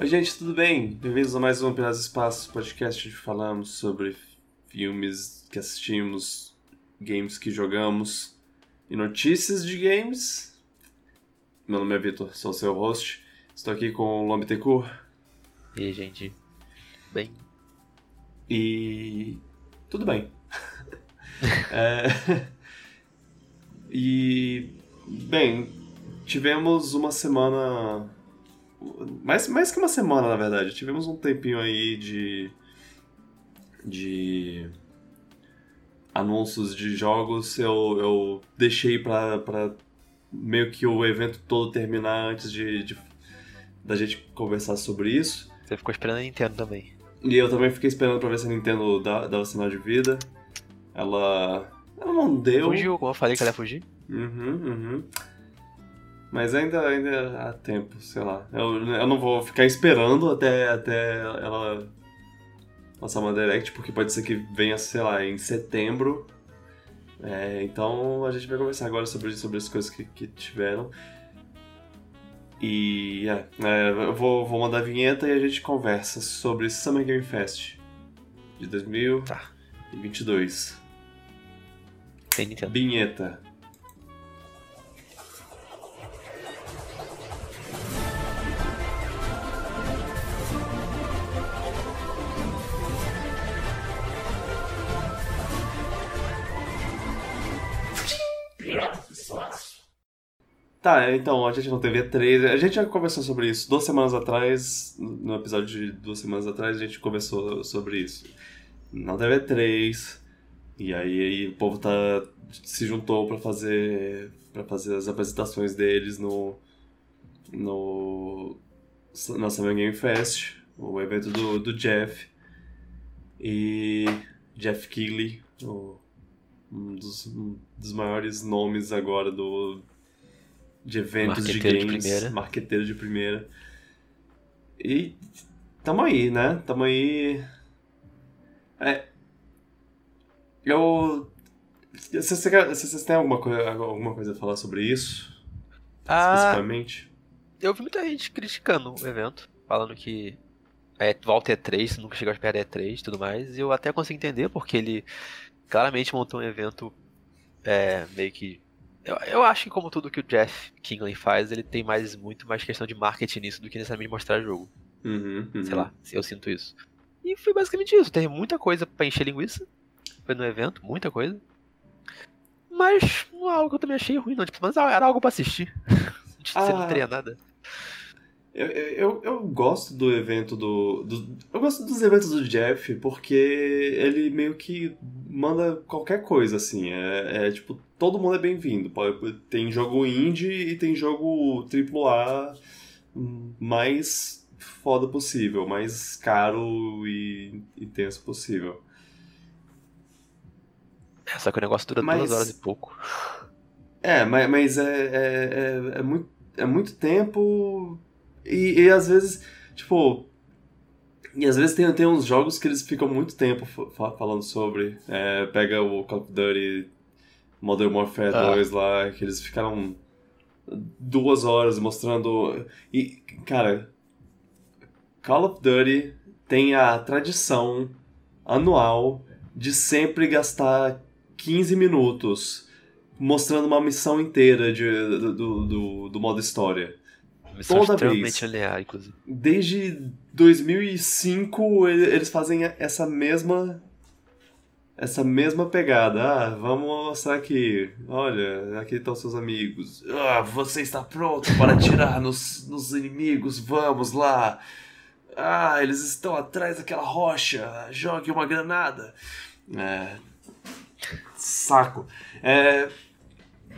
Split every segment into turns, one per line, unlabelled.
Oi, gente, tudo bem? Bem-vindos a mais um Pelas Espaços, podcast onde falamos sobre filmes que assistimos, games que jogamos e notícias de games. Meu nome é Vitor, sou o seu host. Estou aqui com o Lombe Tecur.
E aí, gente? Bem?
E. tudo bem. é... E. Bem, tivemos uma semana mais, mais que uma semana, na verdade. Tivemos um tempinho aí de. de. anúncios de jogos. Eu, eu deixei pra, pra meio que o evento todo terminar antes de, de da gente conversar sobre isso.
Você ficou esperando a Nintendo também.
E eu também fiquei esperando pra ver se a Nintendo dava sinal de vida. Ela. Ela não deu.
Fugiu, como eu falei que ela ia fugir.
Uhum, uhum. Mas ainda, ainda há tempo, sei lá. Eu, eu não vou ficar esperando até, até ela lançar uma Direct, porque pode ser que venha, sei lá, em setembro. É, então a gente vai conversar agora sobre, sobre as coisas que, que tiveram. E é, é, eu vou, vou mandar a vinheta e a gente conversa sobre Summer Game Fest de 2022. Tá. Vinheta. Tá, então, a gente não teve E3. A gente já conversou sobre isso duas semanas atrás. No episódio de duas semanas atrás, a gente conversou sobre isso. Não teve E3. E aí, o povo tá, se juntou para fazer para fazer as apresentações deles no no na Summer Game Fest, o evento do, do Jeff e Jeff Keighley, um, dos, um dos maiores nomes agora do de eventos de games, de primeira. marqueteiro de primeira. E tamo aí, né? Tamo aí. É. Eu. Vocês têm alguma coisa, alguma coisa a falar sobre isso? Ah, especificamente?
Eu vi muita gente criticando o evento, falando que é, volta E3, nunca chegou a perto da E3 e tudo mais. E eu até consigo entender, porque ele claramente montou um evento é, meio que eu, eu acho que como tudo que o Jeff Kingley faz, ele tem mais muito mais questão de marketing nisso do que necessariamente mostrar jogo.
Uhum, uhum.
Sei lá, eu sinto isso. E foi basicamente isso. Teve muita coisa para encher linguiça. Foi no evento, muita coisa. Mas não é algo que eu também achei ruim, não. Tipo, mas era algo para assistir. ah. Você não teria nada.
Eu, eu, eu gosto do evento do, do, Eu gosto dos eventos do Jeff porque ele meio que manda qualquer coisa, assim. É, é tipo, todo mundo é bem-vindo. Tem jogo indie e tem jogo AAA mais foda possível, mais caro e intenso possível.
É, só que o negócio dura mas, duas horas e pouco.
É, mas, mas é, é, é, é, muito, é muito tempo e, e às vezes, tipo. E às vezes tem, tem uns jogos que eles ficam muito tempo falando sobre. É, pega o Call of Duty Modern Warfare ah. 2 lá, que eles ficaram duas horas mostrando. E, cara, Call of Duty tem a tradição anual de sempre gastar 15 minutos mostrando uma missão inteira de, do, do, do modo história.
Missão toda vez. inclusive.
Desde 2005 eles fazem essa mesma essa mesma pegada. Ah, vamos mostrar aqui. Olha, aqui estão seus amigos. Ah, você está pronto para atirar nos, nos inimigos? Vamos lá. Ah, eles estão atrás daquela rocha. Jogue uma granada. É... Saco. É...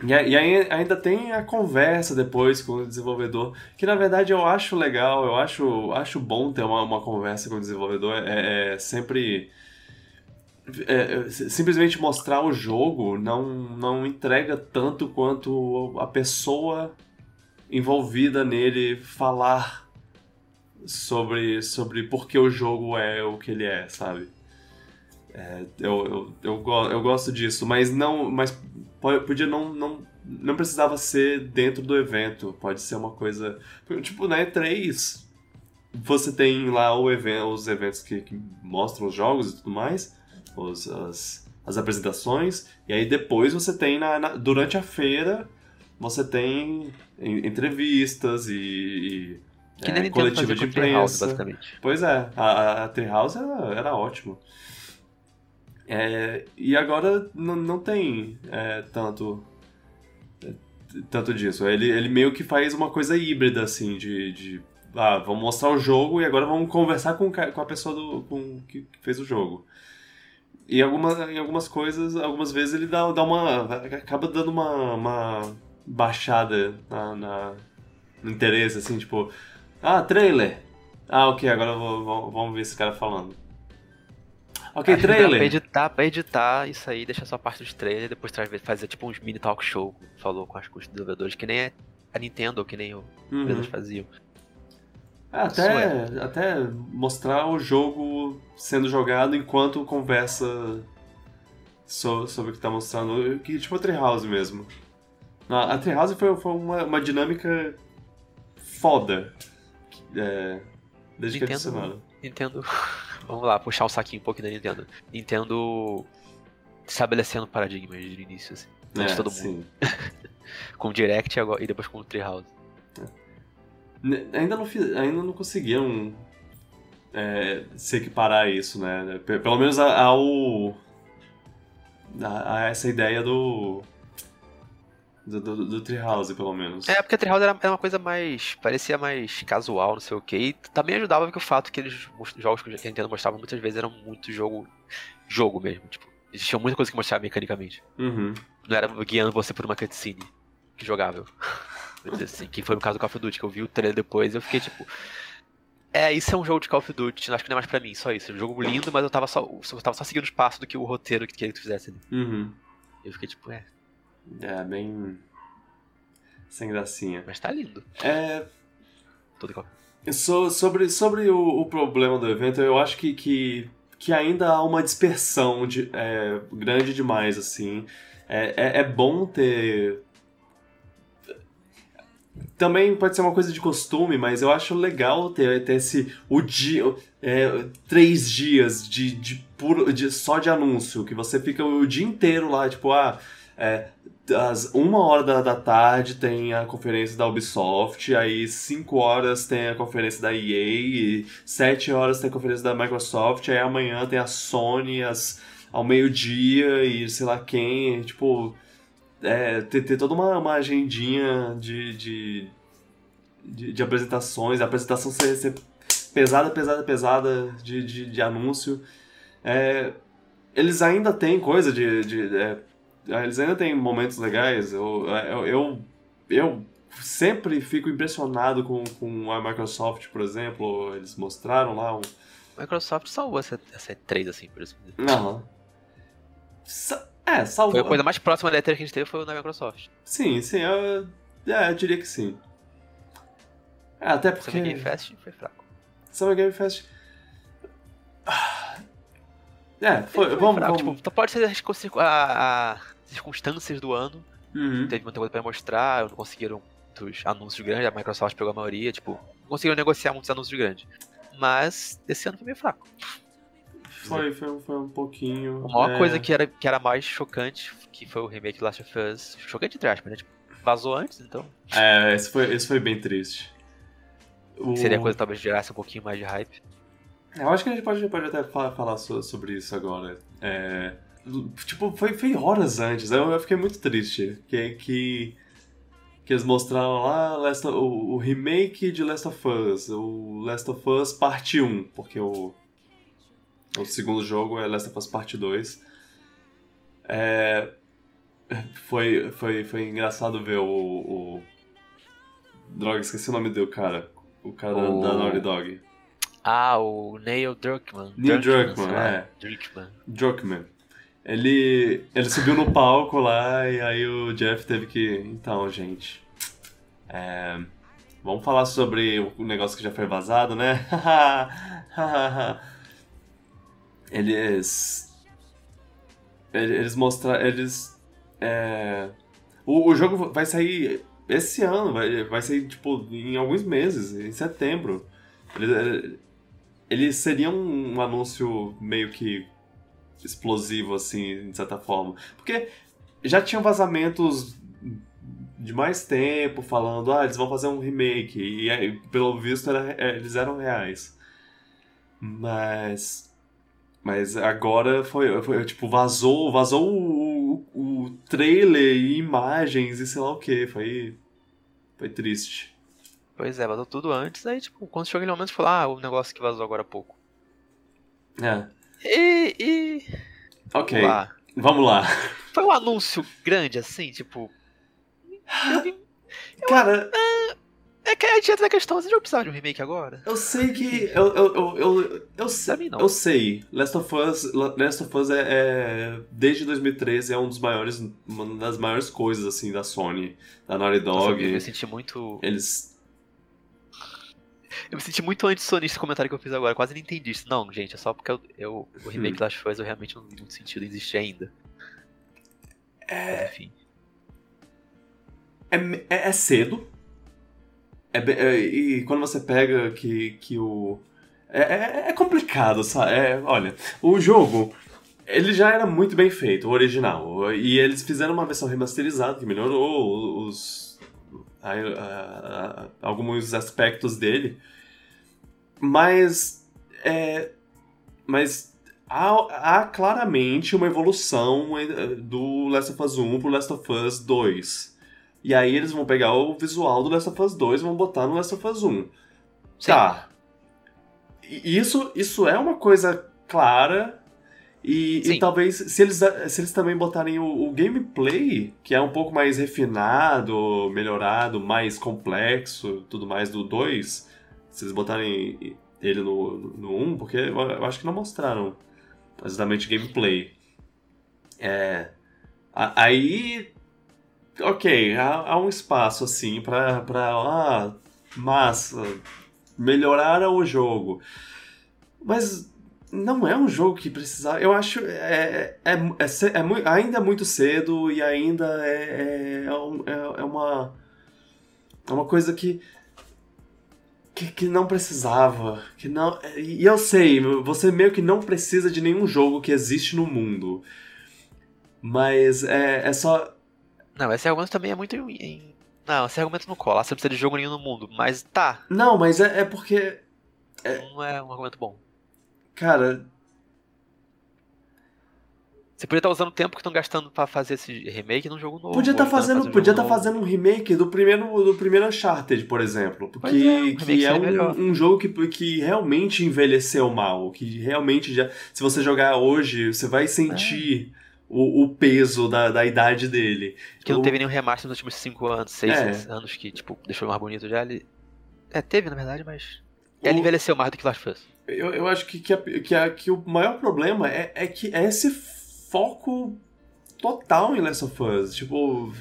E, aí ainda tem a conversa depois com o desenvolvedor, que na verdade eu acho legal, eu acho, acho bom ter uma, uma conversa com o desenvolvedor, é, é sempre... É, é simplesmente mostrar o jogo não, não entrega tanto quanto a pessoa envolvida nele falar sobre, sobre por que o jogo é o que ele é, sabe? É, eu, eu, eu, eu, gosto disso, mas não. Mas podia não, não. Não precisava ser dentro do evento. Pode ser uma coisa. Tipo, na E3. você tem lá o evento, os eventos que, que mostram os jogos e tudo mais, os, as, as apresentações, e aí depois você tem, na, na durante a feira, você tem entrevistas e,
que é, coletiva de imprensa. Basicamente.
Pois é, a, a Treehouse era, era ótimo. É, e agora não tem é, tanto tanto disso. Ele, ele meio que faz uma coisa híbrida, assim, de, de ah, vamos mostrar o jogo e agora vamos conversar com, com a pessoa do, com, que fez o jogo. E algumas, em algumas coisas, algumas vezes ele dá, dá uma. acaba dando uma, uma baixada na, na, no interesse, assim, tipo, ah, trailer! Ah, ok, agora vou, vamos ver esse cara falando. Ok, Acho trailer.
Pra editar, pra editar isso aí, deixa só a parte dos trailers, depois traz, fazer tipo uns mini talk show, falou com, as, com os desenvolvedores, que nem a Nintendo, que nem o uhum. eles faziam.
É, até, é. até mostrar o jogo sendo jogado enquanto conversa so, sobre o que tá mostrando. Que, tipo a Treehouse mesmo. A, a Treehouse foi, foi uma, uma dinâmica foda. É, desde Nintendo, que adicionaram.
Nintendo. Vamos lá, puxar o saquinho um pouquinho da Nintendo. Nintendo estabelecendo paradigmas de início, assim. É, de todo mundo. com o Direct e depois com o Treehouse.
Ainda não, ainda não conseguiram é, se equiparar a isso, né? Pelo menos ao. A, a essa ideia do. Do, do, do, Treehouse, pelo menos.
É, porque a Treehouse era, era uma coisa mais. parecia mais casual, não sei o que. E também ajudava que o fato que eles jogos que a Nintendo mostrava muitas vezes eram muito jogo. jogo mesmo. Tipo, existia muita coisa que mostrava mecanicamente.
Uhum.
Não era guiando você por uma cutscene que jogável. assim, que foi no caso do Call of Duty, que eu vi o trailer depois e eu fiquei tipo. É, isso é um jogo de Call of Duty, acho que não é mais pra mim, só isso. É um jogo lindo, mas eu tava só, eu tava só seguindo os passos do que o roteiro que queria que tu fizesse ali.
Uhum.
Eu fiquei tipo, é.
É, bem. Sem gracinha.
Mas tá lindo.
É.
Tudo igual.
So, sobre sobre o, o, problema do evento, eu acho que, que, que ainda há uma dispersão de, é, grande demais, assim. É, é, é bom ter também pode ser uma coisa de costume, mas eu acho legal ter, ter esse o dia, é, três dias de, de, puro, de só de anúncio, que você fica o dia inteiro lá, tipo, ah, é, às uma hora da, da tarde tem a conferência da Ubisoft, aí cinco horas tem a conferência da EA, e sete horas tem a conferência da Microsoft, aí amanhã tem a Sony às, ao meio-dia e sei lá quem, tipo é, ter, ter toda uma, uma agendinha de, de, de, de apresentações, a apresentação ser, ser, pesada, pesada, pesada de, de, de anúncio. É, eles ainda têm coisa de. de é, eles ainda têm momentos legais. Eu, eu, eu, eu, sempre fico impressionado com, com a Microsoft, por exemplo. Eles mostraram lá um.
Microsoft salvou essa, essa E3, assim, por exemplo.
Não. É, salvou.
Foi a coisa mais próxima da E3 que a gente teve foi o da Microsoft.
Sim, sim, eu, é, eu diria que sim. É, até porque...
Summer Game Fest foi fraco.
Summer Game Fest... É, foi, foi vamos, fraco. vamos...
Tipo, pode ser as, circunstâncias do ano.
Uhum.
Teve muita coisa pra mostrar, não conseguiram muitos anúncios grandes, a Microsoft pegou a maioria, tipo, não conseguiram negociar muitos anúncios grandes. Mas esse ano foi meio fraco.
Foi, foi, foi um pouquinho.
A maior é... coisa que era, que era mais chocante, que foi o remake Last of Us. Chocante entre aspas, né? Tipo, vazou antes, então.
É, esse foi, esse foi bem triste.
O... Seria coisa que talvez gerasse um pouquinho mais de hype.
Eu acho que a gente pode, pode até falar sobre isso agora. É, tipo, foi, foi horas antes. Eu, eu fiquei muito triste. Que, que, que eles mostraram lá Last, o, o remake de Last of Us. O Last of Us Parte 1. Porque o o segundo jogo é Last of Us Part 2. É, foi, foi, foi engraçado ver o, o. Droga, esqueci o nome do cara. O cara o... da Naughty Dog.
Ah, o Neil Druckmann.
Neil Druckmann, é.
Druckmann.
Druckmann. Ele, ele subiu no palco lá e aí o Jeff teve que. Então, gente. É, vamos falar sobre o negócio que já foi vazado, né? eles eles mostraram eles é, o, o jogo vai sair esse ano vai, vai sair tipo em alguns meses em setembro Ele, ele seria um, um anúncio meio que explosivo, assim, de certa forma. Porque já tinham vazamentos de mais tempo falando, ah, eles vão fazer um remake. E pelo visto era, é, eles eram reais. Mas. Mas agora foi, foi tipo, vazou, vazou o, o, o trailer e imagens e sei lá o que. Foi. Foi triste.
Pois é, vazou tudo antes, aí tipo, quando chegou aquele momento falou, ah, o negócio que vazou agora há pouco.
É.
E. e...
Ok.
Vamos lá.
Vamos lá.
Foi um anúncio grande assim, tipo. Eu vi.
Cara,
É que a gente entra na questão, você já precisava de um remake agora?
eu sei que. Eu, eu, eu, eu, eu,
Pra
sei,
mim, não.
eu sei. Last of Us, Last of Us é, é- Desde 2013 é um dos maiores. Uma das maiores coisas, assim, da Sony. Da Naughty
Nossa,
Dog.
eu me senti muito.
Eles.
Eu me senti muito anti-sonista esse comentário que eu fiz agora, quase não entendi isso. Não, gente, é só porque eu, eu- o remake
Hum.
das coisas eu realmente não vi muito sentido existir ainda.
É,
Mas, enfim.
é, é, é cedo. É, é- e quando você pega que, que o. É, é, é complicado, sabe? É, olha, o jogo. Ele já era muito bem feito, o original. E eles fizeram uma versão remasterizada que melhorou os. a- a- a- alguns aspectos dele. Mas. É, mas há, há claramente uma evolução eh, do Last of Us 1 pro Last of Us 2. E aí eles vão pegar o visual do Last of Us 2 e vão botar no Last of Us 1. Tá. E Isso, isso é uma coisa clara. E, e
Sim.
talvez, se eles, se eles também botarem o, o gameplay, que é um pouco mais refinado, melhorado, mais complexo, tudo mais do 2, se eles botarem ele no, no 1, porque eu, acho que não mostraram exatamente gameplay. É. Aí. Ok, há, há um espaço assim pra. pra ah, massa. Melhoraram o jogo. Mas não é um jogo que precisava. Eu acho. É, é, é, é mui- ainda é muito cedo e ainda é, é, é é- é uma. É uma coisa que. Que, que não precisava. Que não, e eu sei, você meio que não precisa de nenhum jogo que existe no mundo. Mas é, é só.
Não, esse argumento também é muito. Em... Não, esse argumento não cola. Você não precisa de jogo nenhum no mundo. Mas tá,
Não, mas é, é porque.
não é um argumento bom.
Cara,
Você podia estar usando o tempo que estão gastando pra fazer esse remake num jogo novo.
podia estar
ou então
fazendo,
fazer um
podia tá fazendo um remake do primeiro, do primeiro Uncharted, por exemplo.
Pois
Que,
é, um
que é um, um jogo que, que realmente envelheceu mal. Que realmente já. Se você jogar hoje, você vai sentir o, o peso da, da idade dele.
Que não
O-
teve nenhum remaster nos últimos 5 anos, 6
É.
anos que, tipo, deixou mais bonito já. Ele... É, teve na verdade, mas.
o-
Ele envelheceu mais do que Last of Us.
Eu, eu acho que, que, a- que, a- que o maior problema é, é que é esse foco total em Last of Us. Tipo,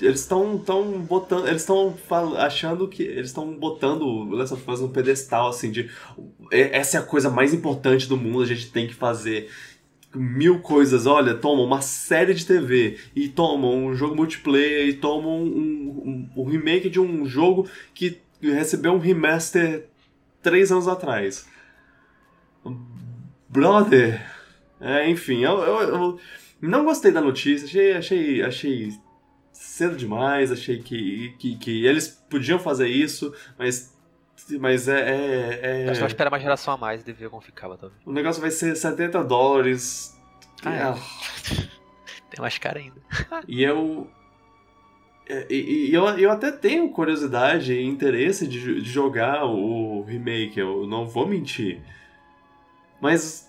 eles estão tão botando. Eles estão achando que. Eles estão botando o Last of Us no pedestal, assim, de. "E- Essa é a coisa mais importante do mundo, a gente tem que fazer. Mil coisas, olha, toma uma série de TV, e toma um jogo multiplayer, e toma um, um, um- um remake de um jogo que recebeu um remaster três anos atrás. Brother. É, enfim, eu, eu, eu não gostei da notícia, achei, achei, achei cedo demais, achei que, que, que eles podiam fazer isso, mas, mas é, é, é-
Acho que vai esperar uma geração a mais e ver como ficava, talvez.
o negócio vai ser 70 dólares.
Ah, é.
Ah,
Tem mais cara ainda.
E eu. é, E, e eu, eu até tenho curiosidade e interesse de, de jogar o remake, eu não vou mentir. Mas.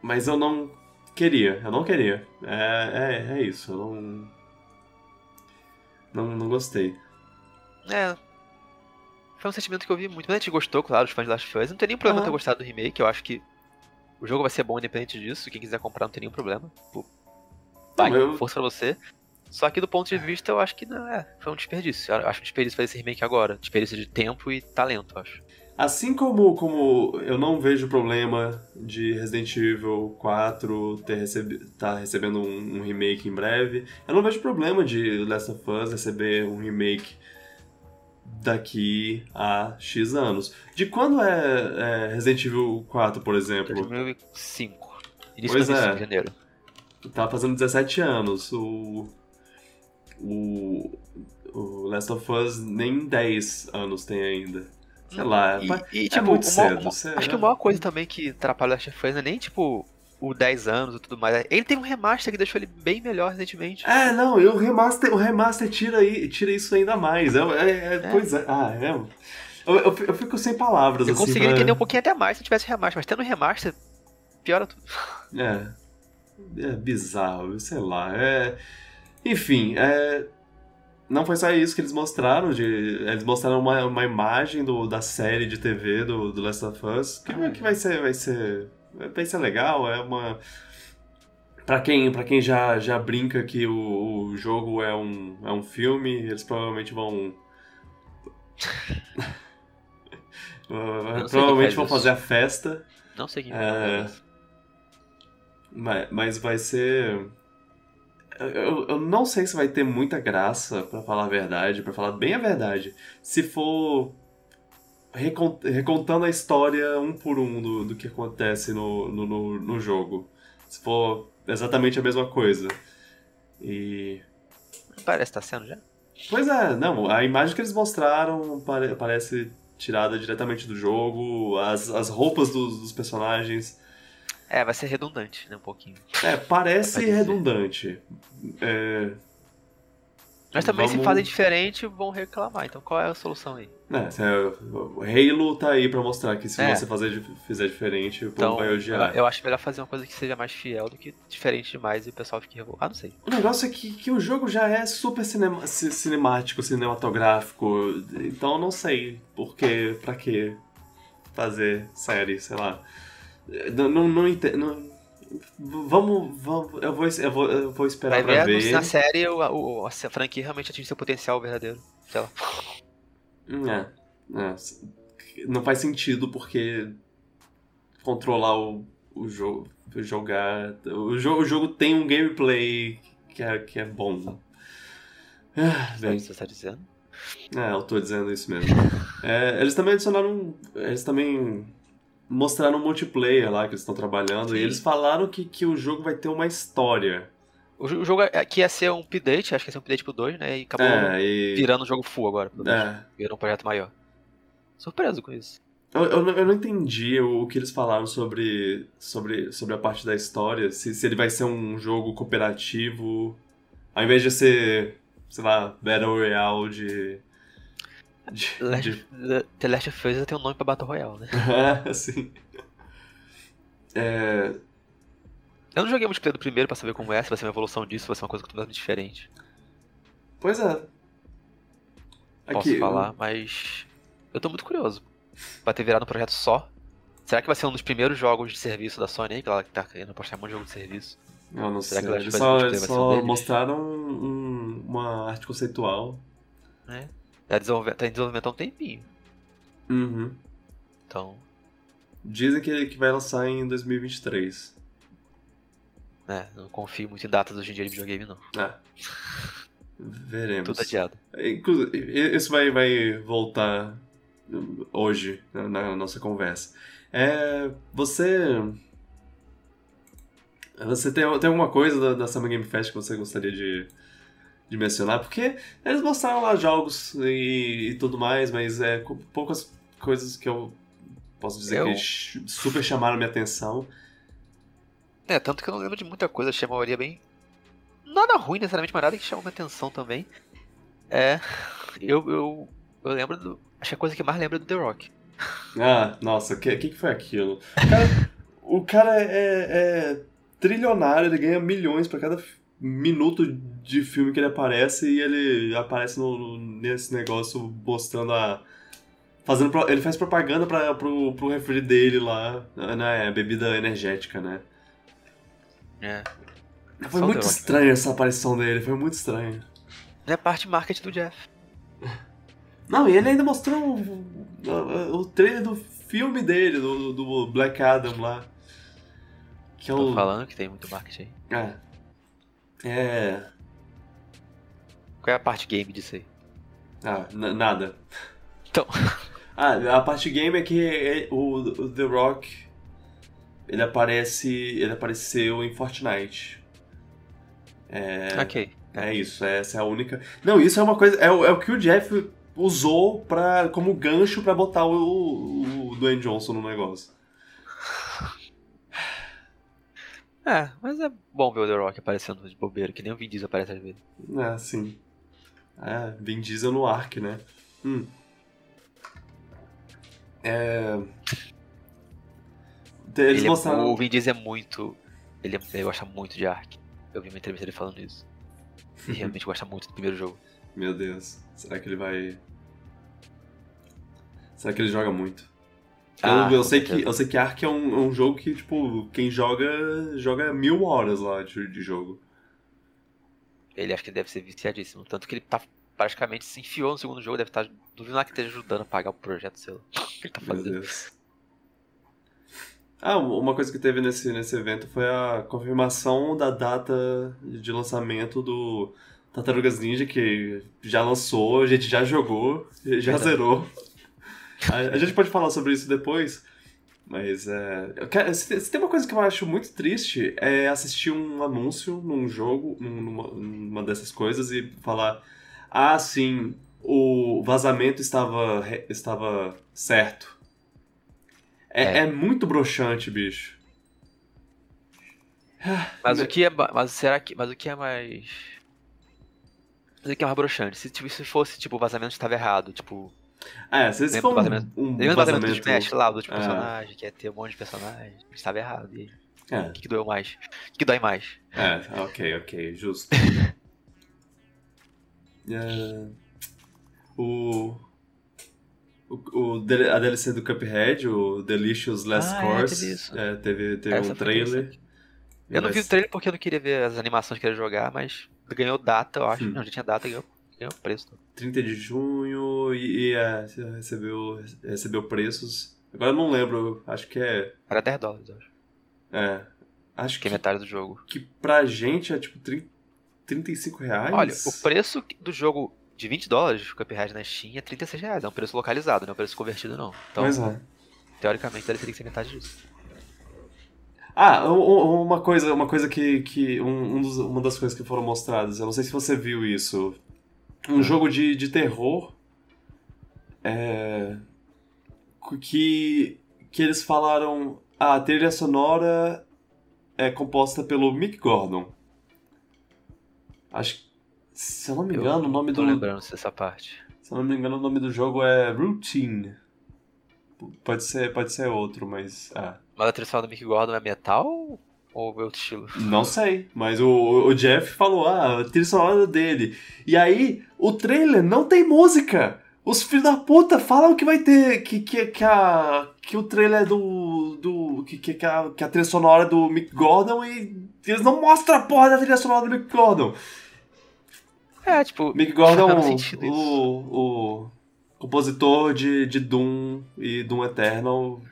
Mas eu não queria, eu não queria. É, é, é isso, eu não. Não, não gostei.
É. Foi um sentimento que eu vi muito. Muita gente gostou, claro, os fãs de Last of Us. Não tem nenhum problema
Aham.
ter gostado do remake. Eu acho que o jogo vai ser bom independente disso. Quem quiser comprar não tem nenhum problema. Pô, vai,
eu-
força pra você. Só que do ponto de vista, eu acho que não é. Foi um desperdício. Eu acho um desperdício fazer esse remake agora. Desperdício de tempo e talento, eu acho.
Assim como, como eu não vejo problema de Resident Evil 4 ter recebi tá recebendo um, um remake em breve, eu não vejo problema de Last of Us receber um remake daqui a X anos. De quando é, é Resident Evil 4, por exemplo?
2005. Início
Pois
de 2005,
é.
janeiro.
Tá fazendo 17 anos. O. O. O Last of Us nem 10 anos tem ainda. Sei lá.
E,
pa-
e,
é
tipo,
muito
o maior-
cedo.
uma- acho que
lá.
a maior coisa também que atrapalha o Last of Us é nem, tipo, o 10 anos e tudo mais. Ele tem um remaster que deixou ele bem melhor recentemente.
É, não, e o remaster, o remaster tira, tira isso ainda mais. É, é- é-
É.
Pois é. Ah, é. Eu, eu, eu fico sem palavras,
Eu
assim.
conseguiria
pra-
entender um pouquinho até mais se tivesse remaster, mas tendo remaster, piora tudo.
É. É bizarro, sei lá. É... Enfim, é... não foi só isso que eles mostraram. De... Eles mostraram uma, uma imagem do, da série de TV do, do Last of Us. Que, que vai ser. Vai ser. Vai ser legal. É uma. Pra quem, pra quem já, já brinca que o, o jogo é um, é um filme, eles provavelmente vão. provavelmente
faz
vão
isso.
fazer a festa.
Não sei quem
É. Mas, mas vai ser. Eu, eu não sei se vai ter muita graça, pra falar a verdade, pra falar bem a verdade, se for recontando a história um por um do, do que acontece no, no, no, jogo. Se for exatamente a mesma coisa. E.
Parece que tá sendo já.
Pois é, não, a imagem que eles mostraram pare- parece tirada diretamente do jogo, as, as roupas dos, dos personagens.
É, vai ser redundante, né? Um pouquinho.
É, parece redundante. É,
Mas também
Vamos-
se fazem diferente, vão reclamar. Então qual é a solução aí?
né, é- o Halo tá aí pra mostrar que se
É.
você fazer, fizer diferente, o povo
Então,
vai odiar.
eu acho melhor fazer uma coisa que seja mais fiel do que diferente demais e o pessoal fique revoltado. Ah, não sei.
O negócio é que, que o jogo já é super cinema- ci- cinemático, cinematográfico, então eu não sei por que, pra que fazer série, sei lá. Não, não, não entendo. Vamos, vamos eu, vou, eu, vou, eu vou esperar
Vai
pra
ver na série o, o- a franquia realmente atinge seu potencial verdadeiro. Sei lá.
É, é, não faz sentido porque controlar o, o jogo, jogar, o jogo, o jogo tem um gameplay que é, que é bom. Ah,
É
bem,
que você tá dizendo?
é, eu tô dizendo isso mesmo. É, eles também adicionaram, eles também mostraram um multiplayer lá que eles estão trabalhando e
Sim.
eles falaram que, que o jogo vai ter uma história.
O, jo- o jogo aqui ia ser um update, acho que ia ser um update pro 2, né? E acabou
É, e...
virando um jogo full agora. Pro 2.
É,
Virou um projeto maior. Surpreso com isso.
Eu, eu, não- eu não entendi o, o que eles falaram sobre, sobre, sobre a parte da história. Se, se ele vai ser um jogo cooperativo, ao invés de ser, sei lá, Battle Royale de. De,
Last,
de
The- Last of Us tem um nome pra Battle Royale, né?
é, assim. É,
Eu não joguei multiplayer do primeiro pra saber como é, se vai ser uma evolução disso, se vai ser uma coisa completamente diferente.
pois é.
Posso falar, mas eu tô muito curioso. Vai ter virado um projeto só. Será que vai ser um dos primeiros jogos de serviço da Sony aí? Que ela tá querendo postar um monte de jogo de serviço.
Eu não
Será
sei.
que
Eles só, eles só
um
mostraram um- uma arte conceitual.
Né? Tá, desenvolve- tá em desenvolvimento há um tempinho.
Uhum.
Então,
Dizem que, que vai lançar em 2023.
né, não confio muito em datas hoje em dia de videogame, não.
É. Veremos.
Tudo adiado.
Isso vai, vai voltar hoje na, na nossa conversa. É, você. Você tem, tem alguma coisa da, da Summer Game Fest que você gostaria de, de mencionar? Porque eles mostraram lá jogos e, e tudo mais, mas é poucas coisas que eu posso dizer
Eu-
que super chamaram minha atenção.
É, tanto que eu não lembro de muita coisa, achei a maioria bem. Nada ruim necessariamente, mas nada que chama minha atenção também. É. Eu, eu, eu lembro do. Acho que a coisa que mais lembro é do The Rock.
Ah, nossa, o que, que, que foi aquilo? O cara, o cara é, é trilionário, ele ganha milhões pra cada minuto de filme que ele aparece e ele aparece no, nesse negócio mostrando a. Fazendo, ele faz propaganda pra, pro, pro refri dele lá, né? Bebida energética, né?
É.
Foi
Só
muito
Rock,
estranha essa aparição dele, foi muito estranho.
É parte marketing do Jeff.
Não, e ele ainda mostrou o, o, o trailer do filme dele, do, do Black Adam lá. Que é
Tô
o.
falando que tem muito marketing aí.
É. É.
Qual é a parte game disso aí?
Ah, nada.
Então,
Ah, a parte game é que é- o, The Rock ele aparece. ele apareceu em Fortnite. É,
ok.
é isso, essa é a única. Não, isso é uma coisa. É, o- é o que o Jeff usou pra, como gancho pra botar o, o Dwayne Johnson no negócio.
É, mas é bom ver o The Rock aparecendo de bobeira, que nem o Vin Diesel aparece às vezes.
É, sim. É, Vin Diesel no Ark, né? Hum. É. Eles
Ele é-
mostraram.
o Vin Diesel é muito. Ele, é- ele gosta muito de Ark. Eu vi uma entrevista dele falando isso. Ele realmente gosta muito do primeiro jogo.
Meu Deus, será que ele vai. Será que ele joga muito? Eu,
Ah,
eu sei que, eu sei que Ark é um, é um jogo que, tipo, quem joga, joga mil horas lá de, de jogo.
Ele acho que deve ser viciadíssimo. Tanto que ele tá praticamente se enfiou no segundo jogo, deve estar. Duvido lá que esteja ajudando a pagar o projeto seu. Ele tá fazendo?
Ah, uma coisa que teve nesse, nesse evento foi a confirmação da data de lançamento do Tartarugas Ninja, que já lançou, a gente já jogou, já
Verdade.
zerou. A, a gente pode falar sobre isso depois, mas é. quero- se, tem- uma coisa que eu acho muito triste é assistir um anúncio num jogo, num- numa, numa dessas coisas, e falar: ah, sim, o vazamento estava, estava certo. É,
É.
é muito broxante, bicho.
Mas
Me-
o que é. ma- Mas será que. Mas o que é mais. Mas o que é mais broxante? Se, tipo, se fosse, tipo, o vazamento estava errado, tipo.
É, se,
Lembra
for um, um
Lembra do. Smash lá, do último
É.
personagem, que ia ter um monte de personagem, estava errado. E
É,
o que, que doeu mais? O que, que dói mais?
é, ok, ok, justo. É, o, o, o a DLC do Cuphead, o Delicious Last
Ah, é,
Course,
teve isso.
é, teve, teve
Essa
um trailer.
Eu não vi o trailer porque eu não queria ver as animações que eu ia jogar, mas ganhou data, eu acho.
Hum.
Não, já tinha data ganhou, ganhou preço.
30 de junho e, e é, recebeu, recebeu preços. Agora eu não lembro, acho que é.
Era 10 dólares, eu acho.
É. Acho
Que é
que,
metade do jogo.
que pra gente é tipo 30, 35 reais.
Olha, o preço do jogo de 20 dólares, o Cuphead na Steam, é 36 reais. É um preço localizado, não é um preço convertido, não. Então,
Pois é.
teoricamente, deve ter que ser metade disso.
Ah, um- um- uma coisa, uma coisa que, que um, um dos- uma das coisas que foram mostradas, eu não sei se você viu isso, um jogo de, de terror, é, que que eles falaram, ah, a trilha sonora é composta pelo Mick Gordon. Acho, se eu não me
Eu
engano, o nome
Tô
do
lembrando dessa parte.
se eu não me engano, o nome do jogo é Routine. Pode ser, pode ser outro, mas ah,
Mas a trilha sonora do Mick Gordon é metal ou é outro estilo?
Não sei, mas o, o Jeff falou, ah, a trilha sonora dele. E aí, o trailer não tem música. Os filhos da puta falam que vai ter, que, que, que, a, que o trailer é do, do que, que, a, que a trilha sonora é do Mick Gordon e eles não mostram a porra da trilha sonora do Mick Gordon.
É, tipo,
Mick Gordon,
isso.
o, o compositor de, de Doom e Doom Eternal,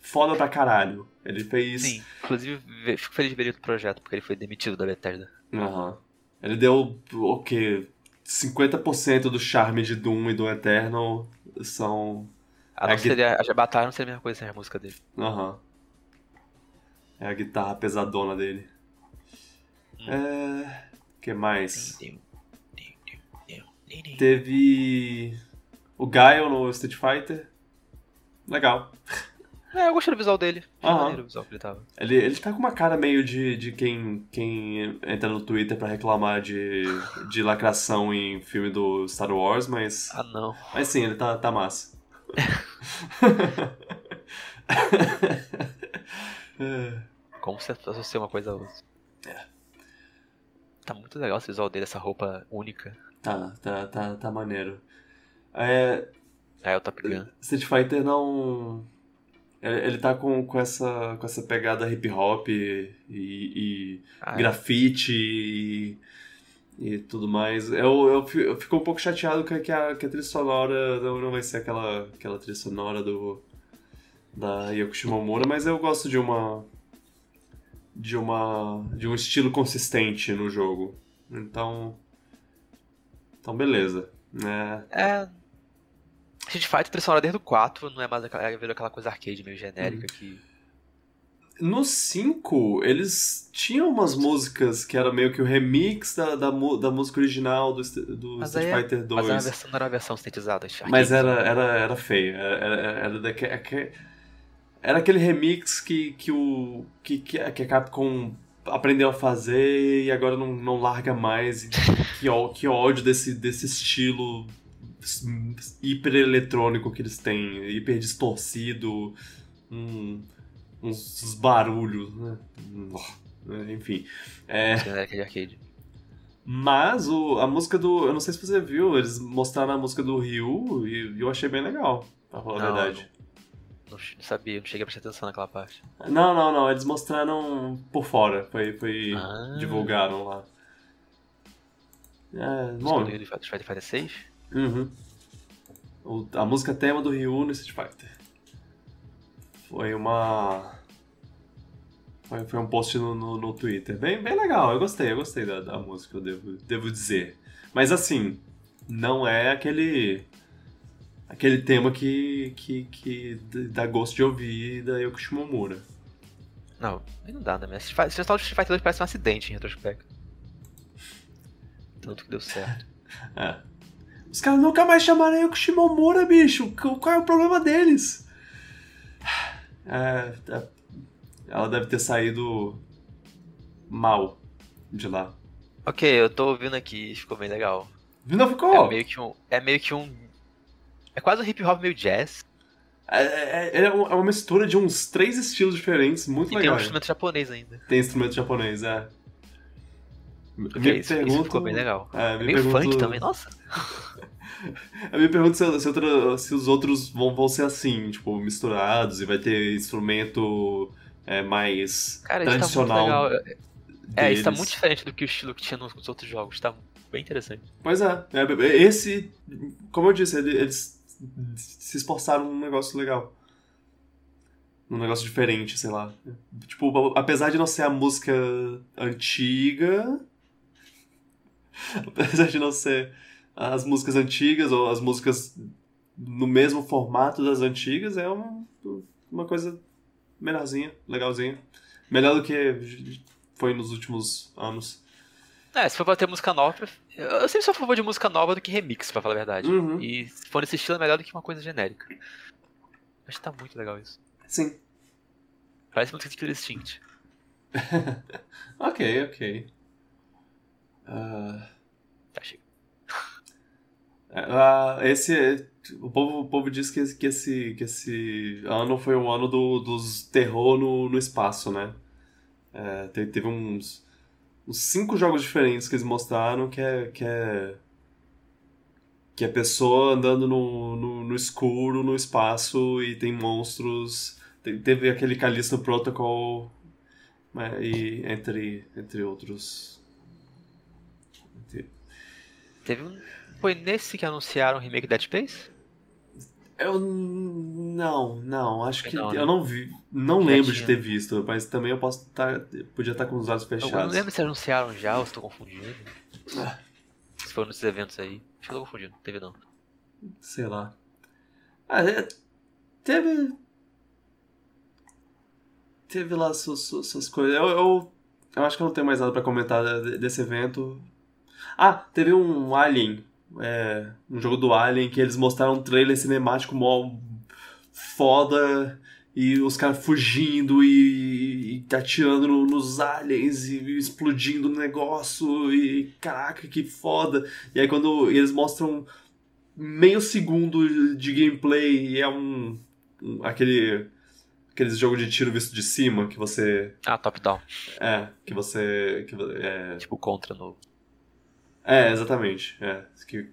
foda pra caralho. Ele fez...
Sim, inclusive ve- fico feliz de ver ele outro projeto, porque ele foi demitido da Bethesda.
Aham. Ele deu o quê? 50% do charme de Doom e Doom Eternal são.
A,
É
não
que-
seria, a batalha não seria a mesma coisa sem a música dele.
Aham. É a guitarra pesadona dele.
Hum.
É. O que mais?
Dim, dim, dim.
Teve. O Gaio no Street Fighter. Legal.
É, eu gostei do visual dele. Maneiro o visual que ele tava.
Ele, ele tá com uma cara meio de, de quem, quem entra no Twitter pra reclamar de, de lacração em filme do Star Wars, mas.
Ah, não.
Mas sim, ele tá, tá massa. É.
Como se associa uma coisa a outra. Tá muito legal esse visual dele, essa roupa única.
tá, tá, tá, tá maneiro. É,
É o Top Gun.
Street Fighter não. Ele tá com, com, essa, com essa pegada hip hop e, e
Ah, é.
grafite e, e tudo mais. Eu, eu, fi- eu fico um pouco chateado que, que, a, que a trilha sonora não, não vai ser aquela, aquela trilha sonora do, da Yoko Shimomura, mas eu gosto de uma. de uma. de um estilo consistente no jogo. Então. Então, beleza. É.
É. Street Fighter trilha sonora desde o 4, não é mais aquela, é, aquela coisa arcade meio genérica que.
No 5, eles tinham umas músicas que era meio que o remix da, da, da música original do, do
Mas
Street
aí é-
Fighter 2.
Mas era a versão, não era a versão sintetizada.
Mas era, era, era feio. Era, era, era, daque- aque- era aquele remix que, que, o, que, que a Capcom aprendeu a fazer e agora não, não larga mais. Que, que ódio desse, desse estilo hiper eletrônico que eles têm, hiper distorcido, um- uns, barulhos, né? Enfim. É,
Genérica de arcade.
mas o, a música do. Eu não sei se você viu, eles mostraram a música do Ryu e eu achei bem legal, pra falar a
Não,
verdade.
Não, não sabia, não cheguei a prestar atenção naquela parte.
Não, não, não, eles mostraram por fora, foi, foi
Ah.
divulgaram lá. É, bom,
do Street Fighter 6?
Uhum. O- a música tema do Ryu no Street Fighter. Foi uma. Foi, foi um post no, no, no Twitter. Bem, bem legal, eu gostei, eu gostei da, da música, eu devo, devo dizer. Mas assim, não é aquele. aquele tema que, que, que dá gosto de ouvir da Yoko Shimomura.
Não, aí não dá, né? Esse tal de Street Fighter 2 parece um acidente em retrospecto. Tanto que deu certo.
É. Os caras nunca mais chamaram a Yoko Shimomura, bicho. Qu- Qual é o problema deles? É, é, ela deve ter saído mal de lá.
Ok, eu tô ouvindo aqui, ficou bem legal.
Não ficou?
É meio que um. É meio que um. É quase um hip hop meio jazz.
É, é- é um- é uma mistura de uns três estilos diferentes, muito
E tem um
legal.
instrumento japonês ainda.
Tem instrumento japonês, é. Me
Ok, isso, isso ficou bem legal.
É,
É
me
meio
pergunto-
funk também, nossa.
Eu me pergunto se, se outra- se os outros vão, vão ser assim, tipo, misturados e vai ter instrumento é, mais
Cara, tá
tradicional.
legal. É, isso tá muito diferente do que o estilo que tinha nos nos outros jogos. Tá bem interessante.
Pois é, é, esse, como eu disse, ele- eles se esforçaram num negócio legal. Num negócio diferente, sei lá. Tipo, apesar de não ser a música antiga. Apesar de não ser as músicas antigas ou as músicas no mesmo formato das antigas, é um- uma coisa melhorzinha, legalzinha. Melhor do que foi nos últimos anos.
É, se for pra ter música nova, eu sempre sou a favor de música nova do que remix, pra falar a verdade.
Uhum.
E se for nesse estilo é melhor do que uma coisa genérica. Acho que tá muito legal isso.
Sim.
Parece muito Killer Instinct.
Ok, ok.
Chega.
Ah, esse. O povo, o povo diz que, que, esse, que esse ano foi o ano do, dos terror no, no espaço, né? É, te- teve uns, uns cinco jogos diferentes que eles mostraram que é. Que é, que é pessoa andando no, no, no escuro, no espaço e tem monstros. Te- Teve aquele Callisto Protocol né, e entre, entre outros.
Teve um. Foi nesse que anunciaram o remake de Dead Space?
Eu não, não, acho que
Não, né?
eu não vi, não
Já
lembro de
tinha.
ter visto, mas também eu posso estar, podia estar com os olhos
Eu não
fechados.
lembro se anunciaram já ou se tô confundindo.
Ah.
Se foram nesses eventos aí. Acho que eu tô confundindo, não teve não.
Sei lá. Ah, é, teve. Teve lá suas, suas, coisas. Eu, eu, eu acho que eu não tenho mais nada pra comentar de- desse evento. Ah, teve um Alien. É, um jogo do Alien que eles mostraram um trailer cinemático mó foda. E os caras fugindo e, e atirando no- nos aliens e explodindo o negócio. E caraca, que foda. E aí quando eles mostram meio segundo de gameplay e é um, um- aquele aqueles jogo de tiro visto de cima que você
Ah, top down.
é que você que, é,
Tipo contra novo.
É exatamente é que,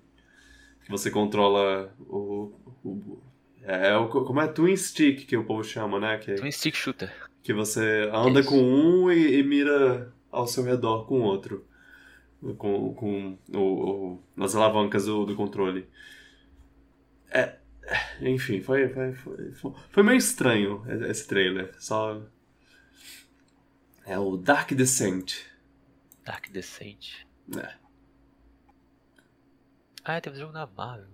que você controla o, o é, o como é twin stick que o povo chama né que,
Twin Stick Shooter.
que você anda
Isso.
com um e, e mira ao seu redor com o outro com, com o, o, as alavancas do, do controle é, enfim, foi, foi, foi, foi- foi meio estranho esse trailer. Só. É o Dark Descent.
Dark Descent.
É.
Ah, teve um jogo da Marvel.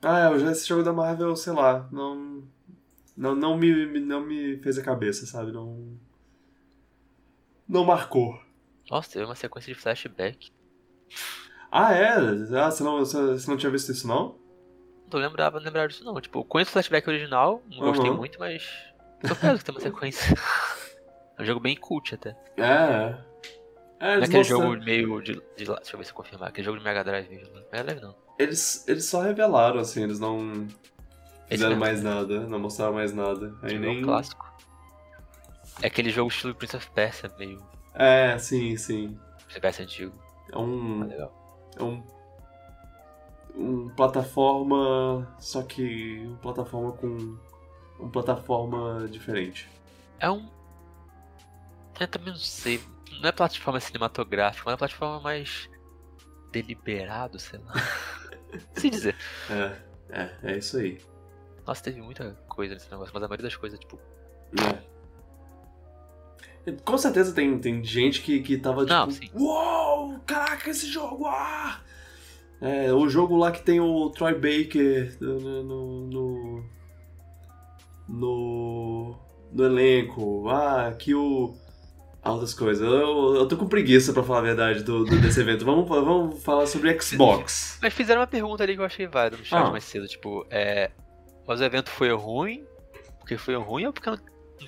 Ah, é, já esse jogo da Marvel, sei lá, não. Não, não, me, não me fez a cabeça, sabe? Não. Não marcou.
Nossa, teve uma sequência de flashback.
Ah, é? Ah, você não, você, não tinha visto isso, não?
Não tô lembrava, lembrar disso não. Tipo, eu conheço o flashback original, não gostei
Uhum.
muito, mas. Surpreso que tem uma sequência. é um jogo bem cult até.
É. É,
Não é
eles,
aquele
mostram-
jogo meio de, de lá- Deixa eu ver se eu confirmar. Aquele jogo de Mega Drive mesmo. né? Mega Drive não.
eles, eles só revelaram, assim, eles não fizeram mais nada, não mostraram mais nada. Aí
Jogo
nem.
clássico. É aquele jogo estilo Prince of Persia, meio.
É, sim, sim.
Prince of Persia antigo.
É um.
Ah, legal.
É um. Um plataforma. Só que. Um plataforma com. Um plataforma diferente.
É um. Eu também não sei. Não é plataforma cinematográfica, mas é plataforma mais. deliberado, sei lá. Sei dizer.
É, é, é isso aí.
Nossa, teve muita coisa nesse negócio, mas a maioria das coisas, tipo.
É. Com certeza tem, tem gente que, que tava tipo.
Não, sim.
Uou! Caraca, esse jogo! Ah! É, o jogo lá que tem o Troy Baker no. no. no, no, no elenco. Ah, que o. Outras coisas. Eu, eu tô com preguiça, pra falar a verdade, do, do- desse evento. Vamos, vamos falar sobre Xbox.
Mas fizeram uma pergunta ali que eu achei válida no chat
Ah.
mais cedo, tipo, é. Mas o evento foi ruim? Porque foi ruim ou porque não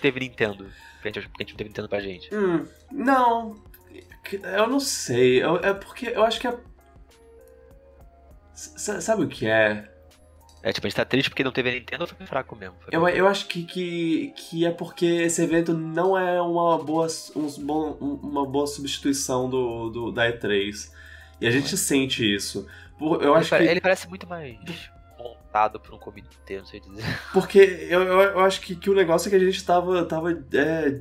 teve Nintendo? Porque a gente, porque a gente não teve Nintendo pra gente.
Hum, não. Eu não sei. Eu- é porque eu acho que é. S- Sabe o que é?
É, tipo, a gente tá triste porque não teve Nintendo ou foi fraco mesmo? Foi
Eu, eu acho que, que, que é porque esse evento não é uma boa, um uma boa substituição do, do, da E3. E a gente sente isso. Eu
ele,
acho que.
ele parece muito mais montado por um comitê, não sei dizer.
Porque eu, eu, eu acho que, que o negócio é que a gente tava, tava é,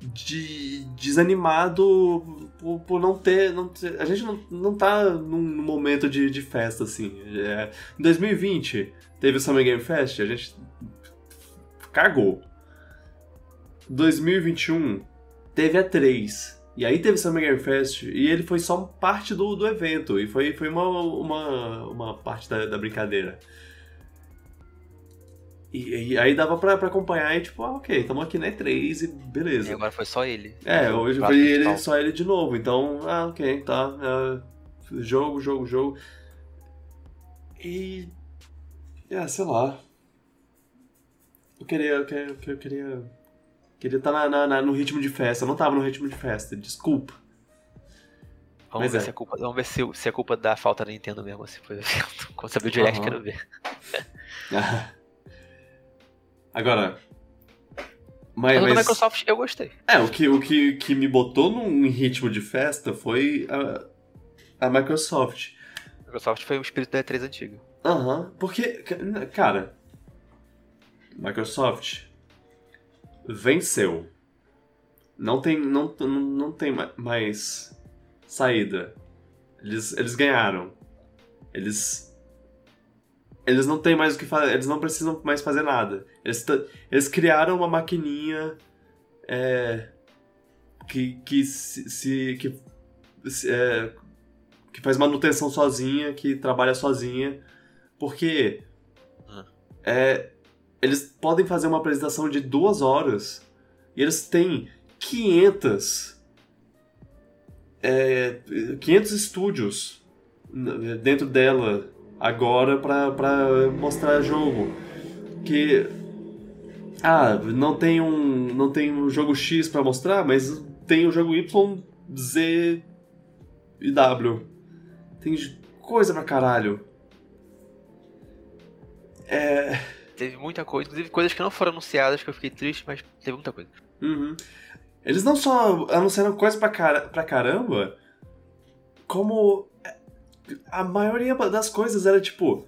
de, desanimado por, por não, ter, não ter- A gente não, não tá num, momento de, de festa, assim. É, em 2020, teve o Summer Game Fest, a gente cagou. 2021, teve a 3. E aí teve o Summer Game Fest e ele foi só parte do, do evento. E foi, foi uma, uma, uma parte da, da brincadeira. E, e aí dava pra, pra acompanhar e tipo, ah, ok, estamos aqui na E3 e
E
beleza.
agora foi só ele.
É, hoje foi ele, só ele de novo. Então, ah, ok, tá. ah, jogo, jogo, jogo. E. É, sei lá. Eu queria. Eu queria. Eu queria. Queria estar na, na- na- no ritmo de festa. Eu não tava no ritmo de festa, desculpa.
Vamos
Mas
ver,
é.
se, é culpa, vamos ver se, se é culpa da falta da Nintendo mesmo, se foi o evento. Quando saber o direct,
Aham.
quero ver.
Agora.
Mas,
Mas,
da Microsoft eu gostei.
É, o que, o que, que me botou num ritmo de festa foi a, a Microsoft.
A Microsoft foi o espírito da E3 antiga.
Aham, porque, ca- cara, Microsoft venceu. Não tem, não, não, tem ma- mais saída. Eles, eles ganharam. Eles. Eles não têm mais o que fazer, eles não precisam mais fazer nada. Eles, eles criaram uma maquininha é, que, que se, se- que, se- é, que faz manutenção sozinha, que trabalha sozinha, porque
Ah.
é, eles podem fazer uma apresentação de duas horas e eles têm 500 é, 500 estúdios dentro dela agora pra, pra mostrar jogo que ah não tem um não tem um jogo X pra mostrar mas tem o jogo Y Z e W tem coisa pra caralho é
Teve muita coisa, inclusive coisas que não foram anunciadas, que eu fiquei triste, mas teve muita coisa.
Uhum. Eles não só anunciaram coisa pra, cara, pra caramba, como a maioria das coisas era tipo.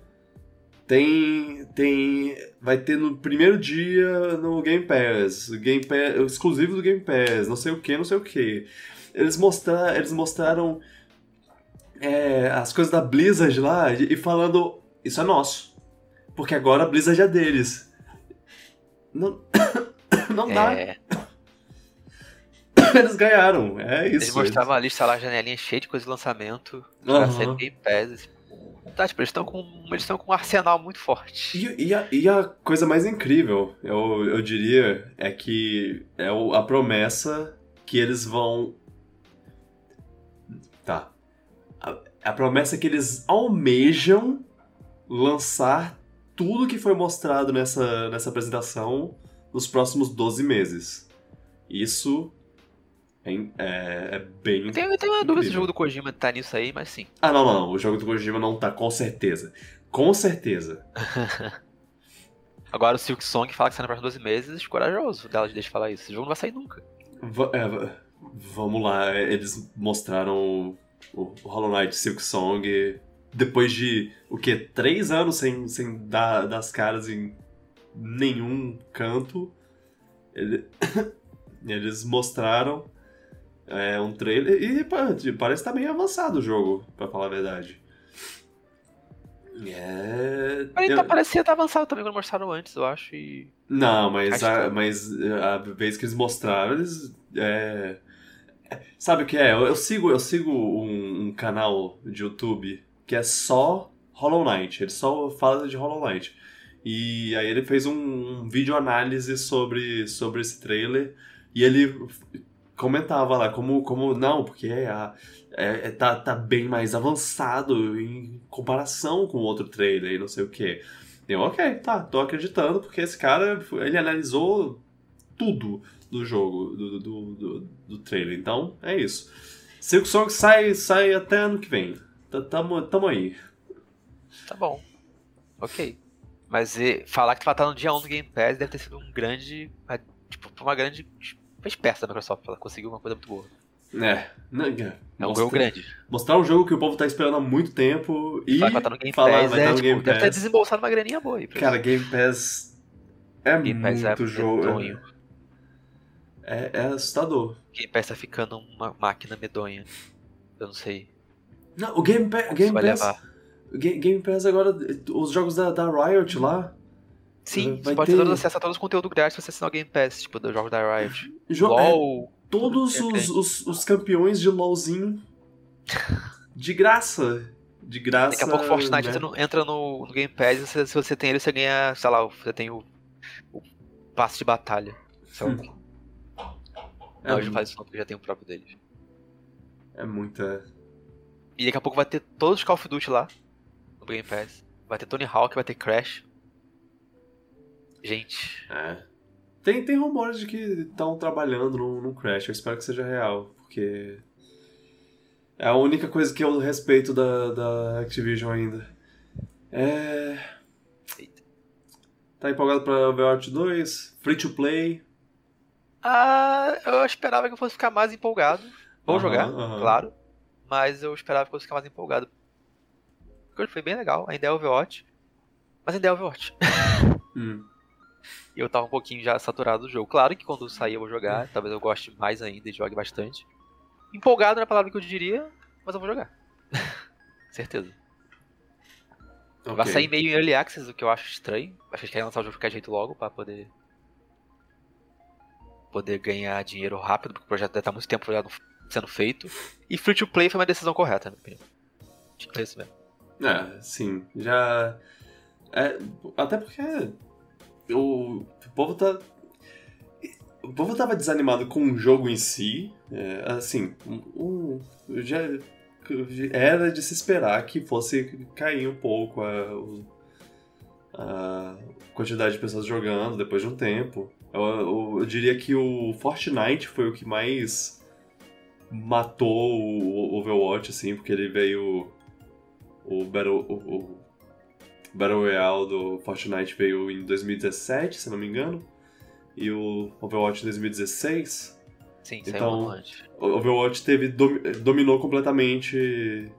Tem. Tem. Vai ter no primeiro dia no Game Pass. Game Pass exclusivo do Game Pass, não sei o que, não sei o que. Eles, mostra, eles mostraram é, as coisas da Blizzard lá e, falando. Isso é nosso. Porque agora a Blizzard é deles. Não, não dá.
É,
eles ganharam. É isso.
Eles mostravam a lista lá, a janelinha cheia de coisa de lançamento. Pra ser Game Pass. Tá, tipo, eles estão com, eles com um arsenal muito forte.
E, e a, e a coisa mais incrível, eu, eu diria, é que é o- a promessa que eles vão. Tá. A, a promessa é que eles almejam lançar tudo que foi mostrado nessa, nessa apresentação nos próximos 12 meses. Isso é, é, é bem.
Eu tenho, eu tenho uma dúvida se o jogo do Kojima tá nisso aí, mas sim.
Ah, não, não, não. O jogo do Kojima não tá, com certeza. Com certeza.
Agora o Silk Song fala que sai nos próximos 12 meses, corajoso dela de deixar falar isso. Esse jogo não vai sair nunca.
Va- é, va- vamos lá, eles mostraram o, o Hollow Knight Silk Song depois de, o quê? Três anos sem, sem dar das caras em nenhum canto. Ele- eles mostraram é, um trailer e parece estar bem avançado o jogo, pra falar a verdade. É.
Mas ele
eu-
tá, parecia estar avançado também quando mostraram antes, eu acho. E.
Não, mas a,
que-
mas a vez que eles mostraram, eles. é, Sabe o que é? Eu, eu sigo, eu sigo um, um canal de YouTube que é só Hollow Knight. Ele só fala de Hollow Knight. E aí ele fez um, um vídeo análise sobre, sobre esse trailer. E ele comentava lá como, como não, porque é, a- é- tá, tá bem mais avançado em comparação com outro trailer e não sei o que. Eu, ok, tá, tô acreditando, porque esse cara, ele analisou tudo do jogo, do, do, do, do trailer. Então, é isso. Silk Song sai, sai até ano que vem. Tamo, tamo aí.
Tá bom. Ok. Mas e, falar que vai estar no dia 1 do Game Pass deve ter sido um grande. Tipo, uma grande. Foi esperta da Microsoft. Ela conseguiu uma coisa muito boa.
É, né,
É um jogo grande.
Mostrar um jogo que o povo tá esperando há muito tempo e
Falar que vai estar no Game
falar
Pass
vai
é,
estar no
tipo,
Game
deve ter
Pass.
desembolsado uma graninha boa aí.
Cara. Game Pass é
Game Pass é
muito jogo.
medonho.
É, é assustador.
Game Pass tá ficando uma máquina medonha. Eu não sei.
Não, o Game, Pa Game Pass.
levar.
o Ga- Game Pass agora, os jogos da, da Riot lá.
Sim,
vai
você pode
ter-
ter todo acesso a todos os conteúdos grátis se você assinar o Game Pass, tipo, dos jogos da Riot.
Jo é,
LOL.
todos
tudo que
os, os, os campeões de LOLzinho. De graça. De graça.
Daqui a pouco Fortnite
né?
entra, no, entra no- no Game Pass e você- se você tem ele, você ganha, sei lá, você tem o, o passe de batalha. Sei lá.
É,
Não, hoje não faz isso não, porque já tem o próprio dele.
é muita.
E daqui a pouco vai ter todos os Call of Duty lá, no Game Pass. Vai ter Tony Hawk, vai ter Crash. Gente,
É. Tem, tem rumores de que estão trabalhando no, no Crash. Eu espero que seja real, porque. É a única coisa que eu respeito da, da Activision ainda. É.
Eita.
Tá empolgado pra Overwatch 2? Free to play?
ah, eu esperava que eu fosse ficar mais empolgado. Vou
Aham,
jogar,
aham.
claro. Mas eu esperava que eu fosse ficar mais empolgado. Porque foi bem legal, ainda é Overwatch. Mas ainda é Overwatch.
Hum.
E eu tava um pouquinho já saturado do jogo. Claro que quando sair eu vou jogar, talvez eu goste mais ainda e jogue bastante. Empolgado na palavra que eu diria, mas eu vou jogar. Certeza. Vai
Ok.
sair meio em early access, o que eu acho estranho. Acho que querem lançar o jogo de qualquer jeito logo pra poder. poder ganhar dinheiro rápido, porque o projeto deve estar muito tempo já sendo feito. E free to play foi uma decisão correta, na minha opinião. Tipo, é isso mesmo.
É, sim. Já. É, até porque o, o povo tá. O povo tava desanimado com o jogo em si. É, assim, um, um- já era de se esperar que fosse cair um pouco a, a quantidade de pessoas jogando depois de um tempo. Eu, eu- eu diria que o Fortnite foi o que mais matou o Overwatch, assim, porque ele veio o Battle, o Battle Royale do Fortnite veio em 2017, se não me engano, e o Overwatch em 2016.
Sim, saiu
Então-. O Overwatch teve, domi- dominou completamente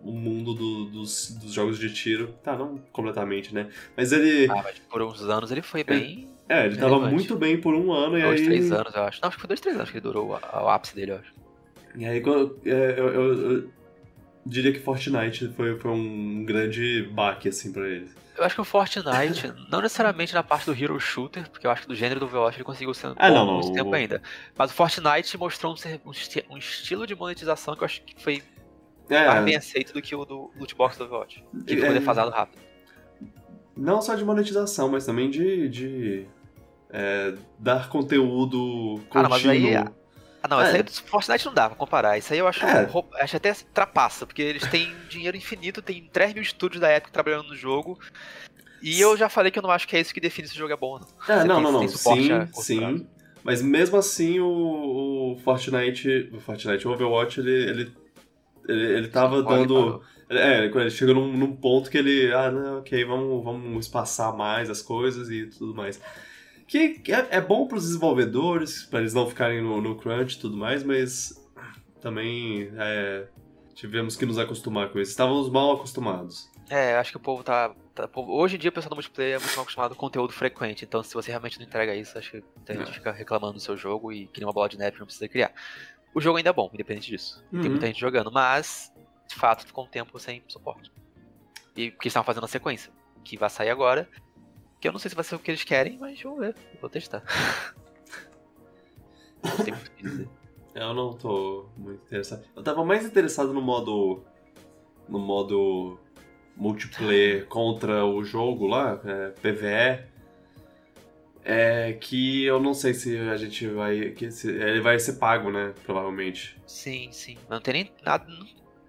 o mundo do- dos, dos jogos de tiro. Tá, não completamente, né? Mas ele.
Ah, mas por uns anos ele foi bem.
é, ele tava
relevante.
muito bem por um ano e
Dois,
aí.
três anos, eu acho. Não, acho que foi dois, três anos que ele durou o, ápice dele, eu acho.
E aí, quando- é, eu, eu- eu- diria que Fortnite foi, foi um grande baque, assim, pra eles.
Eu acho que o Fortnite, não necessariamente na parte do Hero Shooter, porque eu acho que do gênero do Overwatch ele conseguiu ser
Ah,
bom
não,
por
não,
muito
o-
tempo ainda. Mas o Fortnite mostrou um, um esti- estilo de monetização que eu acho que foi mais bem
É,
aceito do que o do loot box do Overwatch. Que ficou
É.
defasado rápido.
não só de monetização, mas também de, de é, dar conteúdo contínuo.
Não, mas aí- Ah, não,
É.
isso aí do Fortnite não dá pra comparar. Isso aí eu acho,
É.
acho até trapaça, porque eles têm dinheiro infinito, tem 3 mil estúdios da Epic trabalhando no jogo. E eu já falei que eu não acho que é isso que define se o jogo é bom ou não.
É, não,
tem-
não, não. Sim, sim.
prazo.
Mas mesmo assim, o, o Fortnite, o Fortnite, o Overwatch, ele, ele, ele, ele tava dando...
parou.
É, ele chegou num, num ponto que ele, ah, não, ok, vamos, vamos espaçar mais as coisas e tudo mais. Que que é, é bom pros desenvolvedores, pra eles não ficarem no, no crunch e tudo mais, mas também é, tivemos que nos acostumar com isso. Estávamos mal acostumados.
É, acho que o povo tá. tá- hoje em dia o pessoal do multiplayer é muito mal acostumado com conteúdo frequente. Então, se você realmente não entrega isso, acho que muita gente
É.
fica reclamando do seu jogo e que nem uma bola de neve não precisa criar. O jogo ainda é bom, independente disso.
Uhum.
Tem muita gente jogando, mas de fato ficou um tempo sem suporte. E eles estavam fazendo a sequência, que vai sair agora. Que eu não sei se vai ser o que eles querem, mas vamos ver. Vou testar. Não tem muito o que dizer.
Eu não tô muito interessado. Eu tava mais interessado no modo. no modo multiplayer contra o jogo lá, é, PVE. É que eu não sei se a gente vai. Que se- ele vai ser pago, né? Provavelmente.
Sim, sim. Não tem nem nada.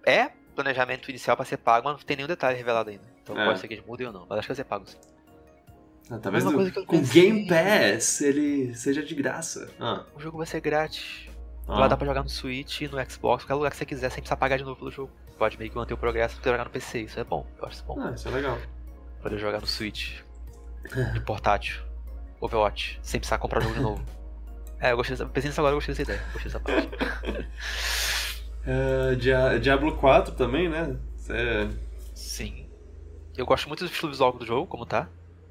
É planejamento inicial pra ser pago, mas não tem nenhum detalhe revelado ainda. Então
É.
pode ser que eles mudem ou não. Mas acho que vai ser pago sim.
Ah, talvez do- com
pensei-
Game Pass ele seja de graça. Ah,
O jogo vai ser grátis.
ah.
Vai dar pra jogar no Switch, no Xbox, qualquer lugar que você quiser, sem precisar pagar de novo pelo jogo. Pode meio que manter o progresso pra jogar no PC. Isso é bom. Eu acho isso bom.
Ah, isso é legal.
Poder jogar no Switch. De portátil. Overwatch. Sem precisar comprar jogo de novo. É, eu gostei dessa. Pensei nisso agora, eu gostei dessa ideia. Gostei dessa parte.
É, Dia- Diablo 4 também, né? Cê-
Sim. Eu gosto muito do estilo visual do jogo, como tá.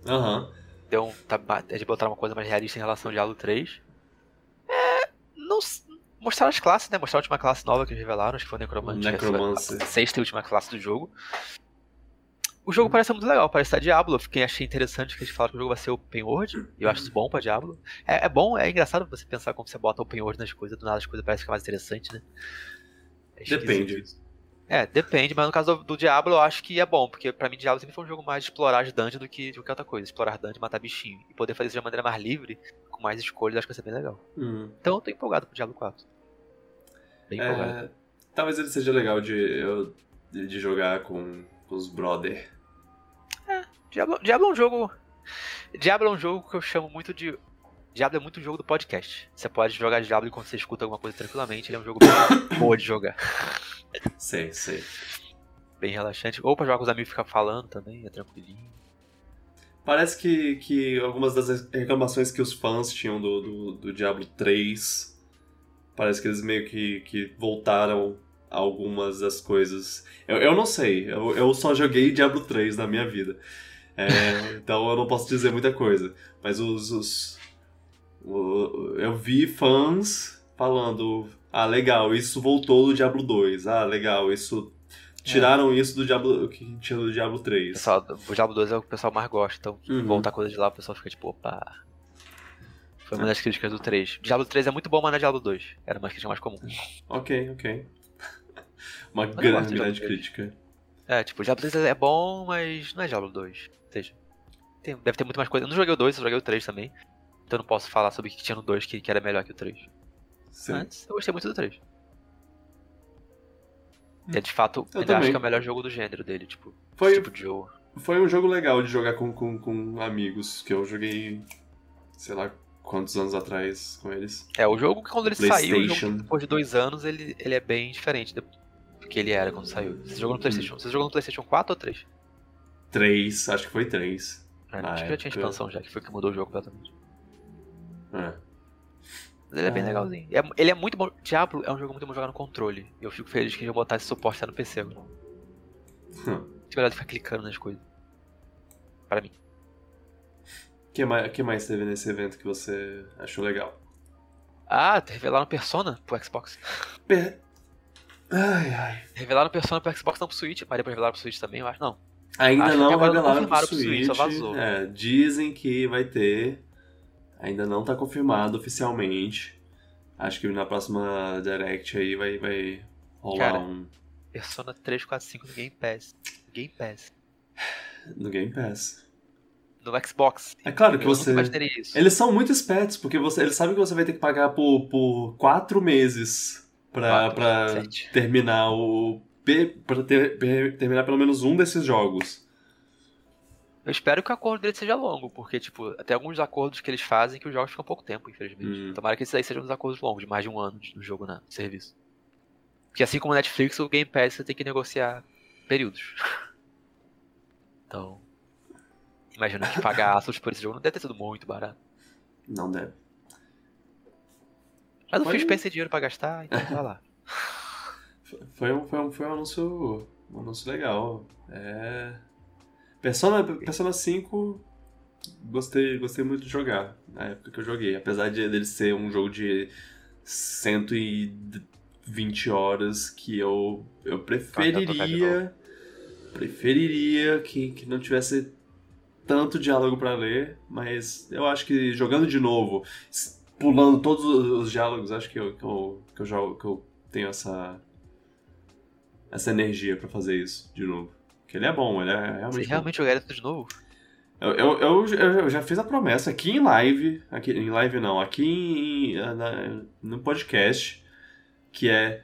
Aham.
Deu um, tá, é de botar uma coisa mais realista em relação ao Diablo 3. É. Não. Mostraram as classes, né? Mostraram a última classe nova que eles revelaram, acho que foi o Necromante.
Necromancer.
A sexta e última classe do jogo. O jogo parece muito legal, parece estar Diablo. Eu fiquei, achei interessante que eles falaram que o jogo vai ser open world. E eu acho isso bom pra Diablo. É, é bom, é engraçado você pensar como você bota open world nas coisas, do nada as coisas parecem ficar mais interessantes, né? É
Depende.
isso. É, depende, mas no caso do, do Diablo eu acho que é bom, porque pra mim Diablo sempre foi um jogo mais de explorar as dungeons do que de qualquer outra coisa. Explorar dungeon, matar bichinho. E poder fazer isso de uma maneira mais livre, com mais escolhas, acho que vai ser bem legal.
Hum.
Então eu tô empolgado pro Diablo 4. Bem empolgado.
É, talvez ele seja legal de, eu- de, jogar com, com os brother.
Diablo, Diablo é um jogo. Diablo é um jogo que eu chamo muito de. Diablo é muito um jogo do podcast. Você pode jogar Diablo enquanto você escuta alguma coisa tranquilamente. Ele é um jogo bem boa de jogar.
Sei, sei.
Bem relaxante. Ou pra jogar com os amigos e ficar falando também, é tranquilinho.
Parece que, que algumas das reclamações que os fãs tinham do, do, do Diablo 3, parece que eles meio que, que voltaram a algumas das coisas. Eu, eu não sei, eu, eu só joguei Diablo 3 na minha vida. É, então eu não posso dizer muita coisa. Mas os. os o- eu vi fãs falando: ah, legal, isso voltou do Diablo 2. Ah, legal, isso. Tiraram isso do Diablo. que tinha do Diablo 3.
Pessoal, o Diablo 2 é o que o pessoal mais gosta. Então,
Uhum.
voltar coisa de lá, o pessoal fica tipo, opa. Foi uma das críticas do 3. Diablo 3 é muito bom, mas não é Diablo 2. Era uma crítica mais comum.
Ok, ok. Uma
gosto
grande, grande
3.
crítica.
É, tipo, Diablo 3 é bom, mas não é Diablo 2. Ou seja, tem- deve ter muito mais coisa. Eu não joguei o 2, eu joguei o 3 também. Então eu não posso falar sobre o que tinha no 2 que, que era melhor que o 3.
Sim.
Mas eu gostei muito do 3. É de fato,
Eu
ainda acho que é o melhor jogo do gênero dele, tipo,
Foi,
tipo de jogo.
foi um jogo legal de jogar com, com, com amigos, que eu joguei, sei lá quantos anos atrás com eles.
É, o jogo que quando ele saiu, jogo, depois de dois anos, ele, ele é bem diferente do que ele era quando saiu. Você jogou no Playstation, você jogou no Playstation 4 ou 3?
Três, acho que foi três.
É,
Na
acho que já tinha
época-
expansão já, que foi que mudou o jogo completamente.
É.
Mas ele é bem
Ah.
legalzinho. É- ele é muito bom. Diablo é um jogo muito bom jogar no controle. E eu fico feliz que vão botar esse suporte no PC agora.
Hum.
Fica melhor de ficar clicando nas coisas. Para mim.
O que mais, que mais teve nesse evento que você achou legal?
Ah, revelaram Persona pro Xbox.
Per- Ai, ai.
Revelaram Persona pro Xbox não pro Switch, mas depois revelaram pro Switch também, eu acho. Não.
Ainda
Acho
não revelaram pro
confirmaram pro Switch,
Switch.
só vazou.
É, dizem que vai ter. Ainda não tá confirmado oficialmente. Acho que na próxima Direct aí vai, vai rolar
Cara.
um
Persona 3, 4, 5 no Game Pass. Game Pass.
no Game Pass.
No Xbox.
É claro que
eu
você. Eles são muito espertos, porque você, eles sabem que você vai ter que pagar por, por quatro meses pra,
Quatro,
pra terminar o. Pra ter- terminar pelo menos um desses jogos.
Eu espero que o acordo dele seja longo, porque, tipo, tem alguns acordos que eles fazem que os jogos ficam pouco tempo, infelizmente.
Hum.
Tomara que esses aí sejam uns acordos longos, de mais de um ano no jogo, na no serviço. Porque assim como o Netflix, o Game Pass você tem que negociar períodos. Então. Imagina que pagar aços por esse jogo não deve ter sido muito barato.
Não deve.
Mas o
Foi-
Phil Spencer tem dinheiro pra gastar, então vai lá.
Foi um, foi um, foi um anúncio. Um anúncio legal. É. Persona, Persona 5. Gostei, gostei muito de jogar. Na época que eu joguei. Apesar de dele ser um jogo de 120 horas que eu, eu preferiria. Preferiria que, que não tivesse tanto diálogo pra ler, mas eu acho que jogando de novo, pulando todos os os diálogos, acho que eu, que eu, que eu, jogo, que eu tenho essa essa energia pra fazer isso de novo. Que ele é bom, ele é realmente bom.
realmente jogaria tudo de novo?
Eu, eu, eu, eu já fiz a promessa aqui em live, aqui em live não, aqui em, na- no podcast, que é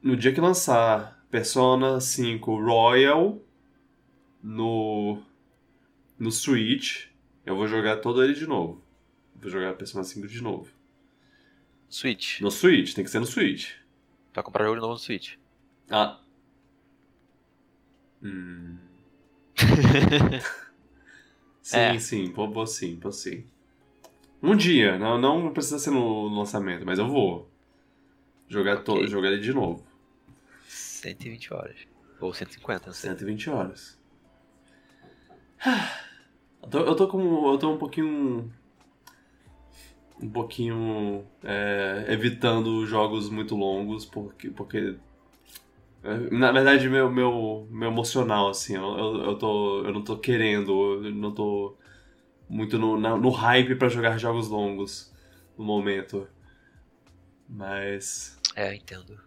no dia que lançar Persona 5 Royal no no Switch, eu vou jogar todo ele de novo. Vou jogar Persona 5 de novo.
Switch.
No Switch, tem que ser no Switch.
Vai comprar jogo de novo no Switch.
Ah. Hum. Sim,
É.
sim, vou, vou sim, vou sim. Um dia, não, não precisa ser no lançamento, mas eu vou. Jogar, to-
Ok.
jogar ele de novo.
120 horas. Ou 150, não sei.
120 horas. Eu tô, eu tô com. Eu tô um pouquinho. Um pouquinho. é, evitando jogos muito longos, porque. porque na verdade, meu, meu, meu emocional, assim, eu, eu, eu, tô, eu não tô querendo, eu não tô muito no, na- no hype pra jogar jogos longos no momento. Mas.
É, entendo.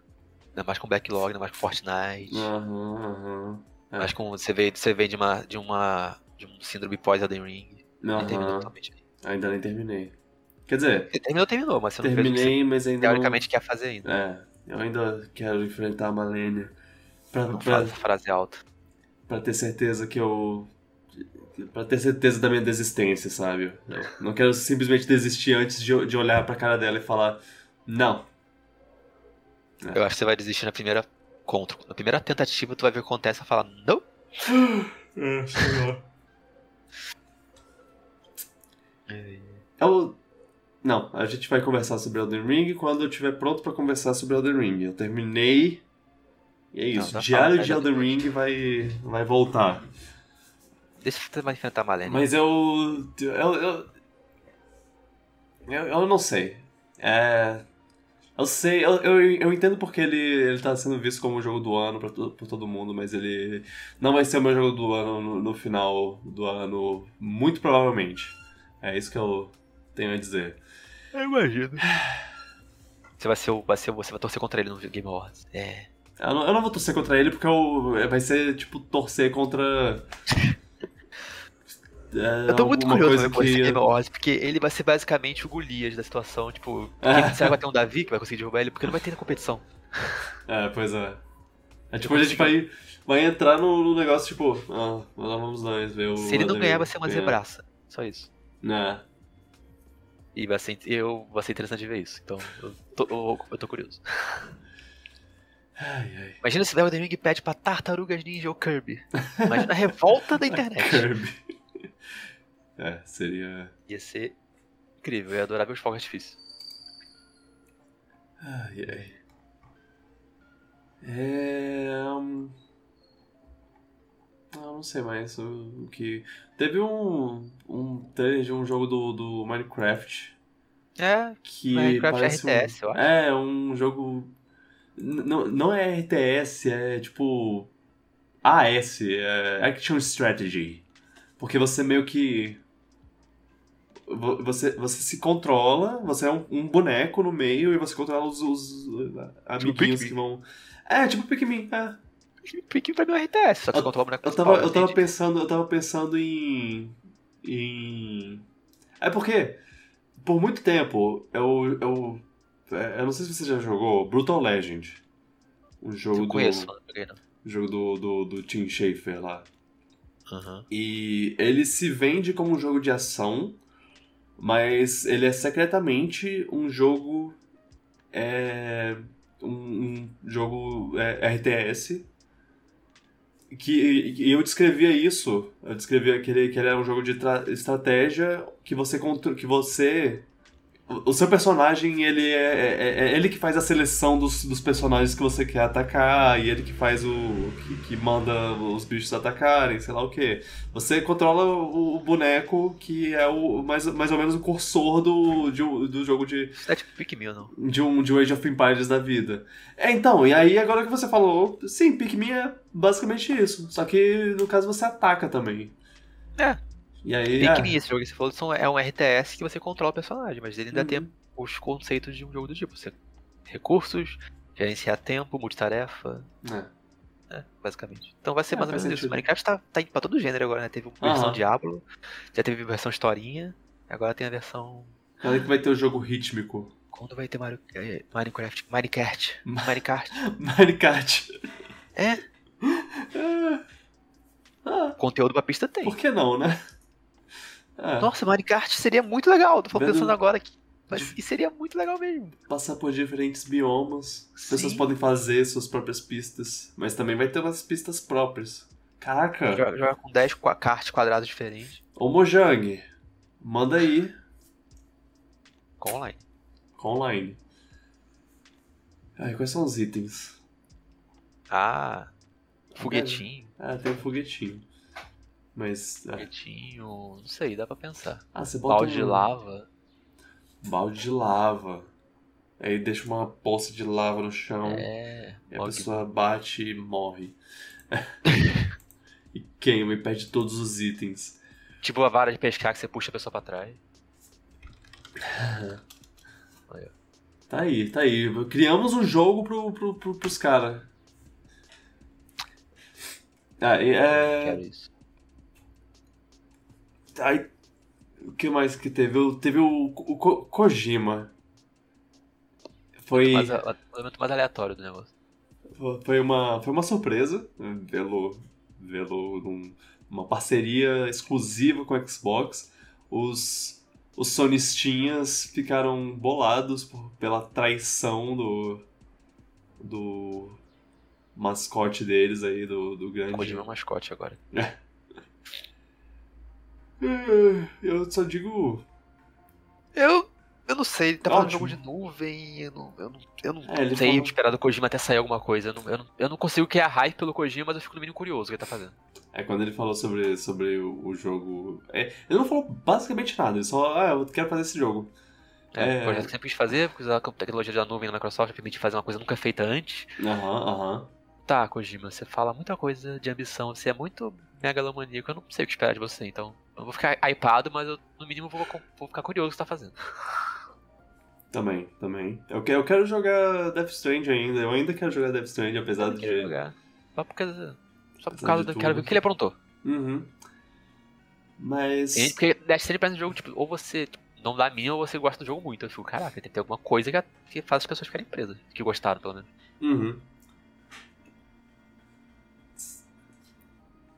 Ainda mais com backlog, ainda mais com Fortnite.
Aham, aham. é.
Com. Você vem, você vem de uma. de uma. de um síndrome pós-Elden Ring.
Aham.
totalmente.
Ainda nem terminei. Quer dizer,
Você terminou, terminou, mas você não fez o que
terminei, mas ainda
teoricamente quer fazer ainda.
não... É, eu ainda quero enfrentar a Malenia. Pra,
Não
pra,
essa frase alta.
pra ter certeza que eu... Pra ter certeza da minha desistência, sabe? Eu não quero simplesmente desistir antes de, de olhar pra cara dela e falar... Não.
Eu acho que você vai desistir na primeira contra. Na primeira tentativa, tu vai ver o que acontece e falar, não.
É, sei lá. Eu... Não, a gente vai conversar sobre Elden Ring quando eu estiver pronto pra conversar sobre Elden Ring. Eu terminei. E é isso.
dá
Diário
pra-
de Elden Ring vai, vai voltar.
Deixa você vai enfrentar a Malenia.
Mas eu. Eu. Eu, eu, eu não sei. É. Eu sei, eu, eu, eu entendo porque ele, ele tá sendo visto como o jogo do ano pra por todo mundo, mas ele não vai ser o meu jogo do ano no, no final do ano, muito provavelmente. É isso que eu tenho a dizer.
Eu imagino. Você vai ser o. Vai ser, o- você vai torcer contra ele no Game Awards. É.
Eu não, eu não vou torcer contra ele porque eu, vai ser tipo torcer contra. É,
Eu tô muito curioso pra ver esse. Game Awards, porque ele vai ser basicamente o Golias da situação. Tipo,
É.
quem- será que vai ter um Davi que vai conseguir derrubar ele? Porque não vai ter na competição.
É, pois é. É tipo, a gente vai, vai entrar no, no negócio, tipo, ah, lá vamos nós ver o.
Se ele não ganhar, vai ser uma
É.
zebraça. Só isso.
É.
E vai ser, eu, vai ser interessante ver isso. Então, eu tô, eu, tô curioso.
Ai, ai.
Imagina se der o The Ring pede pra Tartarugas Ninja ou Kirby. Imagina a revolta da internet.
Kirby. É, seria.
Ia ser incrível, eu ia adorar ver os fogos de artifício.
Ai, ai. É. hum, ah, não sei mais o que. Teve um. Um trailer de um jogo do, do Minecraft
É,
que.
Minecraft
parece
RTS,
um,
eu acho.
É, um jogo Não, não é RTS, é tipo. AS, é Action Strategy. Porque você meio que. vo- Você, você se controla, você é um, um boneco no meio e você controla os, os amiguinhos
Pikmin.
que vão. É, tipo Pikmin, é.
Mim é um RTS, só que você controla o boneco
Eu tava, eu tava pensando, eu tava pensando em. em. É porque, por muito tempo, eu. eu, é, eu não sei se você já jogou Brutal Legend. Um jogo
Eu
do.
conheço, joguei não.
jogo do, do, do Tim Schafer lá.
Aham.
E ele se vende como um jogo de ação, mas ele é secretamente um jogo. É, um, um jogo é, RTS. Que, eu descrevia isso. Eu descrevia que ele, que ele era um jogo de tra- estratégia que você que você. O seu personagem, ele é, é, é ele que faz a seleção dos, dos personagens que você quer atacar, e ele que faz o. que, que manda os bichos atacarem, sei lá o que. Você controla o, o boneco que é o mais, mais ou menos o cursor do, de do jogo de,
Isso é tipo Pikmin, não.
de um, de um Age of Empires da vida. É, então, e aí agora que você falou, sim, Pikmin é basicamente isso. Só que no caso você ataca também.
É.
E aí.
Pikmin,
é.
esse jogo que você falou, é um RTS que você controla o personagem, mas ele ainda
Uhum.
tem os conceitos de um jogo do tipo. Você recursos, gerenciar tempo, multitarefa,
É.
né, basicamente. Então vai ser
É,
mais ou menos isso.
sentido.
Minecraft tá, tá indo pra todo gênero agora, né? Teve uma versão
Aham.
Diablo, já teve a versão historinha, agora tem a versão...
Quando é que vai ter o jogo rítmico?
Quando vai ter Mario... é, Minecraft? Minecraft? Minecraft?
Minecraft.
É,
Ah,
conteúdo pra pista tem.
por que não, né? É,
Nossa, Minecraft seria muito legal. Tô
Vendo-
pensando agora aqui. Mas, e seria muito legal mesmo.
passar por diferentes biomas. As pessoas podem fazer suas próprias pistas. Mas também vai ter umas pistas próprias. Caraca!
Jogar com 10 qua- cartas quadrados diferentes.
Ô Mojang, manda aí.
Com online.
com Online. Ai, quais são os itens?
Ah, foguetinho.
Ah, tem um foguetinho. Mas. é.
Não sei, dá pra pensar.
Ah, você bota
Balde de
um
lava.
balde de lava. Aí deixa uma poça de lava no chão.
É.
e a
Mog-
pessoa bate e morre. e queima e perde todos os itens.
Tipo a vara de pescar que você puxa a pessoa pra trás.
Tá aí, tá aí. Criamos um jogo pro, pro, pro, pros caras. Ah, e, é...
Quero isso.
Aí, o que mais que teve? Teve o, o Ko- Kojima. Foi,
a- a- o elemento mais aleatório do negócio.
foi, uma, foi uma surpresa vê-lo vê-lo num- numa parceria exclusiva com o Xbox. Os, os sonistinhas ficaram bolados por- pela traição do, do mascote deles aí, do, do grande...
Kojima é mascote agora.
É, Eu só digo...
Eu. Eu não sei, ele tá fazendo
Ótimo.
jogo de nuvem, eu não, eu não, eu não
É,
sei
falou-
esperar do Kojima até sair alguma coisa. Eu não, eu, não, eu não consigo criar hype pelo Kojima, mas eu fico no mínimo curioso o que ele tá fazendo.
É quando ele falou sobre, sobre o, o jogo. É, ele não falou basicamente nada, ele só, ah, eu quero fazer esse jogo.
É,
É.
o projeto que sempre quis fazer, porque usar a tecnologia da nuvem na Microsoft permite fazer uma coisa nunca feita antes.
Aham, aham.
Tá, Kojima, você fala muita coisa de ambição, você é muito megalomaníaco, eu não sei o que esperar de você, então. Eu vou ficar hypado, mas eu, no mínimo, vou, vou ficar curioso o que você tá fazendo.
Também, também. Eu, que- eu quero jogar Death Stranding ainda, eu ainda quero jogar Death Stranding, apesar
quero
de.
jogar. Só por causa. Só por causa do. Quero ver o que ele aprontou.
Uhum. Mas.
E- Porque Death Stranding parece um jogo, tipo, ou você tipo, não dá a mim ou você gosta do jogo muito. Eu fico, caraca, tem que ter alguma coisa que, que faz as pessoas ficarem presas. Que gostaram, pelo menos.
Uhum.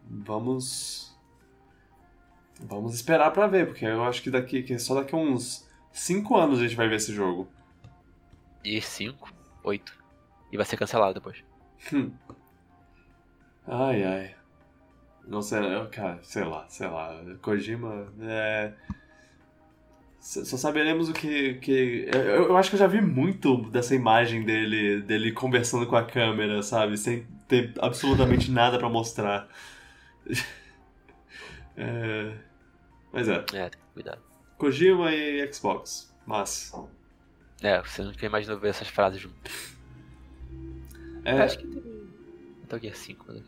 Vamos. Vamos esperar pra ver, porque eu acho que daqui que só daqui uns 5 anos a gente vai ver esse jogo.
E 5, 8. E vai ser cancelado depois.
Hum. Ai, ai. Não sei, eu, cara, sei lá, sei lá. Kojima, é. Só saberemos o que. que eu, eu acho que eu já vi muito dessa imagem dele, dele conversando com a câmera, sabe? Sem ter absolutamente nada pra mostrar. É, Mas é,
É, tem que cuidar.
Kojima e Xbox. Mas.
É, você nunca imaginou ver essas frases juntas.
É,
Acho que teve Metal Gear 5. Né?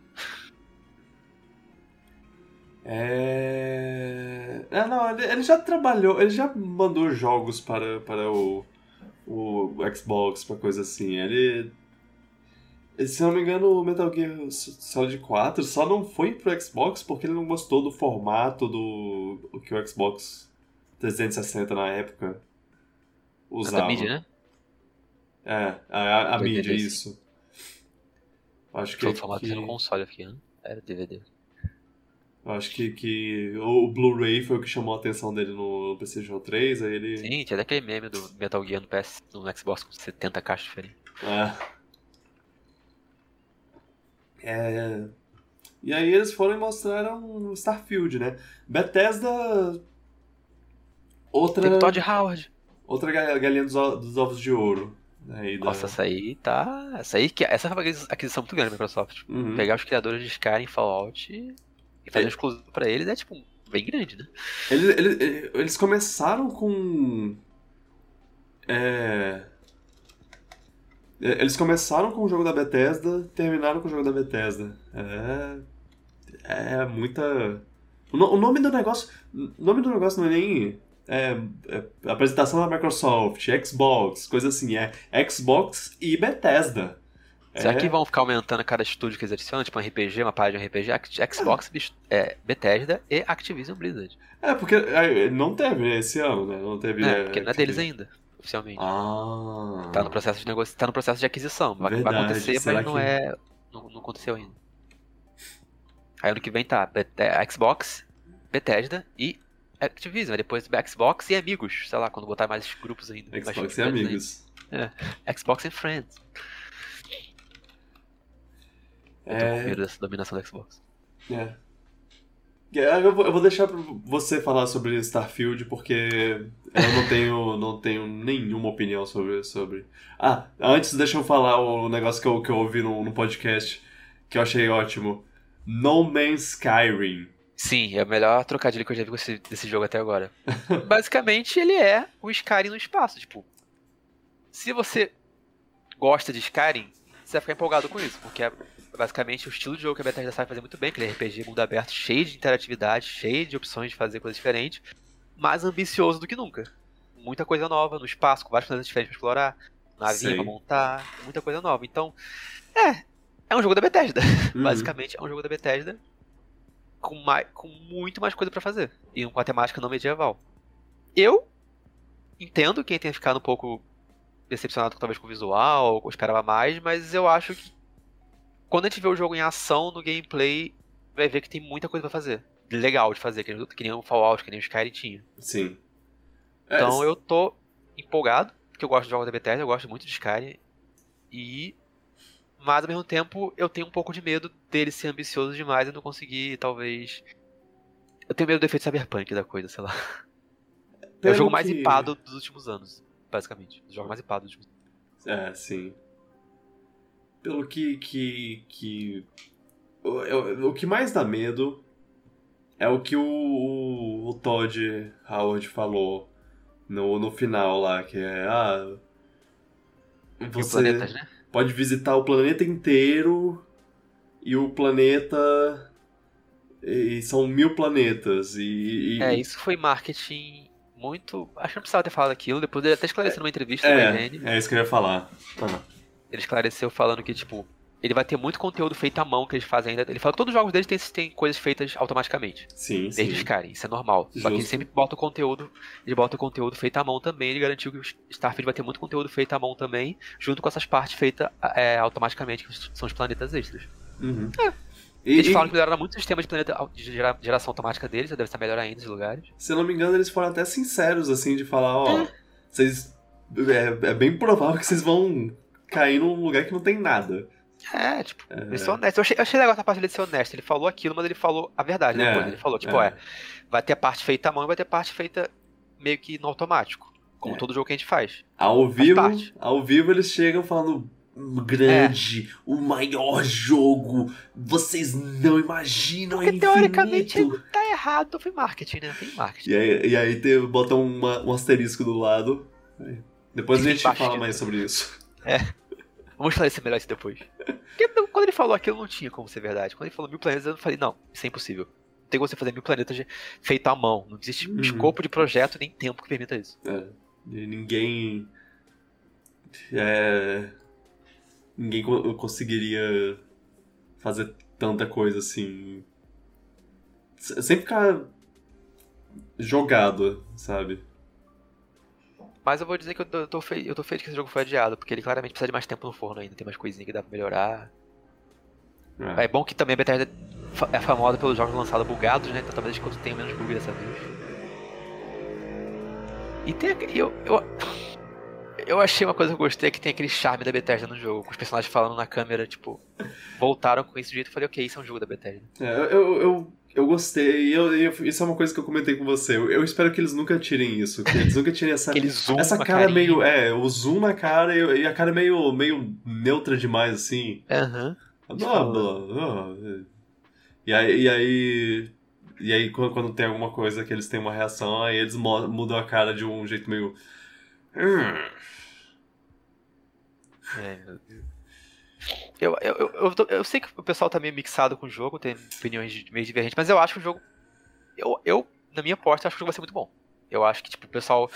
É... é não, ele, ele já trabalhou, ele já mandou jogos para, para o, o Xbox, para coisa assim. Ele. Se não me engano, o Metal Gear Solid 4 só não foi pro Xbox porque ele não gostou do formato do o que o Xbox 360 na época usava.
Da mídia, né?
É, a, a, a mídia, isso. Acho que,
Todo formato
que,
no console aqui, né? Era DVD.
acho que, que o Blu-ray foi o que chamou a atenção dele no PlayStation 3, aí ele...
Sim, tinha até aquele meme do Metal Gear no PS, no Xbox com 70 caixas diferentes.
É. É. E aí eles foram e mostraram Starfield, né? Bethesda. Outra.
Tem Todd Howard.
Outra ga- galinha dos, dos ovos de ouro. Aí da...
Nossa, essa aí tá. Essa aí que. Essa foi uma aquisição muito grande da Microsoft.
Uhum.
Pegar os criadores de Skyrim Fallout e e fazer
É.
um exclusivo pra eles é tipo bem grande, né?
Eles, eles, eles começaram com. É. é, Eles começaram com o jogo da Bethesda, terminaram com o jogo da Bethesda. É. É muita. O, no- o nome do negócio. O nome do negócio não é nem. É, é apresentação da Microsoft, Xbox, coisa assim. É Xbox e Bethesda.
Será
É.
que vão ficar aumentando a cada estúdio que eles adicionam? Tipo um RPG, uma página de RPG? Xbox, bis- é, Bethesda e Activision Blizzard.
É, porque é, não teve esse ano, né? Não teve.
É, porque não é deles ainda, oficialmente.
Ah.
Tá no processo de negócio, tá no processo de aquisição. Vai, acontecer, mas não
que-
é. Não, não aconteceu ainda. Aí ano que vem tá é, Xbox, Bethesda e Activision. Depois Xbox e amigos. Sei lá, quando botar mais grupos ainda.
Xbox e amigos.
ainda. Xbox and Friends. Eu tô
É,
medo dessa dominação do Xbox.
é. É, Eu vou, eu vou deixar você falar sobre Starfield, porque eu não tenho, não tenho nenhuma opinião sobre, sobre. Ah, antes deixa eu falar o negócio que eu, que eu ouvi no, no podcast, que eu achei ótimo. No Man's Skyrim.
Sim, é o melhor trocadilho que eu já vi com esse, desse jogo até agora. Basicamente, ele é o Skyrim no espaço. Tipo, se você gosta de Skyrim, você vai ficar empolgado com isso, porque é basicamente o estilo de jogo que a Bethesda sabe fazer muito bem, que é RPG mundo aberto, cheio de interatividade, cheio de opções de fazer coisas diferentes, mais ambicioso do que nunca. Muita coisa nova no espaço, com vários planetas diferentes pra explorar,
Sei.
pra montar, muita coisa nova. Então, é, é um jogo da Bethesda.
Uhum.
Basicamente, é um jogo da Bethesda com, mais, com muito mais coisa pra fazer. E com a temática não medieval. Eu entendo quem tenha ficado um pouco decepcionado talvez com o visual, ou esperava mais, mas eu acho que quando a gente vê o jogo em ação, no gameplay, vai ver que tem muita coisa pra fazer. Legal de fazer, que nem, que nem o Fallout, que nem o Skyrim tinha.
Sim. É,
Então eu tô empolgado, porque eu gosto de jogos da Bethesda, eu gosto muito de Skyrim. E. Mas ao mesmo tempo eu tenho um pouco de medo dele ser ambicioso demais e não conseguir, talvez. Eu tenho medo do efeito cyberpunk da coisa, sei lá. É o
pelo
jogo mais
que-
hipado dos últimos anos, basicamente. O jogo mais hipado dos últimos
É, sim. Pelo que. que, que o, o- o que mais dá medo é o que o, o, o Todd Howard falou no, no final lá, que é. Ah. Você
planetas, né?
pode visitar o planeta inteiro e o planeta. E são mil planetas. E, e-
É, isso foi marketing muito. Acho que não precisava ter falado aquilo, depois ele até esclareceu numa entrevista da
é,
IGN.
é isso que eu ia falar. Ah,
Ele esclareceu falando que, tipo, ele vai ter muito conteúdo feito à mão que eles fazem ainda. Ele falou que todos os jogos deles têm, têm coisas feitas automaticamente.
sim,
Desde
sim.
Skyrim, isso é normal. Só que ele
Justo.
sempre bota o conteúdo, ele bota o conteúdo feito à mão também, ele garantiu que o Starfield vai ter muito conteúdo feito à mão também, junto com essas partes feitas é, automaticamente, que são os planetas extras.
Uhum.
É.
E-
Eles falam que melhoraram muito o sistema de, planeta, de gera- geração automática deles, já deve estar melhor ainda nos lugares.
Se eu não me engano, eles foram até sinceros, assim, de falar, ó, vocês. É, é bem provável que vocês vão cair num lugar que não tem nada.
É, tipo, eles são honestos. Eu achei, eu achei legal essa parte dele ser honesto. Ele falou aquilo, mas ele falou a verdade
É,
depois. Ele falou, tipo,
é.
é, vai ter parte feita à mão e vai ter parte feita meio que no automático. Como
É.
todo jogo que a gente faz.
Ao vivo,
parte.
ao vivo eles chegam falando grande, o maior jogo, vocês não imaginam, é
Porque teoricamente tá errado, foi marketing, né? Foi marketing.
E aí, e aí botam uma- um asterisco do lado. Depois a gente fala mais sobre isso.
Vamos esclarecer melhor isso depois. Porque quando ele falou aquilo não tinha como ser verdade. Quando ele falou mil planetas, eu falei, não, isso é impossível. Não tem como você fazer mil planetas feito à mão. Não existe uhum. escopo de projeto nem tempo que permita isso.
É. Ninguém. É, ninguém conseguiria fazer tanta coisa assim. Sem ficar jogado, sabe?
Mas eu vou dizer que eu tô, eu tô, feio, eu tô feio que esse jogo foi adiado, porque ele claramente precisa de mais tempo no forno ainda, tem mais coisinhas que dá pra melhorar. É. é bom que também a Bethesda é famosa pelos jogos lançados bugados, né? Então talvez gente tenha menos bug dessa vez. E tem eu, eu eu achei uma coisa que eu gostei que tem aquele charme da Bethesda no jogo, com os personagens falando na câmera, tipo, voltaram com esse jeito e falei, ok, isso é um jogo da Bethesda.
É, eu, eu, eu gostei, eu, eu, isso é uma coisa que eu comentei com você. Eu, eu, espero que eles nunca tirem isso, que eles nunca tirem essa, essa cara carinha. meio. É, o zoom na cara e, e, a cara meio, meio neutra demais, assim.
Aham.
Uhum. E aí. E aí e aí, quando, quando tem alguma coisa que eles têm uma reação, aí eles mudam a cara de um jeito meio. Hum.
É. Eu, eu, eu, eu, eu, sei que o pessoal tá meio mixado com o jogo, tem opiniões meio divergentes, mas eu acho que o jogo. Eu, eu na minha porta, acho que o jogo vai ser muito bom. Eu acho que, tipo, o pessoal.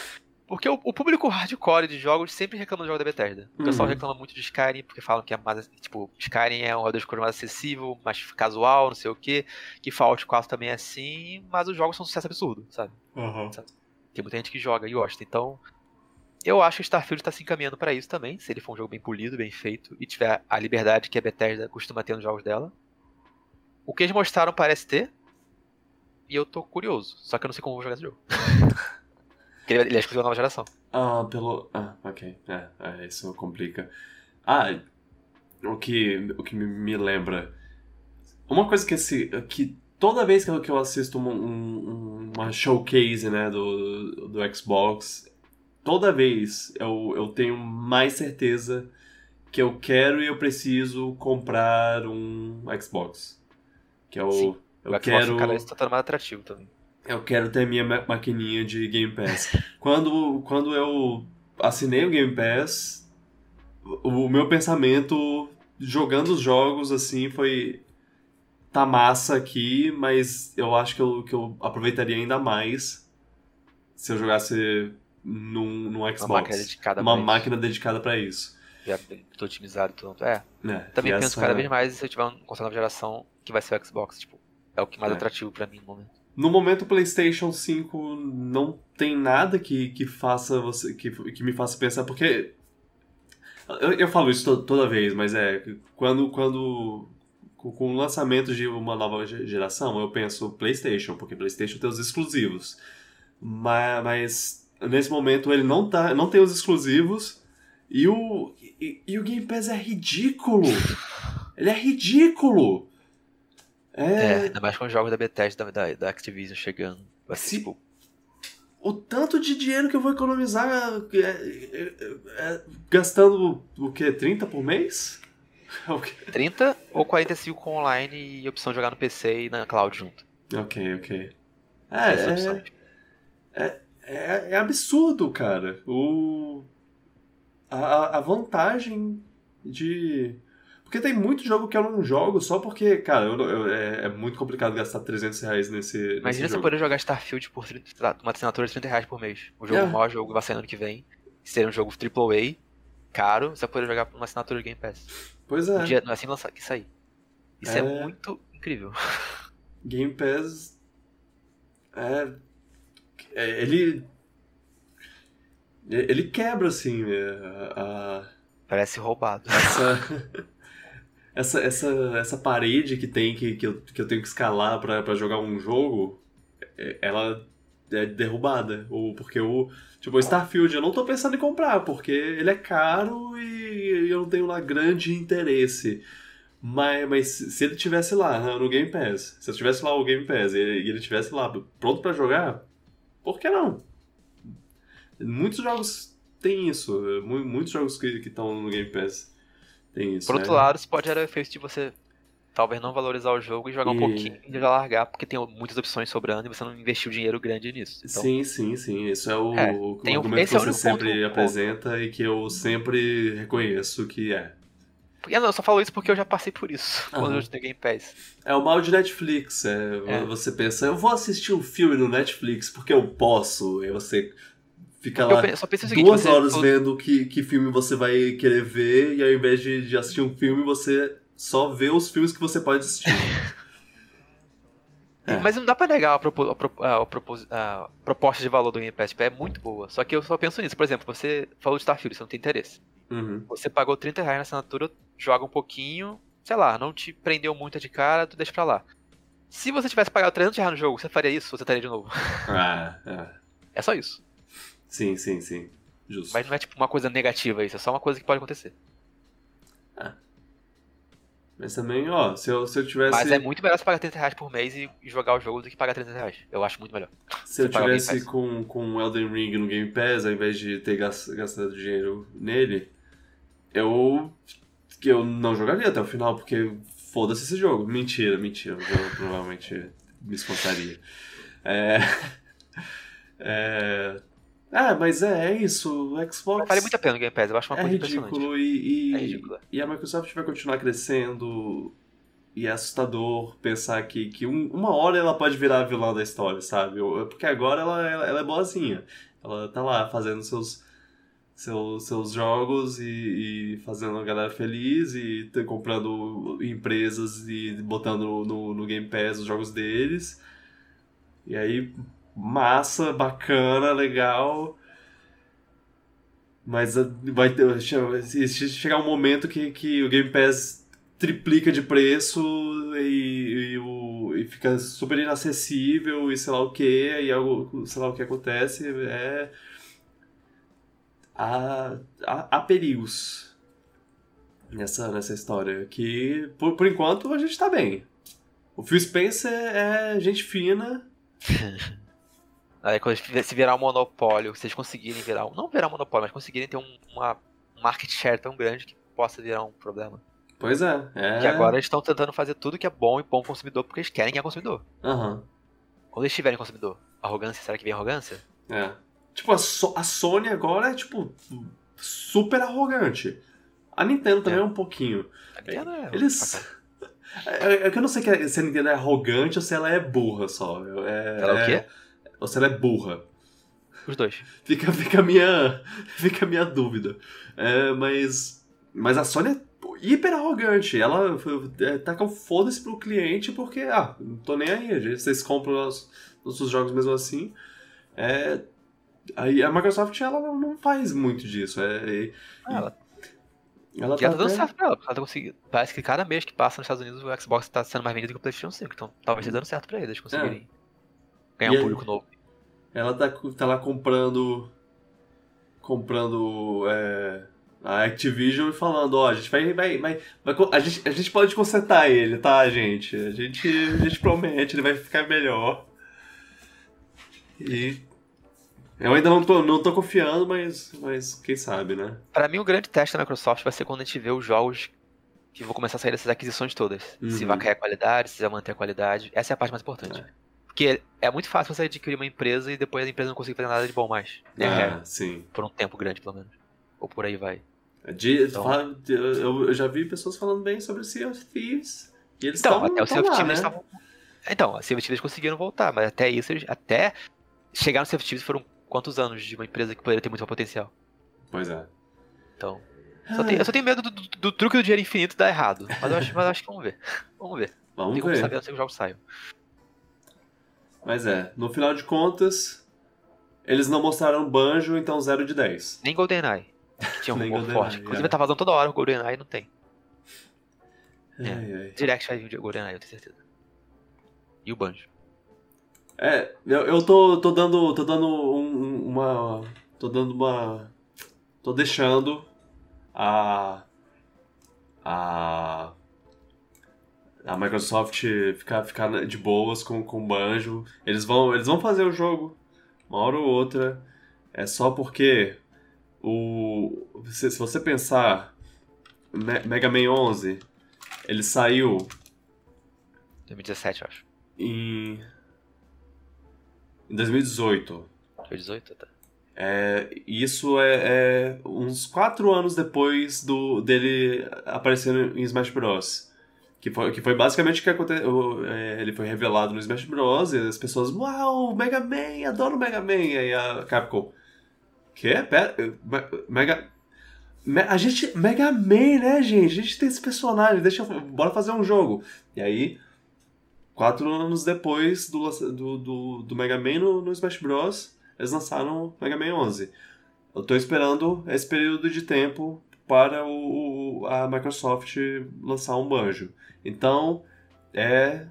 Porque o, o público hardcore de jogos sempre reclama do jogo da Bethesda. O pessoal uhum. reclama muito de Skyrim, porque falam que é mais. Tipo, Skyrim é um de mais acessível, mais casual, não sei o que. Que Fallout 4 também é assim, mas os jogos são um sucesso absurdo, sabe?
Uhum. sabe?
Tem muita gente que joga e gosta. Então, eu acho que Starfield está se encaminhando para isso também, se ele for um jogo bem polido, bem feito e tiver a liberdade que a Bethesda costuma ter nos jogos dela. O que eles mostraram parece ter, e eu tô curioso, só que eu não sei como vou jogar esse jogo. Porque ele é exclusivo da nova geração.
Ah, pelo. Ah, ok. É, é, isso complica. Ah, o que, o que me lembra. Uma coisa que esse. que toda vez que eu, assisto um, um, uma showcase né, do, do Xbox, toda vez eu, eu tenho mais certeza que eu quero e eu preciso comprar um Xbox. Que é o. Sim. Eu o Xbox quero.
Cada vez tá mais atrativo também.
Eu quero ter minha maquininha de Game Pass. quando, quando eu assinei o Game Pass, o meu pensamento jogando os jogos assim foi. Tá massa aqui, mas eu acho que eu, que eu aproveitaria ainda mais se eu jogasse num, num Xbox. Uma máquina dedicada Uma máquina dedicada para isso.
Já tô otimizado tudo. É. é Também penso essa... cada vez mais se eu tiver um console nova geração que vai ser o Xbox, tipo, é o que mais é. atrativo para mim no momento.
No momento o PlayStation 5 não tem nada que, que faça você que, que me faça pensar porque eu, eu falo isso to, toda vez, mas é quando quando com o lançamento de uma nova geração, eu penso PlayStation, porque PlayStation tem os exclusivos. Mas, mas nesse momento ele não, tá, não tem os exclusivos e o, e, e o Game Pass é ridículo. Ele é ridículo.
É, é ainda mais com os jogos da Bethesda, da, da Activision chegando. Vai ser, tipo...
O tanto de dinheiro que eu vou economizar é, é, é, gastando o que? 30 por mês?
30 ou 45 com online e opção de jogar no PC e na cloud junto.
Ok, ok. É, é, é, é, é absurdo, cara. O, a, a vantagem de. Porque tem muito jogo que eu não jogo só porque, cara, eu, eu, é, é, muito complicado gastar 300 reais nesse.
Imagina
nesse
você
jogo.
poder jogar Starfield por 30, uma assinatura de 30 reais por mês. O jogo, é. maior jogo vai sair ano que vem. Ser um jogo AAA, caro, você poder jogar por uma assinatura de Game Pass.
Pois é.
Um dia, assim lançar, que sair. Isso é, é muito incrível.
Game Pass. É é, ele. Ele quebra, assim, é, a.
Parece roubado.
Essa, essa, essa, essa parede que tem que, que, eu, que eu tenho que escalar para jogar um jogo, é, ela é derrubada. Ou porque o. Tipo, o Starfield eu não tô pensando em comprar, porque ele é caro e eu não tenho lá grande interesse. Mas, mas se ele tivesse lá no Game Pass, se eu tivesse lá o Game Pass e ele tivesse lá pronto para jogar, por que não? Muitos jogos têm isso. Muitos jogos que estão no Game Pass têm isso.
Por outro
né?
lado, isso pode gerar o efeito de você talvez não valorizar o jogo e jogar e... um pouquinho e já largar, porque tem muitas opções sobrando e você não investiu dinheiro grande nisso.
Então... Sim, sim, sim. Isso é o, é, o argumento que é você sempre apresenta ponto. e que eu sempre reconheço que é.
Eu, eu só falo isso porque eu já passei por isso quando eu tenho Game Pass.
É o mal de Netflix. É,
É.
Você pensa, eu vou assistir um filme no Netflix porque eu posso. Aí você fica
Eu
lá
pe- só penso seguinte,
duas horas vendo que, que filme você vai querer ver, e ao invés de, de assistir um filme, você só vê os filmes que você pode assistir. É.
Mas não dá pra negar a, propo- a a a proposta de valor do Game Pass, tipo, é muito boa. Só que eu só penso nisso. Por exemplo, você falou de Starfield, você não tem interesse.
Uhum.
Você pagou 30 reais na assinatura, joga um pouquinho, sei lá, não te prendeu muito de cara, tu deixa pra lá. Se você tivesse pagado 300 reais no jogo, você faria isso ou você estaria de novo?
Ah, é.
É só isso.
Sim, sim, sim. Justo.
Mas não é tipo uma coisa negativa isso, é só uma coisa que pode acontecer.
Mas também, ó, se eu, se eu tivesse.
Mas é muito melhor você pagar 30 reais por mês e jogar o jogo do que pagar 300 reais. Eu acho muito melhor.
Se eu tivesse com, com Elden Ring no Game Pass, ao invés de ter gas- gastado dinheiro nele, eu. Que eu não jogaria até o final, porque foda-se esse jogo. Mentira, mentira. O jogo provavelmente me espantaria. É. É. Ah, mas é, é isso. O Xbox.
Vale muito a pena o Game Pass, eu acho uma
é
coisa
ridículo e, e,
É ridículo.
e a Microsoft vai continuar crescendo e é assustador pensar que, que um- uma hora ela pode virar a vilã da história, sabe? Ou- Porque agora ela, ela, ela é boazinha. Ela tá lá fazendo seus, seus, seus jogos e, e fazendo a galera feliz e comprando empresas e botando no, no Game Pass os jogos deles. E aí, massa, bacana, legal. Mas uh, vai ter, chegar um momento que, que o Game Pass triplica de preço e, e, o, e fica super inacessível e sei lá o que, e algo, sei lá o que acontece, é. Há, há, há perigos nessa, nessa história. Que por, por enquanto a gente tá bem. O Phil Spencer é gente fina.
Aí quando se virar um monopólio, vocês conseguirem virar um. Não virar um monopólio, mas conseguirem ter um, uma um market share tão grande que possa virar um problema.
Pois é. é...
Que agora eles estão tentando fazer tudo que é bom e bom consumidor porque eles querem ganhar consumidor.
Aham.
Quando eles tiverem consumidor, arrogância, será que vem arrogância?
É. Tipo, a, So- a Sony agora é, tipo, super arrogante. A Nintendo também é,
É.
um pouquinho.
A Nintendo é
Eles. É, é que eu não sei é- se a Nintendo é arrogante ou se ela é burra só. É,
Ela é o quê?
é- Ou se ela é burra.
Os dois.
Fica, fica, a, minha, fica a minha dúvida. É, mas. Mas a Sony é hiper arrogante. Ela é, taca o foda-se pro cliente porque, ah, não tô nem aí. Vocês compram os nossos jogos mesmo assim. É, aí a Microsoft ela não, não faz muito disso. É, é-
Ah, ela,
ela tá
tá dando
até-
certo pra ela. Ela tá conseguindo. Parece que cada mês que passa nos Estados Unidos o Xbox tá sendo mais vendido que o PlayStation 5. Então talvez esteja dando certo pra eles conseguirem ganhar
É. E
um
aí-
público novo.
Ela tá, tá lá comprando. Comprando. é, a Activision e falando, ó, a gente vai. vai, vai, vai a, gente, a gente pode consertar ele, tá, gente? A gente, a gente promete, ele vai ficar melhor. E. Eu ainda não tô, não tô confiando, mas, mas quem sabe, né?
Pra mim, o grande teste da Microsoft vai ser quando a gente vê os jogos que vão começar a sair dessas aquisições todas. Se
Uhum.
vai cair a qualidade, se vai manter a qualidade. Essa é a parte mais importante. Porque é muito fácil você adquirir uma empresa e depois a empresa não conseguir fazer nada de bom mais. É,
Ah, sim.
por um tempo grande, pelo menos. Ou por aí vai.
De-
Então-
fala- eu, eu já vi pessoas falando bem sobre Sea of Thieves. E eles
Então,
tão-
até o Sea of Thieves
né?
estavam. Então, a Sea of Thieves conseguiram voltar, mas até isso, eles... até chegar no Sea of Thieves foram quantos anos de uma empresa que poderia ter muito potencial.
Pois é.
Então. Só tenho- eu só tenho medo do, do- do truque do dinheiro infinito dar errado. Mas eu acho, mas eu acho que vamos ver. Vamos ver.
Vamos
tem como
ver.
saber, não ser que os jogos saiam.
Mas é, no final de contas, eles não mostraram banjo, então 0 de 10.
Nem GoldenEye. Que tinha um rumor forte. Inclusive
é.
tá vazando toda hora o GoldenEye não tem. É.
Ai, ai.
Direct vai vir de GoldenEye, eu tenho certeza. E o Banjo.
É, eu, eu tô, tô dando. tô dando um- uma. tô dando uma. tô deixando a. a. a Microsoft ficar, ficar de boas com, com o banjo. Eles vão, eles vão fazer o jogo, uma hora ou outra. É só porque o. Se, se você pensar. Me- Mega Man 11, ele saiu
2017, eu acho.
em. em 2018.
Foi 18, tá?
É, isso é, é uns quatro anos depois do dele aparecendo em Smash Bros. Que foi, que foi basicamente o que aconteceu. É, ele foi revelado no Smash Bros. E as pessoas, uau, Mega Man, adoro Mega Man. E aí a Capcom, que? Pera, Mega. A gente. Mega Man, né, gente? A gente tem esse personagem, deixa. Bora fazer um jogo. E aí, quatro anos depois do, do, do, do Mega Man no, no Smash Bros., eles lançaram Mega Man 11. Eu tô esperando esse período de tempo para o, a Microsoft lançar um banjo. Então, é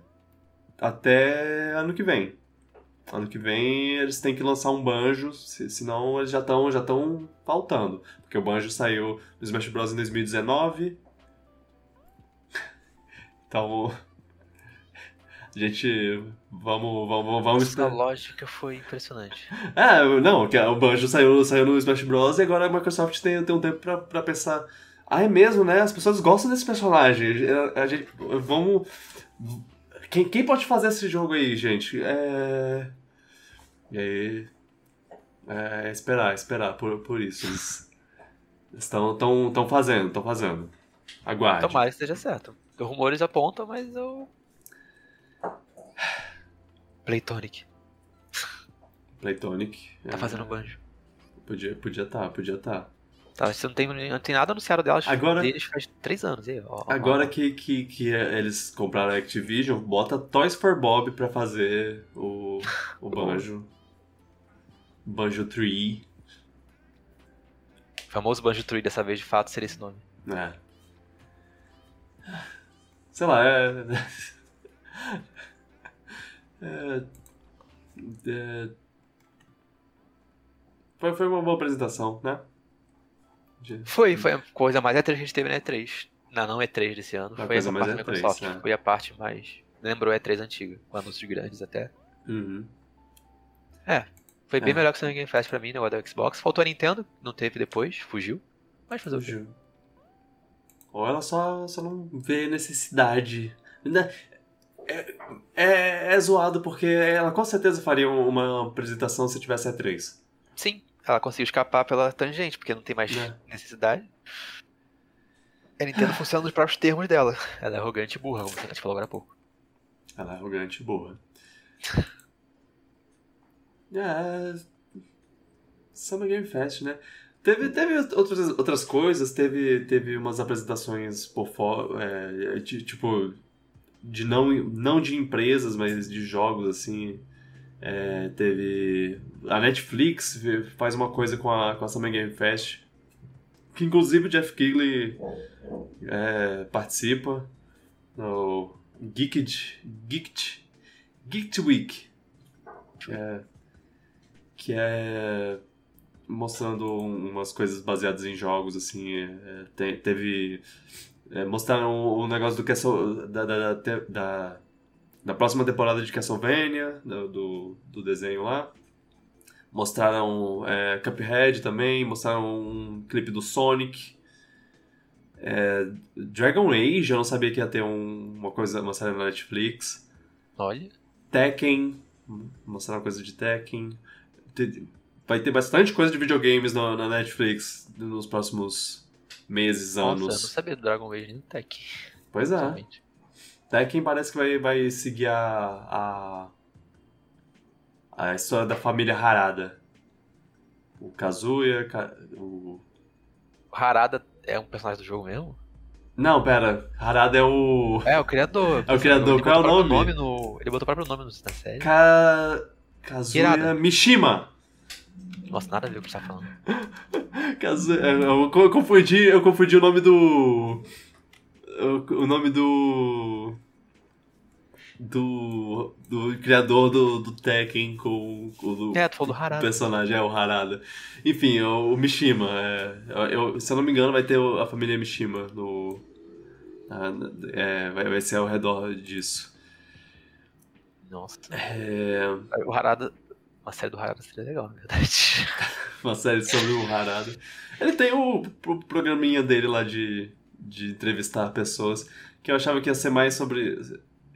até ano que vem. Ano que vem eles têm que lançar um banjo, senão eles já estão já estão faltando. Porque o banjo saiu no Smash Bros. em 2019. Então, gente. Vamos. Vamos. vamos
Essa lógica foi impressionante.
É, não, o Banjo saiu, saiu no Smash Bros. e agora a Microsoft tem, tem um tempo pra, pra pensar. Ah, é mesmo, né? As pessoas gostam desse personagem. A, a gente. Vamos. Quem, quem pode fazer esse jogo aí, gente? É. E aí. É esperar, esperar por, por isso. Eles estão tão, tão fazendo, estão fazendo. Aguarde.
Tomara que esteja certo. Os rumores apontam, mas eu Playtonic.
Playtonic.
Tá é. fazendo banjo.
Podia podia tá, podia tá.
Tá, você não tem, não tem nada anunciado delas agora, deles faz três anos. Aí, ó,
agora
ó.
Que, que, que eles compraram a Activision, bota Toys for Bob pra fazer o, o banjo. banjo Tree.
O famoso Banjo Tree dessa vez de fato seria esse nome.
É. Sei lá, é. É, é, foi, foi uma boa apresentação, né?
De... Foi, foi a coisa mais E3 que a gente teve na E3. Não, não E3 desse ano. A foi a parte da Microsoft. É. Foi a parte mais. Lembrou a E3 antiga, com anúncios grandes até.
Uhum.
É, foi bem é. melhor que o Game Fest pra mim, negócio da Xbox. Faltou a Nintendo, não teve depois, fugiu. Mas fazer fugiu. o
Ou ela só, só não vê necessidade. É, é, é, zoado porque ela com certeza faria uma apresentação se tivesse a 3.
Sim, ela conseguiu escapar pela tangente, porque não tem mais é. necessidade. A Nintendo funciona nos próprios termos dela. Ela é arrogante e burra, como você falou agora há pouco.
Ela é arrogante e burra. é. Summer Game Fest, né? Teve, teve outras, outras coisas, teve, teve umas apresentações por fora, é, tipo, de não, não de empresas, mas de jogos, assim. É, teve. A Netflix faz uma coisa com a, com a Summer Game Fest. Que inclusive o Jeff Keighley é, participa. No Geeked. Geeked. Geeked Week. É, que é mostrando umas coisas baseadas em jogos, assim. É, te, teve é, mostraram o negócio do Castle, da, da, da, da, próxima temporada de Castlevania, do, do, do desenho lá. Mostraram é, Cuphead também, mostraram um clipe do Sonic. É, Dragon Age, eu não sabia que ia ter um, uma coisa, uma série na Netflix.
Olha.
Tekken, mostraram coisa de Tekken. Vai ter bastante coisa de videogames na, na Netflix nos próximos meses,
Nossa,
anos.
Eu não sabia do Dragon Age nem do Tekken.
Pois é. Tekken parece que vai, vai seguir a, a, a história da família Harada. O Kazuya, o...
Harada é um personagem do jogo mesmo?
Não, pera. Harada é o.
É, o criador.
É o criador. Qual é o nome?
nome no... Ele botou o próprio nome na série.
Ka... Kazuya Hirada. Mishima.
Nossa, nada a ver com o que você tá falando.
É, eu, confundi, eu confundi o nome do. O, nome do. Do, do criador do, do Tekken com, com o
é, tu falou do Harada.
personagem, é o Harada. Enfim, é o, o Mishima. É, eu, se eu não me engano, vai ter a família Mishima no. É, vai, vai ser ao redor disso.
Nossa.
É...
O Harada uma série do Harada seria legal, na verdade.
Uma série sobre o Harada. Ele tem o, o programinha dele lá de, de entrevistar pessoas, que eu achava que ia ser mais sobre.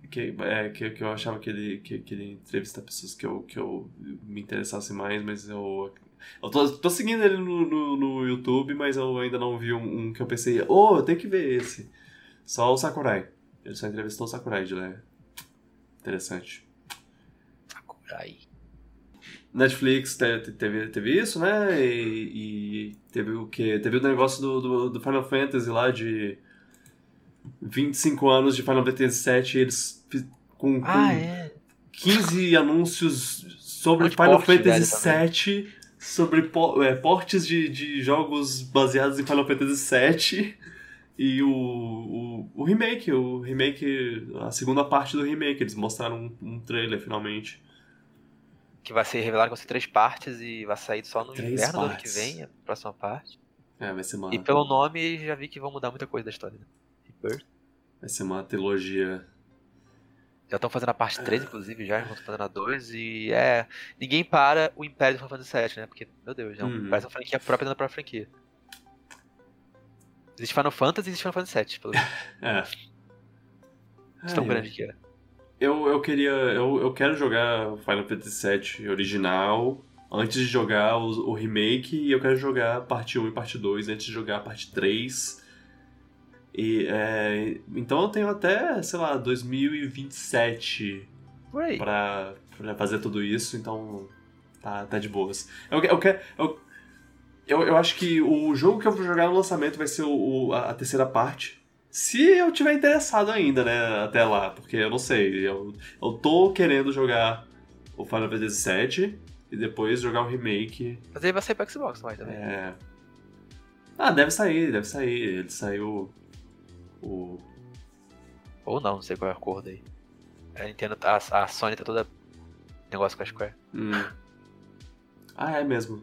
Que, é, que, que eu achava que ele, que, que ele entrevistar pessoas que eu, que eu me interessasse mais, mas eu Eu tô, tô seguindo ele no, no, no YouTube, mas eu ainda não vi um, um que eu pensei, oh, eu tenho que ver esse. Só o Sakurai. Ele só entrevistou o Sakurai de lá. Interessante.
Sakurai.
Netflix te- teve, teve isso, né? E, e teve o quê? Teve o negócio do, do, do Final Fantasy lá de 25 anos de Final Fantasy VII, eles com, com
Ah, é.
15 anúncios sobre Final
porte
Fantasy
velho
VII, sobre po- é, portes de, de jogos baseados em Final Fantasy VII e o, o, o remake, o remake, a segunda parte do remake, eles mostraram um, um trailer finalmente.
Que vai ser revelado ser três partes e vai sair só no
Três
inverno do ano que
partes.
vem, a próxima parte.
É, vai ser uma,
E pelo nome já vi que vão mudar muita coisa da história. Né? Rebirth.
vai ser uma trilogia.
Já estão fazendo a parte 3, inclusive, já, estão fazendo a 2 e é. Ninguém para o Império do Final Fantasy VII, né? Porque, meu Deus, é um,
Uhum.
parece uma franquia própria da própria franquia. Existe Final Fantasy e existe Final Fantasy VII, pelo menos.
É.
de tão
Ai,
grande que é.
Eu, eu queria. Eu, eu quero jogar Final Fantasy VII original antes de jogar o, o remake e eu quero jogar parte 1 e parte 2 antes de jogar a parte 3. E, é, então eu tenho até, sei lá, 2027
Por aí.
pra, pra fazer tudo isso, então tá, tá de boas. Eu, eu, eu, eu, eu acho que o jogo que eu vou jogar no lançamento vai ser o, o- a, a terceira parte. Se eu tiver interessado ainda, né, até lá, porque eu não sei. Eu, eu tô querendo jogar o Final Fantasy VII e depois jogar o remake.
Mas aí vai sair pra Xbox mais também.
É... Ah, deve sair, deve sair. Ele saiu. O.
Ou não, não sei qual é a acordo aí. A Nintendo, tá- a, a Sony tá toda negócio com a Square.
Hum. Ah, é mesmo.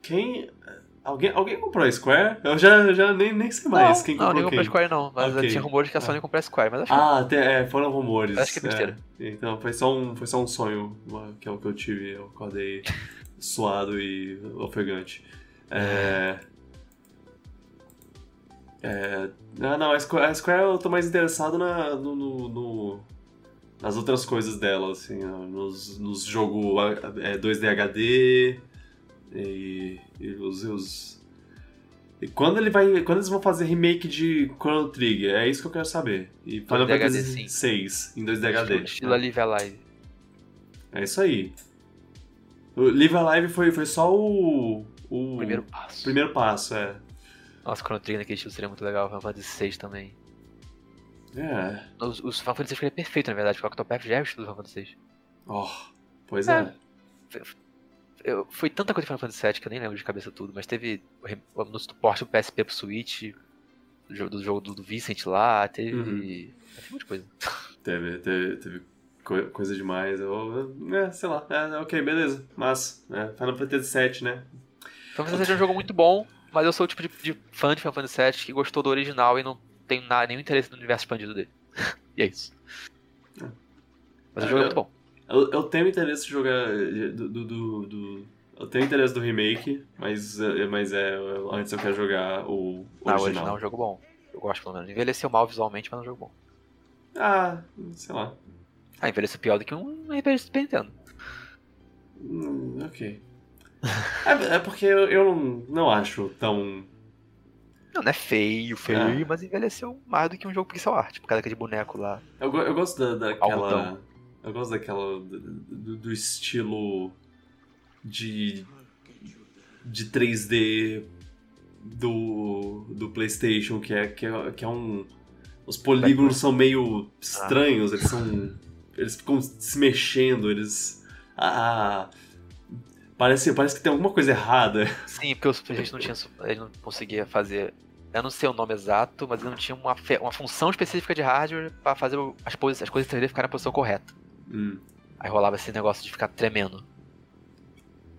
Quem. Alguém, alguém comprou a Square? Eu já, já nem, nem sei mais
não,
quem
não,
comprou
ninguém comprou a Square não. Mas
Ok.
tinha rumores que a Sony
Ah.
comprou a Square, mas acho que
Ah, até, é, foram rumores.
Acho que é besteira.
Então, foi só um, foi só um sonho que é o que eu tive. Eu acordei suado e ofegante. É... É... Ah, não, a Square, a Square eu tô mais interessado na, no, no- no- nas outras coisas dela, assim, nos, nos jogos é, 2D HD e, e os, os- E quando ele vai. Quando eles vão fazer remake de Chrono Trigger, é isso que eu quero saber. E Final
2D HD,
Fantasy
sim.
6 em 2D HD.
estilo, estilo Live Alive.
É isso aí. O Live Alive foi, foi só o. O
Primeiro passo.
primeiro passo, é.
Nossa, Chrono Trigger naquele estilo seria muito legal. Final Fantasy VI também.
É.
Os, os Final Fantasy VI ficaria perfeito, na verdade, porque o Octopath já é o estilo do Final Fantasy VI.
Oh, pois
É.
é.
Eu, foi tanta coisa de Final Fantasy VII que eu nem lembro de cabeça tudo, mas teve o no suporte do PSP pro Switch, do jogo do, jogo do, do Vincent lá, teve.
Uhum.
Teve um monte de coisa.
Teve, teve, teve coi- coisa demais. Eu, é, sei lá. É, ok, beleza. Mas, é, Final Fantasy VII, né?
Final Fantasy VII é um jogo muito bom, mas eu sou o tipo de, de fã de Final Fantasy VII que gostou do original e não tenho nada, nenhum interesse no universo expandido dele. e é isso. Mas o jogo é muito bom.
Eu, eu tenho interesse de jogar. eh, Do, do, do- eu tenho interesse do remake, mas, eh, mas é, antes eu quero jogar o
Ah, o
original.
original é um jogo bom. Eu gosto pelo menos. Envelheceu mal visualmente, mas é um jogo bom.
Ah, sei lá.
Ah, envelheceu pior do que um RPG Super Nintendo.
Hum, ok. é, é porque eu, eu não, não acho tão.
Não, não é feio, feio,
Ah.
mas envelheceu mais do que um jogo pixel art. Por causa daquele boneco lá.
Eu, eu gosto da, daquela.
Algodão.
Eu gosto daquela. Do, do- estilo de. de 3D do. do PlayStation, que é, que é, que é um. Os polígonos são meio estranhos, eles são. Eles ficam se mexendo, eles. Ah. Parece, parece que tem alguma coisa errada.
Sim, porque Super Nintendo não tinha. Não conseguia fazer. Eu não sei o nome exato, mas ele não tinha uma, uma função específica de hardware pra fazer as, poses, as coisas 3D ficarem na posição correta.
Hum,
Aí rolava esse negócio de ficar tremendo.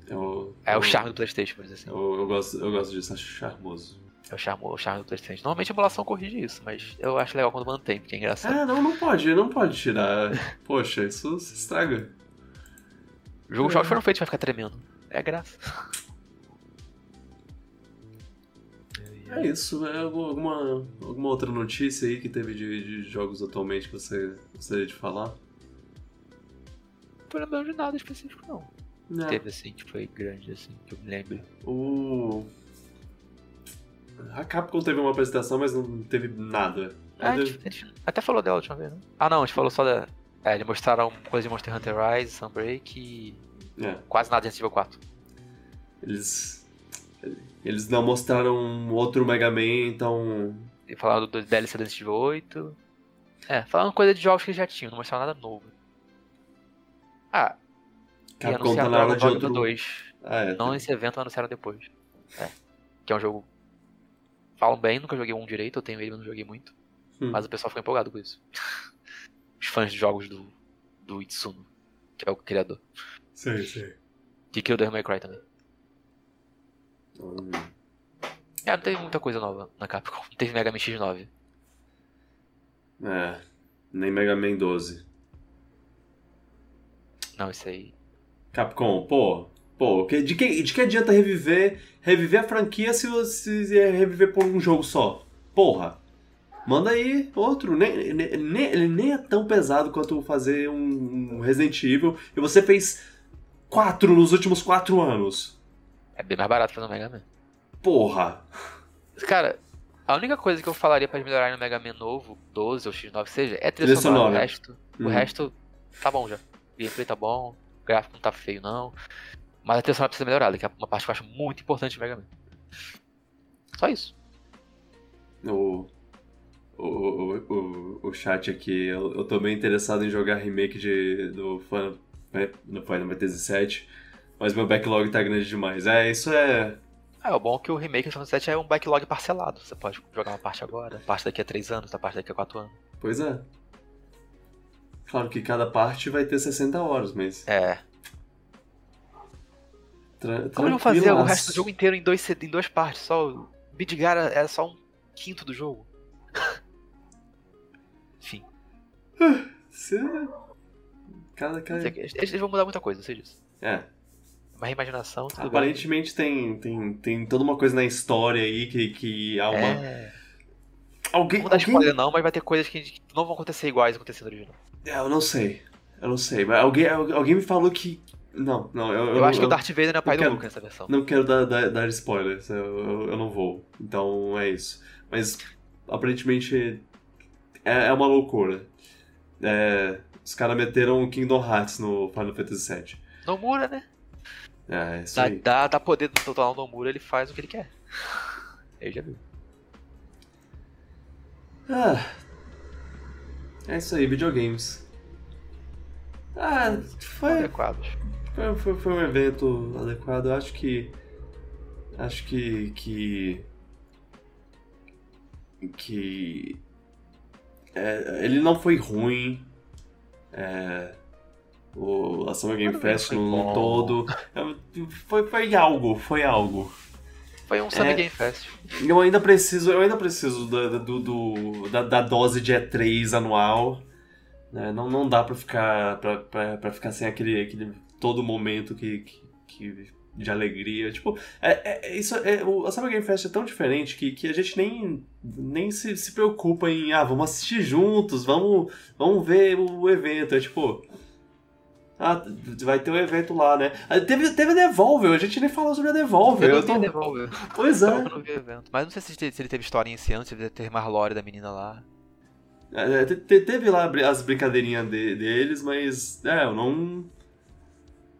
eu,
É
eu,
o charme do Playstation, por dizer assim.
Eu, eu gosto, eu gosto disso, acho charmoso.
É o charme, o charme do Playstation. Normalmente a emulação corrige isso, mas eu acho legal quando mantém, porque é engraçado.
Ah, não, não pode, não pode tirar. Poxa, isso se estraga.
Os jogos jogos foram feitos pra ficar tremendo. É graça.
É isso, é alguma, alguma outra notícia aí que teve de, de jogos atualmente que você gostaria de falar?
Tô lembrando de nada específico, não.
É.
Teve assim, que foi grande, assim, que eu me lembro.
O. A Capcom teve uma apresentação, mas não teve nada.
Ah, a, gente, a gente até falou dela a última vez, né? Ah, não, a gente falou só da. É, eles mostraram coisa de Monster Hunter Rise, Sunbreak e.
É.
Quase nada de Resident Evil 4.
Eles. Eles não mostraram outro Mega Man, então.
E falaram do DLC do Resident Evil 8. É, falaram coisa de jogos que eles já tinham, não mostraram nada novo. Ah,
Capcom tá
anunciaram
na hora de outro.
2.
Ah, é.
Não nesse evento, mas anunciaram depois. É. Que é um jogo. Falam bem, nunca joguei um direito, eu tenho ele, mas não joguei muito.
Hum.
Mas o pessoal ficou empolgado com isso. Os fãs de jogos do, do Itsuno, que é o criador.
Sei, sei.
Que criou Devil May Cry também.
Hum.
É, não teve muita coisa nova na Capcom. Não teve Mega Man X9.
É. Nem Mega Man 12.
Não, isso aí.
Capcom, pô. Pô, de que, de que adianta reviver, reviver a franquia se você é reviver por um jogo só? Porra. Manda aí outro. Nem, nem, ele nem é tão pesado quanto fazer um, um Resident Evil. E você fez quatro nos últimos quatro anos.
É bem mais barato fazer um Mega Man.
Porra.
Cara, a única coisa que eu falaria pra eles melhorarem no Mega Man novo, 12 ou X9 seja, é trilha
Trilha
sonora. O resto, o
Uhum.
resto tá bom já. Gameplay tá bom, o gráfico não tá feio não. Mas a trilha sonora precisa ser melhorada, que é uma parte que eu acho muito importante do Mega Man. Só isso.
O, o, o, o, o chat aqui, eu, eu tô bem interessado em jogar remake de, do Final, no Final Fantasy VII, mas meu backlog tá grande demais. É, isso é.
É, o bom é que o remake do Final Fantasy VII é um backlog parcelado. Você pode jogar uma parte agora, parte daqui a 3 anos, a parte daqui a 4 anos.
Pois é. Claro que cada parte vai ter 60 horas, mas.
É.
Tra
Como vão fazer o resto do jogo inteiro em, dois, em duas partes? Só Bidgar é só um quinto do jogo. Enfim.
Cê- Cada, cada...
Eles, eles vão mudar muita coisa, eu sei disso.
É.
Uma reimaginação, tudo bem.
Aparentemente tem, tem, tem toda uma coisa na história aí que, que há uma.
É.
Alguém.
Não vou dar
alguém...
spoiler não, mas vai ter coisas que não vão acontecer iguais acontecendo no original.
É, eu não sei. Eu não sei. Mas alguém, alguém me falou que. Não, não. Eu,
Eu, acho que o Darth Vader é pai do
quero-
Luke nessa versão.
Não quero dar, dar, dar spoilers, eu, eu, eu não vou. Então é isso. Mas aparentemente é, é uma loucura. É, os caras meteram Kingdom Hearts no Final Fantasy VII.
Nomura, né?
É, é isso
Dá,
aí.
dá, dá poder do total Nomura, ele faz o que ele quer. Ele já viu.
Ah, é isso aí, videogames. Ah, foi,
Adequados.
foi, foi, foi um evento adequado. Eu acho que. Acho que. que. que é, ele não foi ruim. É, o, a Summer Game Fest no, no todo. É, Foi, foi algo, foi algo.
Foi um Summer
É.
Game Fest.
Eu ainda preciso, eu ainda preciso da, do, do- da, da dose de E3 anual. né? Não, não dá pra ficar, pra, pra, pra ficar sem aquele, aquele todo momento que, que, que- de alegria. Tipo, é, é- é isso, é, o, a Summer Game Fest é tão diferente que, que a gente nem, nem se, se preocupa em, ah, vamos assistir juntos, vamos, vamos ver o evento. É tipo, ah, vai ter um evento lá, né? Ah, Teve, teve a Devolver, a gente nem falou sobre a Devolver.
Eu
Eu
não
tô-
Devolver.
Pois é.
eu não vi evento. Mas não sei se, se ele teve história em esse ano, se ele deve ter mais lore da menina lá.
É, te- te- teve lá as brincadeirinhas de- deles, mas é, eu não.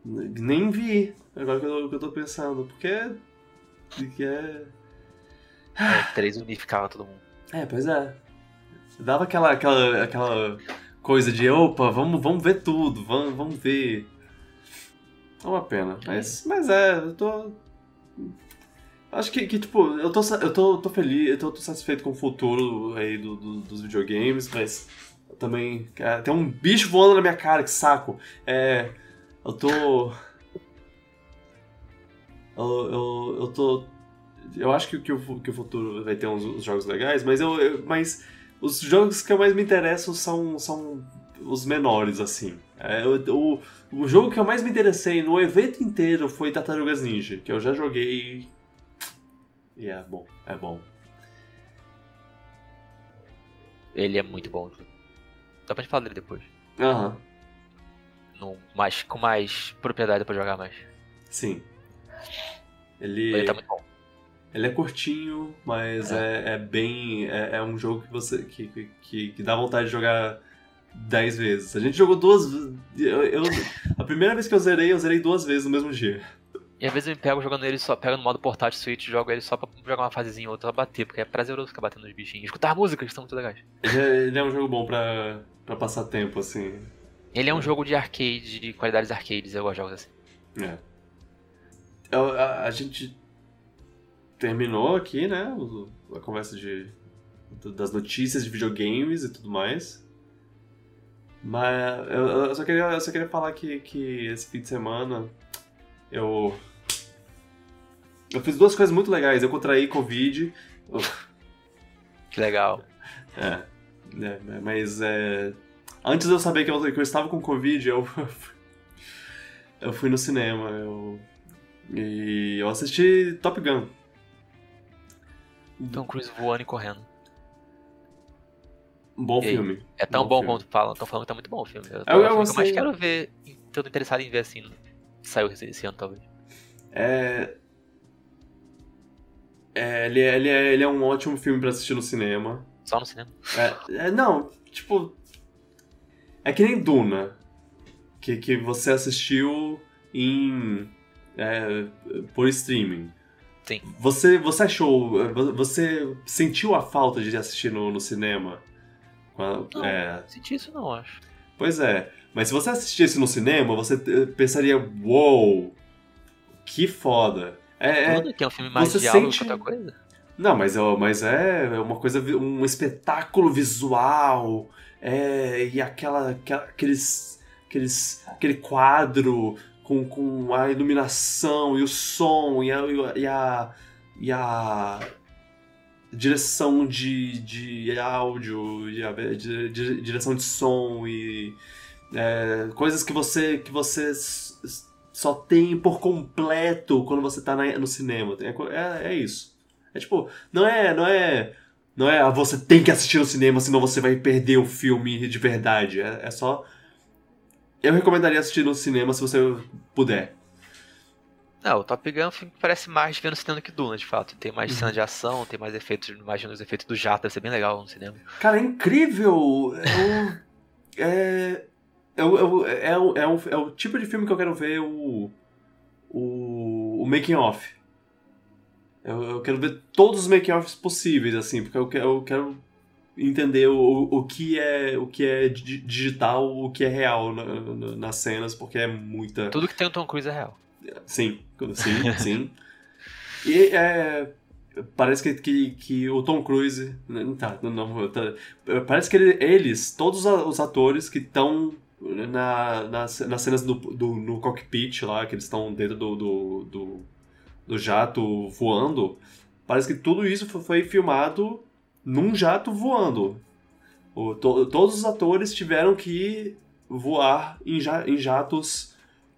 Nem vi. Agora que eu, que eu tô pensando. Porque. porque é.
É, três unificava todo mundo.
É, pois é. Dava aquela, aquela, aquela coisa de opa, vamos, vamos ver tudo, vamos, vamos ver. É uma pena. Mas, mas é, eu tô. Acho que, que tipo, eu tô, eu tô, tô feliz, eu tô, tô satisfeito com o futuro aí do, do- dos videogames, mas também. cara, tem um bicho voando na minha cara, que saco. É. Eu tô. Eu, eu, eu tô. Eu acho que, que, o, que o futuro vai ter uns, uns jogos legais, mas eu, eu- Mas os jogos que eu mais me interesso são, são os menores, assim. É, o, o jogo que eu mais me interessei no evento inteiro foi Tartarugas Ninja, que eu já joguei. E é bom, é bom.
Ele é muito bom. Dá pra gente falar dele depois.
Aham.
no, mais, com mais propriedade pra jogar mais.
Sim. Ele,
Ele tá muito bom.
Ele é curtinho, mas é, é bem. É, é um jogo que você. Que, que, que dá vontade de jogar 10 vezes. A gente jogou duas. Eu, eu- a primeira vez que eu zerei, eu zerei duas vezes no mesmo dia.
E às vezes eu me pego jogando ele só, pego no modo portátil Switch, jogo ele só pra jogar uma fasezinha ou outra pra bater, porque é prazeroso ficar batendo nos bichinhos. Escutar músicas que são muito legais.
Ele é, ele é um jogo bom pra, pra passar tempo, assim.
Ele é um jogo de arcade, de qualidades arcades, eu gosto de jogos assim.
É. Eu- a, a gente terminou aqui, né? A conversa de, das notícias de videogames e tudo mais. Mas eu, eu só, queria, eu só queria falar que, que esse fim de semana eu. Eu fiz duas coisas muito legais. Eu contraí Covid.
Que legal.
É, é, mas é, antes de eu saber que eu, que eu estava com Covid, eu, eu fui no cinema. Eu, e eu assisti Top Gun.
Tom Cruise voando e correndo.
Bom
E aí?
filme.
É tão
Bom
bom, quanto falam. Estão falando que tá muito bom o filme. Eu,
Eu- eu
eu mais
gostei.
quero ver. Tô interessado em ver assim. Saiu esse, esse ano, talvez.
É, é, ele, é, ele, é, ele é um ótimo filme pra assistir no cinema.
Só no cinema.
É, é, não, tipo. É que nem Duna. Que, que você assistiu em. é, por streaming.
Sim.
Você, você achou. Você sentiu a falta de assistir no, no cinema?
Não.
é,
senti isso não, acho.
pois é. Mas se você assistisse no cinema, você eh, pensaria: Uou! Que foda! É, é-
que é um filme mais
você
diálogo
sente-
outra coisa.
não, mas, é- mas é uma coisa, um espetáculo visual, é, e aquela, aquela- aqueles, aqueles, aquele quadro com, com a iluminação e o som e a, e a, e a direção de, de áudio, e a di- di- direção de som e é, coisas que você que você só tem por completo quando você tá na- no cinema. É, é, é isso. É tipo, não é, não é, não é, ah, você tem que assistir no cinema, senão você vai perder o filme de verdade. É, é só, eu recomendaria assistir no cinema se você puder.
Não, o Top Gun é um filme que parece mais ver no cinema que Duna, de fato. Tem mais
Uhum.
cena de ação, tem mais efeitos, imagina os efeitos do jato, deve ser bem legal no cinema.
Cara, é incrível. É, o- é, é, o- é, o- é, é, é tipo de filme que eu quero ver o, o, o making off. Eu, eu quero ver todos os making offs possíveis, assim, porque eu eu quero entender o, o que é o que é di- digital, o que é real na- na- nas cenas, porque é muita.
Tudo que tem o Tom Cruise é real.
Sim, sim, sim. E é, parece que, que, que o Tom Cruise. Tá, não, não, tá, parece que ele- eles, todos os atores que estão na, nas, nas cenas do, do, no cockpit lá, que eles estão dentro do, do, do, do jato voando, parece que tudo isso fo- foi filmado num jato voando. O, to- todos os atores tiveram que voar em, ja, em jatos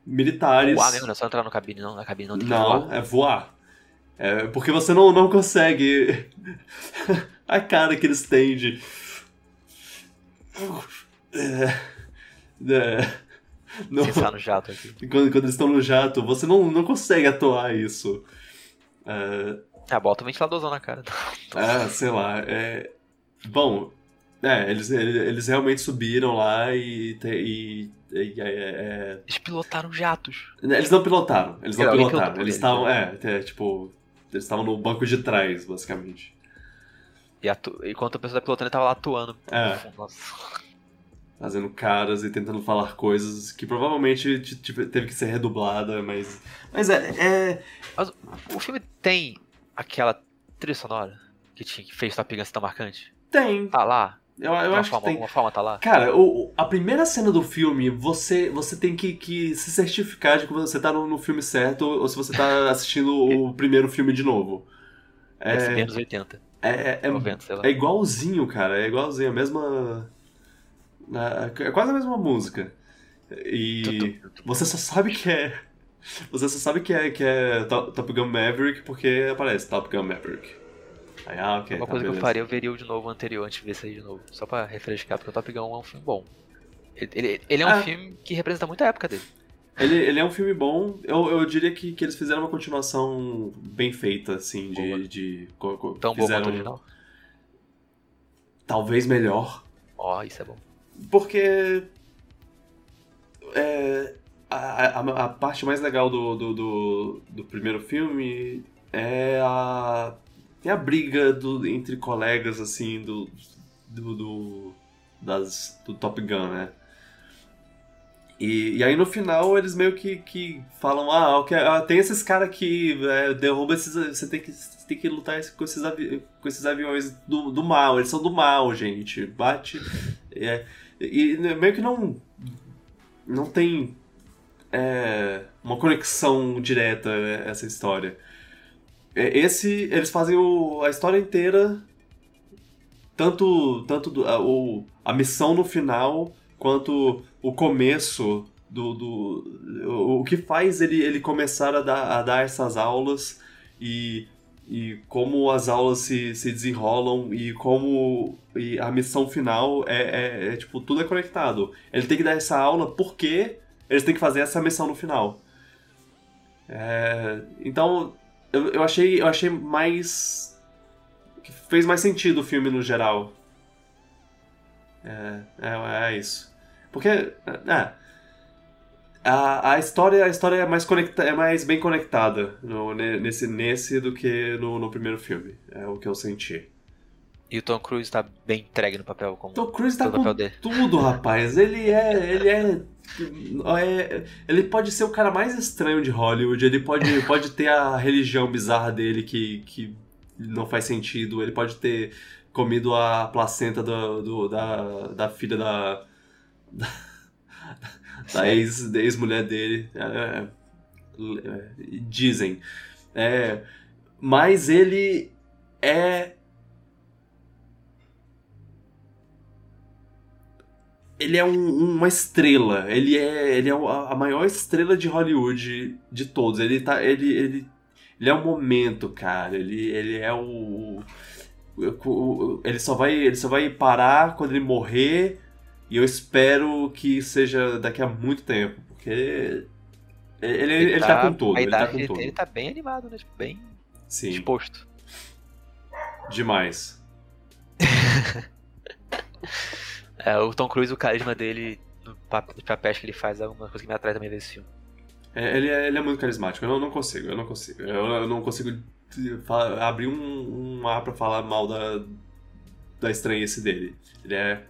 militares.
Voar mesmo, não é só entrar no cabine, não. Na cabine não tem
Não,
voar.
é voar. É porque você não, não consegue. a cara que eles têm de. É, é, não-
Pensar no jato aqui.
quando, quando eles estão no jato, você não, não consegue atuar isso. É,
Ah, bota o ventiladorzão na cara.
ah, sei lá. É, bom, é, eles, eles realmente subiram lá e. e- e- é, é,
Eles pilotaram jatos.
Eles não pilotaram, eles não pilotaram. Eles estavam,
né?
é, é, tipo, eles estavam no banco de trás, basicamente.
E atu... enquanto a pessoa tá pilotando, ele tava lá atuando.
É. Fazendo caras e tentando falar coisas que provavelmente teve que ser redublada, mas. Mas é. é...
Mas o filme tem aquela trilha sonora que, tinha, que fez Gun ser tão marcante?
Tem.
Tá lá?
Eu, eu acho que
forma,
tem.
alguma forma tá lá?
Cara, o, a primeira cena do filme, você, você tem que, que se certificar de que você tá no, no filme certo ou se você tá assistindo o primeiro filme de novo.
Deve
É,
menos 80,
é, é, é,
90, sei lá.
É igualzinho, cara. É igualzinho. A mesma. É é quase a mesma música. E você só sabe que é. Você só sabe que é, que é To- Top Gun Maverick porque aparece Top Gun Maverick. Aí, ah, ok.
Uma
tá,
coisa que eu
beleza.
faria, eu veria o de novo o anterior antes de ver esse aí de novo. Só pra refrescar, porque o Top Gun é um filme bom. Ele, ele, ele é um
Ah.
filme que representa muito a época dele.
Ele, ele é um filme bom. Eu, eu diria que, que eles fizeram uma continuação bem feita, assim,
Boa.
de. de co- co-
Tão bom
fizeram
quanto o original.
talvez melhor.
Ó, isso é bom.
Porque. É, a, a, parte mais legal do, do, do, do primeiro filme é a. É a briga do, entre colegas, assim, do. do, do das, do Top Gun, né? E, e aí no final eles meio que, que falam, ah, ok, ah, tem esses caras que é, esses. Você tem que, você tem que lutar com esses, avi com esses aviões do, do mal, eles são do mal, gente. Bate. É, e meio que não. Não tem é, uma conexão direta essa história. É, Esse, eles fazem o, a história inteira, tanto, tanto do- a, o, a missão no final, quanto o começo do. do o, o que faz ele, ele começar a dar, a dar essas aulas e, e como as aulas se, se desenrolam e como e a missão final é, é- é, tipo, tudo é conectado. Ele tem que dar essa aula porque eles têm que fazer essa missão no final. É, então, eu, eu achei eu achei mais fez mais sentido o filme no geral. É, é, é isso. Porque é, a, a história a história é mais conecta, é mais bem conectada no- ne- nesse nesse do que no, no primeiro filme. É o que eu senti.
E o Tom Cruise tá bem entregue no papel como
Tom Cruise tá com
dele.
tudo, rapaz. Ele é. Ele é, é- Ele pode ser o cara mais estranho de Hollywood. Ele pode, pode ter a religião bizarra dele que, que não faz sentido. Ele pode ter comido a placenta do, do- da, da filha da. da, da ex- ex-mulher dele. É, é, dizem. É, mas ele é ele é um- uma estrela. Ele é, ele é a maior estrela de Hollywood de todos. Ele tá, ele, ele, ele é o momento, cara. Ele, ele é o, ele só vai, ele só vai parar quando ele morrer. E eu espero que seja daqui a muito tempo, porque ele, ele, ele tá, com tudo. Ele tá com
dele-
tudo.
Ele tá bem animado, né? Tipo, bem
Sim,
disposto.
demais.
É, o Tom Cruise, o carisma dele, no papéis que ele faz, é uma coisa que me atrai também desse filme.
É, ele, é, ele é muito carismático. Eu não, não consigo, eu não consigo. Eu, eu não consigo fa- abrir um, um ar pra falar mal da, da estranhece dele. Ele é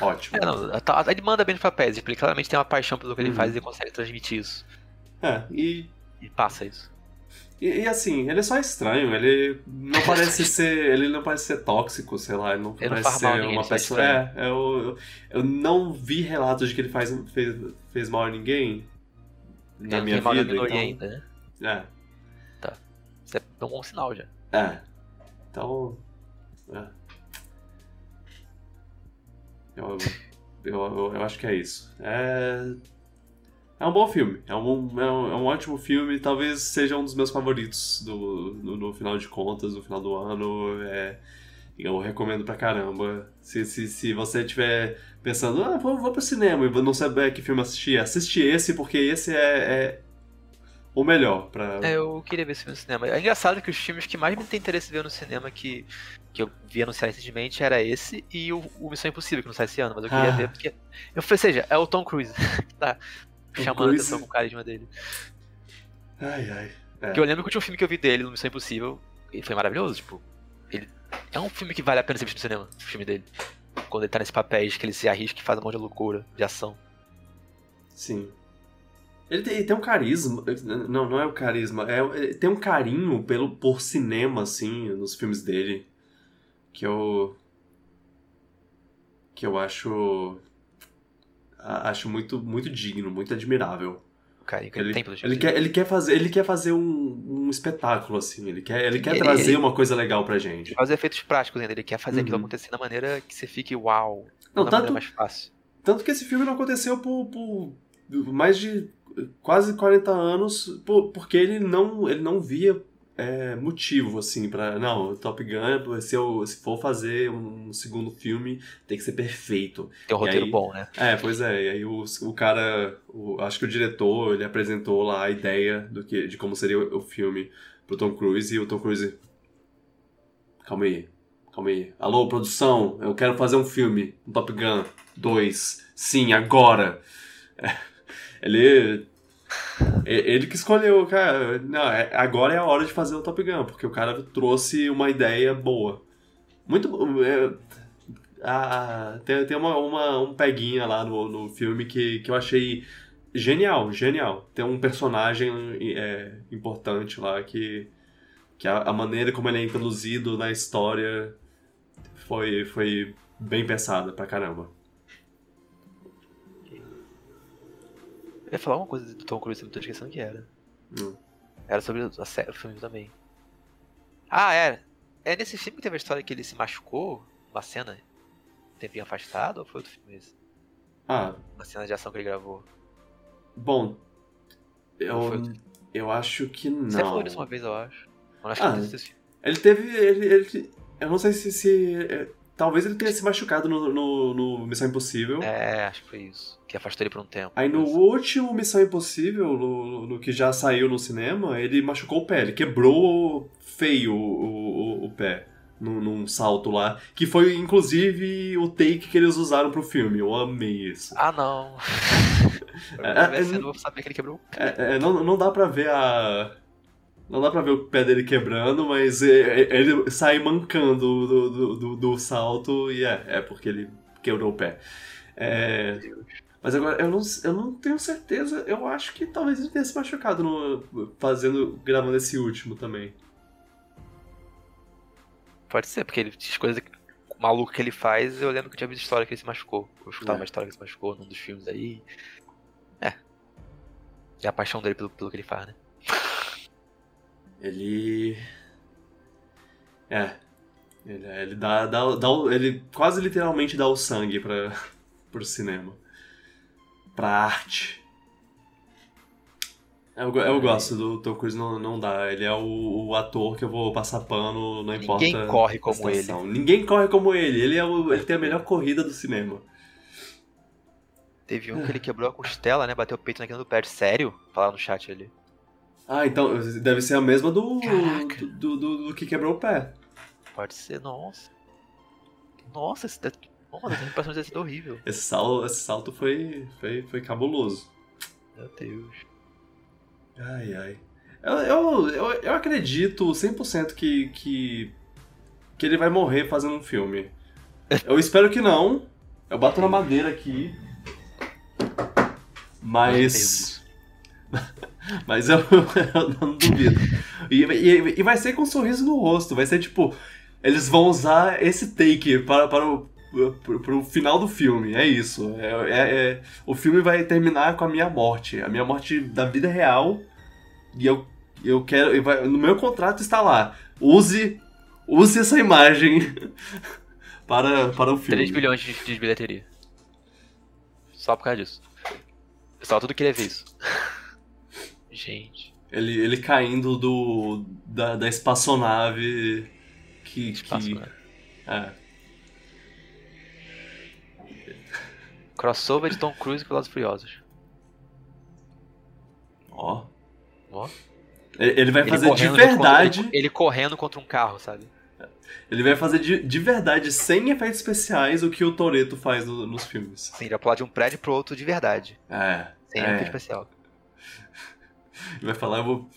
ótimo.
É, não, tá- ele manda bem nos papéis, ele claramente tem uma paixão pelo que ele
Uhum.
faz e ele consegue transmitir isso.
É, e,
E passa isso.
E, e assim, ele é só estranho. Ele não parece ser. Ele não parece ser tóxico, sei lá. Ele não
Ele não
parece
a
ser
ninguém,
uma
é
pessoa. É, eu, eu, não vi relatos de que ele faz, fez, fez mal a ninguém. Na
ele
minha
mal
vida. Então,
ainda, né?
é.
Isso é um bom sinal já.
É. Então. É. Eu, eu, eu, eu acho que é isso. É. É um bom filme. É um, é um, é um ótimo filme. Talvez seja um dos meus favoritos do, no, no final de contas, no final do ano. É, eu recomendo pra caramba. Se, se, se você estiver pensando, ah, vou, vou pro cinema e não saber que filme assistir, assiste esse, porque esse é, é o melhor pra.
É, eu queria ver esse filme no cinema. É engraçado que os filmes que mais me tem interesse ver no cinema que, que eu vi anunciar recentemente era esse e o, o Missão Impossível, que não sai esse ano, mas eu queria
Ah.
ver porque. Eu falei, seja, é o Tom Cruise tá chamando a atenção com o carisma dele.
Ai, ai. É.
Porque eu lembro que o último filme que eu vi dele no Missão Impossível, ele foi maravilhoso, tipo. Ele é um filme que vale a pena ser visto no cinema, o filme dele. Quando ele tá nesse papéis que ele se arrisca e faz um monte de loucura, de ação.
Sim. Ele tem, ele tem um carisma. Não, não é o carisma. É, ele tem um carinho pelo, por cinema, assim, nos filmes dele. Que eu. Que eu acho. Acho muito, muito digno, muito admirável.
Que ele,
Ele, ele, quer, ele quer fazer, ele quer fazer um, um espetáculo, assim. Ele quer, ele quer
Ele-
trazer
ele-
uma coisa legal pra gente.
Ele faz efeitos práticos ainda, ele quer fazer aquilo
Uhum.
acontecer da maneira que você fique uau.
Não,
da
tanto-
mais fácil.
Tanto que esse filme não aconteceu por, por mais de quase 40 anos, por- porque ele não, ele não via é, motivo, assim, pra. Não, o Top Gun, se, eu, se for fazer um segundo filme, tem que ser perfeito.
Tem um roteiro
aí-
bom, né?
É, pois é, e aí o, o cara, o- acho que o diretor, ele apresentou lá a ideia do que, de como seria o, o filme pro Tom Cruise, e o Tom Cruise... Calma aí, calma aí. Alô, produção, eu quero fazer um filme, um Top Gun 2, sim, agora. É, ele... Ele que escolheu, cara. Não, é- agora é a hora de fazer o Top Gun, porque o cara trouxe uma ideia boa. Muito. é, ah, tem, tem uma, uma- um peguinha lá no, no filme que, que eu achei genial, genial. Tem um personagem é, importante lá que, que a, a maneira como ele é introduzido na história foi, foi bem pensada pra caramba.
Eu ia falar uma coisa do Tom Cruise, eu tô esquecendo que era.
Hum.
Era sobre a série, o filme também. Ah, era. É nesse filme que teve a história que ele se machucou, uma cena, um tempinho afastado, ou foi outro filme esse?
Ah,
Uma cena de ação que ele gravou.
bom. Eu, eu acho que
Você falou
não.
disso uma vez, eu acho. Eu acho
Ah,
que não esse filme.
Ele teve. Ele, ele- eu não sei se. se é, talvez ele tenha se machucado no, no, no Missão Impossível.
É, acho que foi isso. Que afastou ele por um tempo.
Aí no último Missão Impossível, no, no que já saiu no cinema, ele machucou o pé. Ele quebrou feio o, o, o pé. Num, num salto lá. Que foi, inclusive, o take que eles usaram pro filme. Eu amei isso.
Ah, não.
É, é, não
vou saber que ele quebrou.
É, é, não, não dá pra ver a. Não dá pra ver o pé dele quebrando, mas é, é, ele sai mancando do, do, do, do salto e é, é porque ele quebrou o pé. É, mas agora, eu não, eu não tenho certeza, eu acho que talvez ele tenha se machucado no, fazendo, gravando esse último também.
Pode ser, porque ele as coisas malucas que ele faz, eu lembro que eu tinha visto história que ele se machucou. Eu escutava
É.
uma história que ele se machucou num dos filmes aí. É. É a paixão dele pelo, pelo que ele faz, né?
Ele. É. Ele, ele dá, dá, dá Ele quase literalmente dá o sangue pra, pro cinema. Pra arte. Eu, eu gosto do Tom Cruise, não, não dá. Ele é o, o ator que eu vou passar pano, não importa.
Ninguém corre como ele.
Ninguém corre como ele. Ele, é o, ele tem a melhor corrida do cinema.
Teve um que ele quebrou a costela, né? Bateu o peito naquele do pé. Sério? Falaram no chat ali.
Ah, então deve ser a mesma do,
Caraca.
do, do, do que quebrou o pé.
Pode ser, nossa. Nossa, esse. deve- Nossa, a impressão de ter sido horrível.
Esse salto, esse salto foi, foi, foi cabuloso.
Meu Deus.
Ai, ai. Eu, eu, eu, eu acredito 100% que, que, que ele vai morrer fazendo um filme. Eu espero que não. Eu bato na madeira aqui. Mas. Mas eu, eu não duvido. E, e, e vai ser com um sorriso no rosto. Vai ser tipo. Eles vão usar esse take para, para o. Pro, pro final do filme, é isso. É, é- é- o filme vai terminar com a minha morte. A minha morte da vida real. E eu, eu quero. no meu contrato está lá. Use. Use essa imagem para, para o filme.
3 bilhões de, de bilheteria. Só por causa disso. O pessoal tudo queria ver isso. Gente.
Ele, ele caindo do. da, da espaçonave. Que.
Espaço,
que
né?
é.
Crossover de Tom Cruise com Velozes e Furiosos.
Ó.
Ó.
Ele ele vai
Ele
fazer de
correndo contra-
verdade.
ele, ele correndo contra um carro, sabe?
Ele vai fazer de, de verdade, sem efeitos especiais, o que o Toreto faz no- nos filmes.
Sim, ele vai pular de um prédio pro outro de verdade.
É.
Sem
é.
efeito especial.
Ele vai falar, eu vou.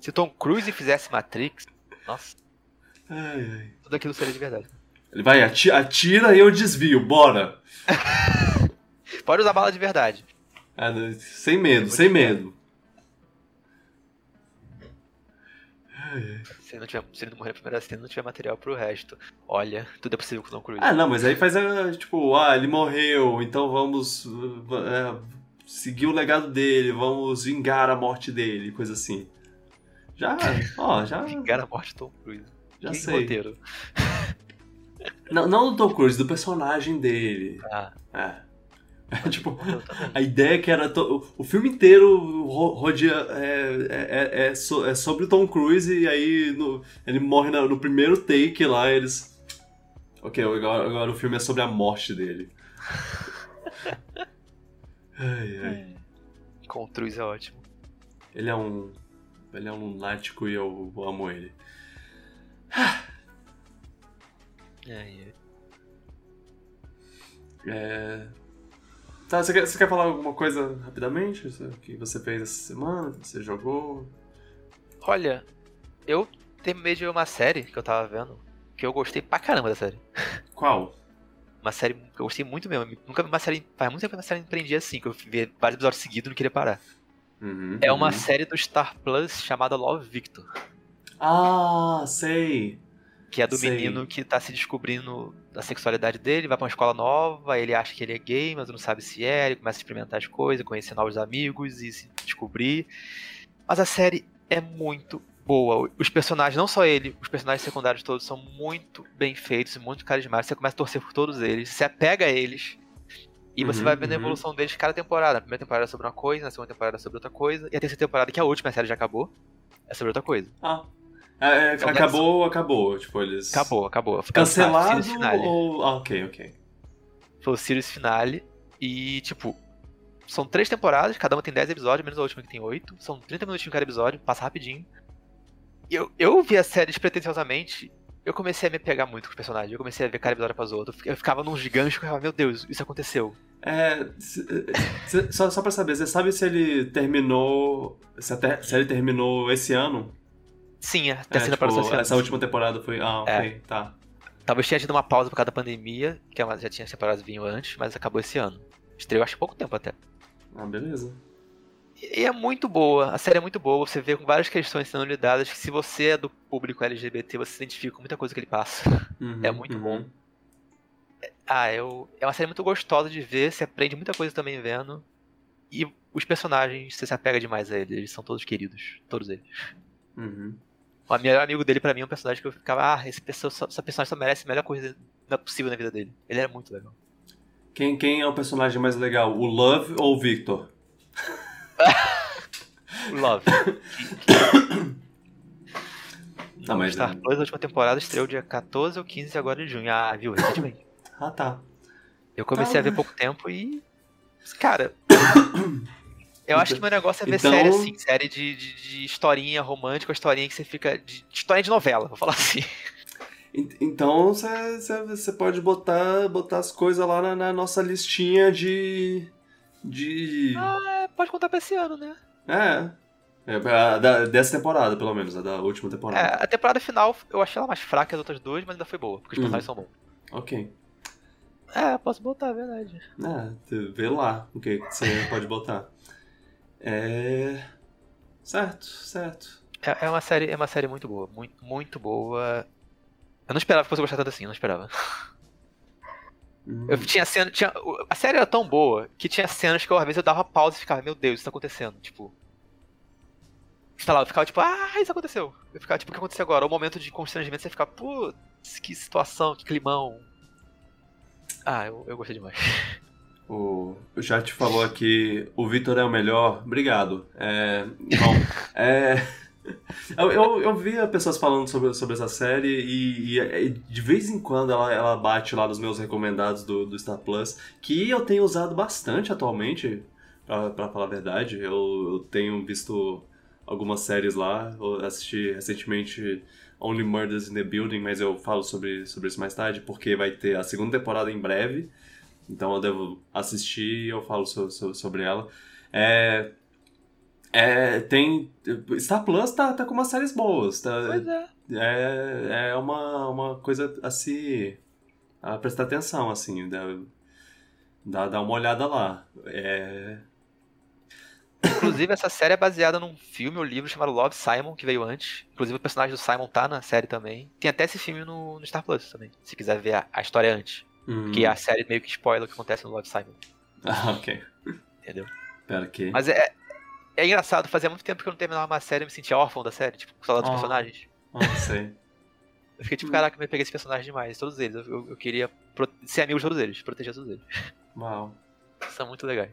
Se o Tom Cruise fizesse Matrix, nossa,
Ai, ai.
tudo aquilo seria de verdade.
Ele vai, ati- atira e eu desvio, bora!
Pode usar bala de verdade.
É, né, sem medo, sem medo.
Se ele não, tiver, se ele não morrer na primeira cena, não tiver material pro resto. Olha, tudo é possível com o Tom Cruise.
Ah, não, mas aí faz tipo, ah, ele morreu, então vamos é, seguir o legado dele, vamos vingar a morte dele, coisa assim. Já, ó, já,
Vingar a morte do Tom Cruise.
já
Que
sei.
roteiro.
Não, não do Tom Cruise, do personagem dele.
Ah,
É. tipo, a ideia que era. To... O filme inteiro rodia. É, é, é, so... é, sobre o Tom Cruise e aí no... ele morre no primeiro take lá, eles. Ok, agora, agora o filme é sobre a morte dele. Ai, ai.
Com o Cruise é ótimo.
Ele é um. Ele é um lunático e eu amo ele.
Ai,
é. Tá, você quer, você quer falar alguma coisa rapidamente? Que você fez essa semana? Que você jogou?
Olha, eu terminei de ver uma série que eu tava vendo, que eu gostei pra caramba da série.
Qual?
Uma série que eu gostei muito mesmo. Nunca vi uma série. Faz muito tempo que uma série empreendi assim, que eu vi vários episódios seguidos e não queria parar.
Uhum,
é uma
uhum.
série do Star Plus chamada Love Victor.
Ah, sei.
Que é do
Sei.
menino que tá se descobrindo a sexualidade dele, vai pra uma escola nova, ele acha que ele é gay, mas não sabe se é, ele começa a experimentar as coisas, conhecer novos amigos e se descobrir. Mas a série é muito boa. Os personagens, não só ele, os personagens secundários todos são muito bem feitos e muito carismáticos. Você começa a torcer por todos eles, se apega a eles. E você
Uhum,
vai vendo a
uhum.
evolução deles cada temporada. Na primeira temporada é sobre uma coisa, na segunda temporada é sobre outra coisa. E a terceira temporada, que é a última, a série já acabou, é sobre outra coisa.
Ah. É, é,
Então,
acabou, acabou. Tipo, eles.
Acabou, acabou.
Cancelado ou. Ah, ok, ok.
Foi o series finale. E, tipo, são três temporadas, cada uma tem 10 episódios, menos a última que tem 8. São 30 minutinhos cada episódio, passa rapidinho. Eu, eu vi a série despretensiosamente. Eu comecei a me pegar muito com os personagens. Eu comecei a ver cada episódio após o outro. Eu ficava num gigante e ficava, meu Deus, isso aconteceu.
É, se- se- só, só pra saber, você sabe se ele terminou. Se, até, se ele terminou esse ano?
Sim, a
É,
terceira
tipo,
social.
essa última temporada foi. Ah, ok,
É.
tá.
Talvez tinha tido uma pausa por causa da pandemia, que é já tinha as temporadas vinham antes, mas acabou esse ano. Estreou acho que pouco tempo até.
Ah, beleza.
E é muito boa, a série é muito boa, você vê com várias questões sendo lidadas que se você é do público LGBT, você se identifica com muita coisa que ele passa.
Uhum,
É muito
uhum.
bom. Ah, eu, é uma série muito gostosa de ver, você aprende muita coisa também vendo. E os personagens, você se apega demais a eles, eles são todos queridos, todos eles.
Uhum.
O melhor amigo dele pra mim é um personagem que eu ficava, ah, esse pessoa, essa personagem só merece a melhor coisa possível na vida dele. Ele era muito legal.
Quem, quem é o personagem mais legal? O Love ou o Victor?
Love.
Não, mas-
Star Plus, a última temporada estreou dia 14 ou 15 agora de junho. Ah, viu, recentemente.
Ah, tá.
Eu comecei
Tá,
a ver
né?
pouco tempo e. Cara. Eu acho que meu negócio é ver
Então-
série assim, série de, de, de historinha romântica, historinha que você fica. De, de historinha de novela, vou falar assim.
En- Então você pode botar, botar as coisas lá na, na nossa listinha de. De.
É, pode contar pra esse ano, né?
É. É, a da- dessa temporada, pelo menos, a da última
É,
temporada.
a temporada final eu achei ela mais fraca que as outras duas, mas ainda foi boa, porque os
Uhum.
personagens são bons.
Ok.
É, posso botar, é verdade.
É, vê lá o que que você pode botar. É. Certo, certo.
É, é uma série, é uma série muito boa, muito, muito boa. Eu não esperava que fosse gostar tanto assim, eu não esperava.
Hum.
Eu tinha cena, tinha, a série era tão boa que tinha cenas que eu, às vezes eu dava pausa e ficava, meu Deus, isso tá acontecendo, tipo. Sei lá, eu ficava tipo, ah, isso aconteceu. Eu ficava tipo, o que aconteceu agora? O momento de constrangimento você fica, putz, que situação, que climão. Ah, eu, eu gostei demais.
O, o chat falou aqui, o Vitor é o melhor. Obrigado. É, bom, é, eu, eu, eu via pessoas falando sobre, sobre essa série e, e- e de vez em quando ela, ela bate lá nos meus recomendados do, do Star Plus, que eu tenho usado bastante atualmente, pra, pra falar a verdade. Eu, eu tenho visto algumas séries lá, eu assisti recentemente Only Murders in the Building, mas eu falo sobre, sobre isso mais tarde, porque vai ter a segunda temporada em breve. Então eu devo assistir e eu falo so- so- sobre ela. É, é, tem. Star Plus tá, tá com umas séries boas. Tá,
Pois é.
é, é uma, uma coisa a se. a prestar atenção, assim. Dá, dá, dá uma olhada lá. É,
Inclusive, essa série é baseada num filme ou livro chamado Love Simon, que veio antes. Inclusive, o personagem do Simon tá na série também. Tem até esse filme no, no Star Plus também, se quiser ver a, a história antes.
hum,
Que a série meio que spoiler o que acontece no Love Simon,
Ah, ok.
entendeu?
Pera aqui.
Mas é, é engraçado, fazia muito tempo que eu não terminava uma série e me sentia órfão da série, tipo, com saudade dos
Ah.
personagens.
Não sei.
Eu fiquei tipo, caraca, eu me peguei esse personagem demais, todos eles. Eu, eu- eu queria ser amigo de todos eles, proteger todos eles.
Uau.
São muito legais.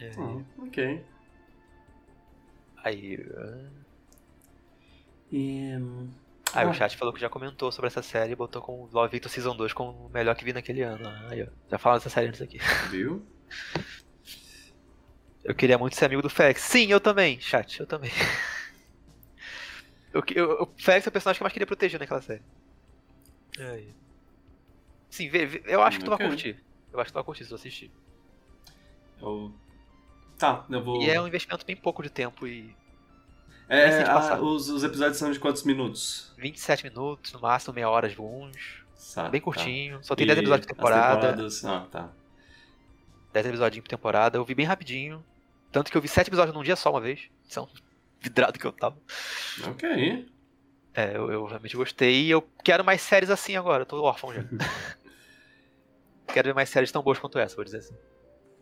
É,
Hum, ok.
Aí. ah,
E.
Aí
Ah.
o chat falou que já comentou sobre essa série e botou com Love Victor Season 2 como o melhor que vi naquele ano. Aí, ó. Já falaram dessa série antes aqui.
Viu?
Eu queria muito ser amigo do Félix. Sim, eu também, chat, eu também. Eu, eu, o Félix é o personagem que eu mais queria proteger naquela série. Aí. Sim, vê, vê- eu acho que tu vai curtir. Eu acho que tu vai curtir se tu assistir.
Eu... Tá, eu vou.
E é um investimento bem pouco de tempo e
É,
de
ah,
passar.
os, os episódios são de quantos minutos?
27 minutos, no máximo meia hora de uns.
Sa-
Bem
tá.
curtinho. Só tem
E
10 episódios por
as
temporada.
temporadas- Ah, tá.
10 episódios por temporada. Eu vi bem rapidinho. Tanto que eu vi 7 episódios num dia só uma vez. São vidrado que eu tava.
Ok.
É, eu, eu realmente gostei e eu quero mais séries assim agora. Eu tô órfão já. quero ver mais séries tão boas quanto essa, vou dizer assim.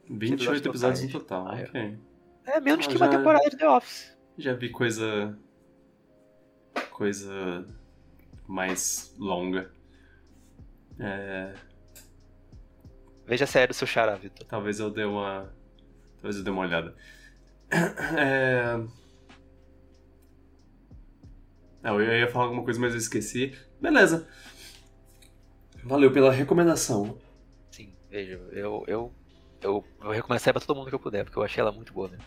28 episódios no
totais.
total,
Ah, é.
ok.
É menos
Ah,
que uma
já-
temporada de The Office.
Já vi coisa. coisa. mais longa. É,
Veja a série do seu Xará, Vitor.
talvez eu dê uma. Talvez eu dê uma olhada. É... Não, eu ia falar alguma coisa, mas eu esqueci. Beleza. Valeu pela recomendação.
Sim, veja. Eu, eu, eu vou série pra todo mundo que eu puder, porque eu achei ela muito boa mesmo.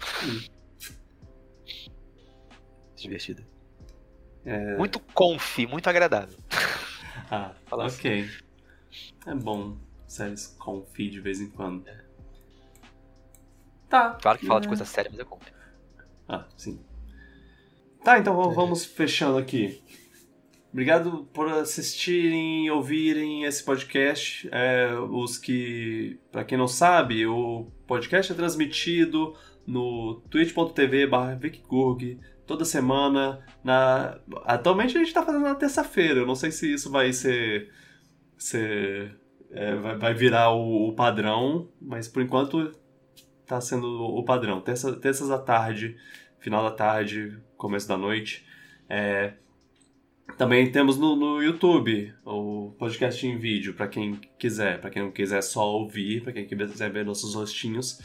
Divertida.
É...
Muito conf, muito agradável.
Ah,
Fala assim.
ok. É bom séries feed de vez em quando. Tá.
Claro que fala de
É.
coisa séria, mas é conf.
Ah, sim. Tá, então vamos fechando aqui. Obrigado por assistirem e ouvirem esse podcast. É, os que, pra quem não sabe, o podcast é transmitido no twitch.tv barra VicGurg toda semana. Na... Atualmente a gente tá fazendo na terça-feira. Eu não sei se isso vai ser. ser é, vai, vai virar o, o padrão, mas por enquanto tá sendo o padrão. Terça, terças da tarde, final da tarde, começo da noite. É, também temos no, no YouTube o podcast em vídeo, para quem quiser. para quem não quiser só ouvir, para quem quiser ver nossos rostinhos.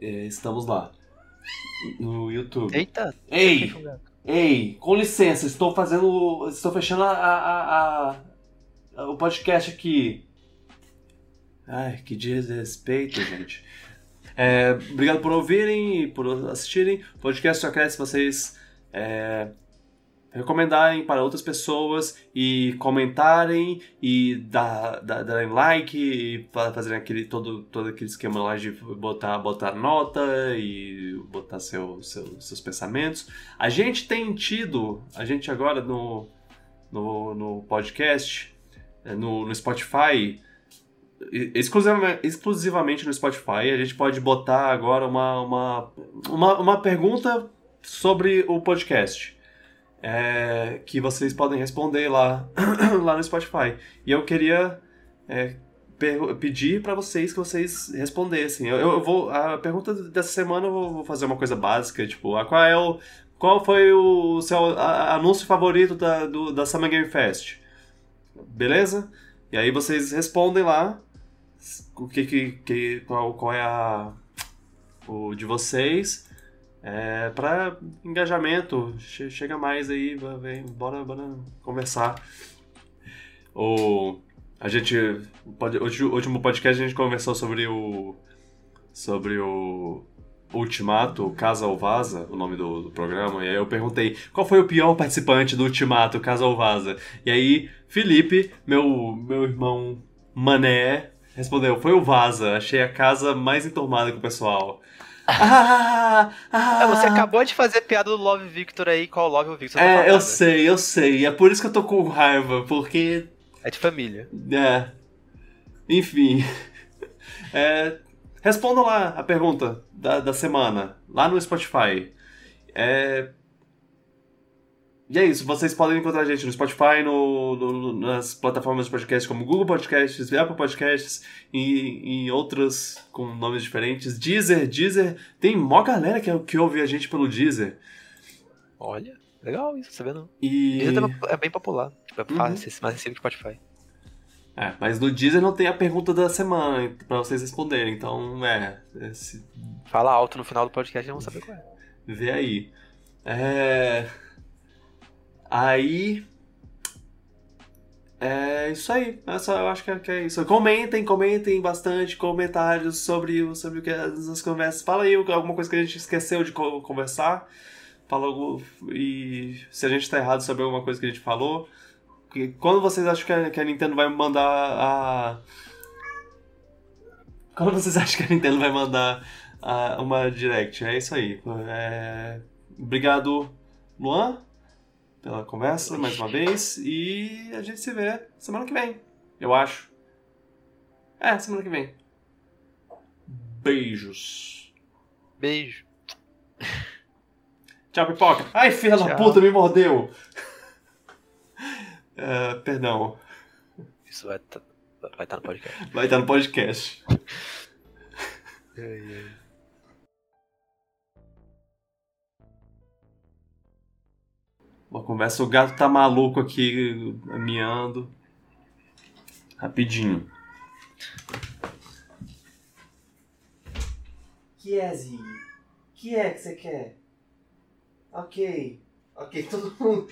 é, estamos lá. No YouTube.
Eita!
Ei! Ei, com licença, estou fazendo. Estou fechando a, a- a- a- o podcast aqui. Ai, que desrespeito, gente. É, obrigado por ouvirem e por assistirem. O podcast só cresce se vocês é, recomendarem para outras pessoas e comentarem e dar, dar, darem like e fa- fazerem aquele, todo, todo aquele esquema lá de botar, botar nota e botar seu, seu- seus pensamentos. A gente tem tido, a gente agora no, no, no podcast, eh, no, no Spotify, exclusivamente, no Spotify, a gente pode botar agora uma, uma, uma, uma pergunta sobre o podcast. é, que vocês podem responder lá, lá no Spotify. E eu queria é, pedir para vocês que vocês respondessem. Eu, eu vou a pergunta dessa semana eu vou- fazer uma coisa básica, tipo, a qual é o qual foi o seu anúncio favorito da, do, da Summer Game Fest? Beleza? E aí vocês respondem lá o que, que, que qual, qual é a o de vocês? É, para engajamento. Che- chega mais aí vem bora bora conversar. O a gente o pod- o último podcast a gente conversou sobre o sobre o Ultimato, Casa ou Vaza, o nome do, do programa, e aí eu perguntei qual foi o pior participante do Ultimato, Casa ou Vaza. E aí, Felipe, meu, meu irmão Mané, respondeu: foi o Vaza, achei a casa mais enturmada que o pessoal. ah, ah,
Ah, você acabou de fazer piada do Love Victor aí, qual Love o Victor?
É, eu sei, eu sei. É por isso que eu tô com raiva, porque.
É de família.
É. Enfim. É, respondam lá a pergunta da, da semana, lá no Spotify. É, e é isso, vocês podem encontrar a gente no Spotify, no, no- nas plataformas de podcast como Google Podcasts, Apple Podcasts e em outras com nomes diferentes. Deezer, Deezer, tem mó galera que, que ouve a gente pelo Deezer.
Olha, legal isso, sabendo?
E...
Deezer também é bem popular. Tipo, é
Uhum.
fácil, mais acessível que Spotify.
É, mas no Deezer não tem a pergunta da semana pra vocês responderem, então é. é se...
Fala alto no final do podcast e vamos saber qual é.
Vê aí. É. Aí. É isso aí. É só, eu acho que é, que é isso. Comentem, comentem bastante comentários sobre, sobre o que as conversas. Fala aí alguma coisa que a gente esqueceu de conversar. Fala algo. E se a gente tá errado sobre alguma coisa que a gente falou. Quando vocês acham que a, que a Nintendo vai mandar a. Quando vocês acham que a Nintendo vai mandar a, uma Direct? É isso aí. É... Obrigado, Luan, pela conversa mais uma vez. E a gente se vê semana que vem, eu acho. É, semana que vem. Beijos.
Beijo.
Tchau, pipoca. Ai, filha Tchau. da puta, me mordeu. Uh, perdão.
Isso vai estar tá, vai tá no podcast.
Vai estar tá no podcast. Uma conversa, o gato tá maluco aqui, miando. Rapidinho. Que é, Zig? Que é que você quer? Ok. Ok, todo mundo.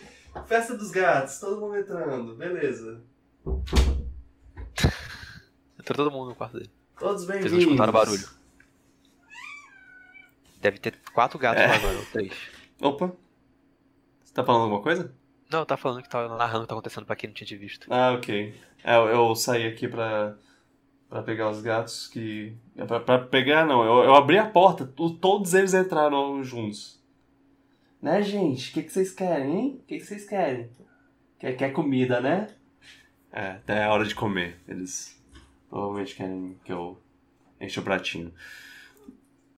Festa dos gatos, todo mundo entrando, beleza.
Entrou todo mundo no quarto dele.
Todos bem-vindos.
Vocês não escutaram barulho. Deve ter quatro gatos é. lá agora, ou três.
Opa. Você tá falando alguma coisa?
Não, tá falando que tá narrando o que tá acontecendo pra quem não tinha te visto.
Ah, ok. É, eu, eu saí aqui pra, pra pegar os gatos que. É pra, pra pegar, não. Eu, eu abri a porta, todos eles entraram juntos. Né, gente? O que, que vocês querem, hein? O que, que vocês querem? Quer, quer comida, né? É, até a hora de comer. Eles provavelmente querem que eu enche o pratinho.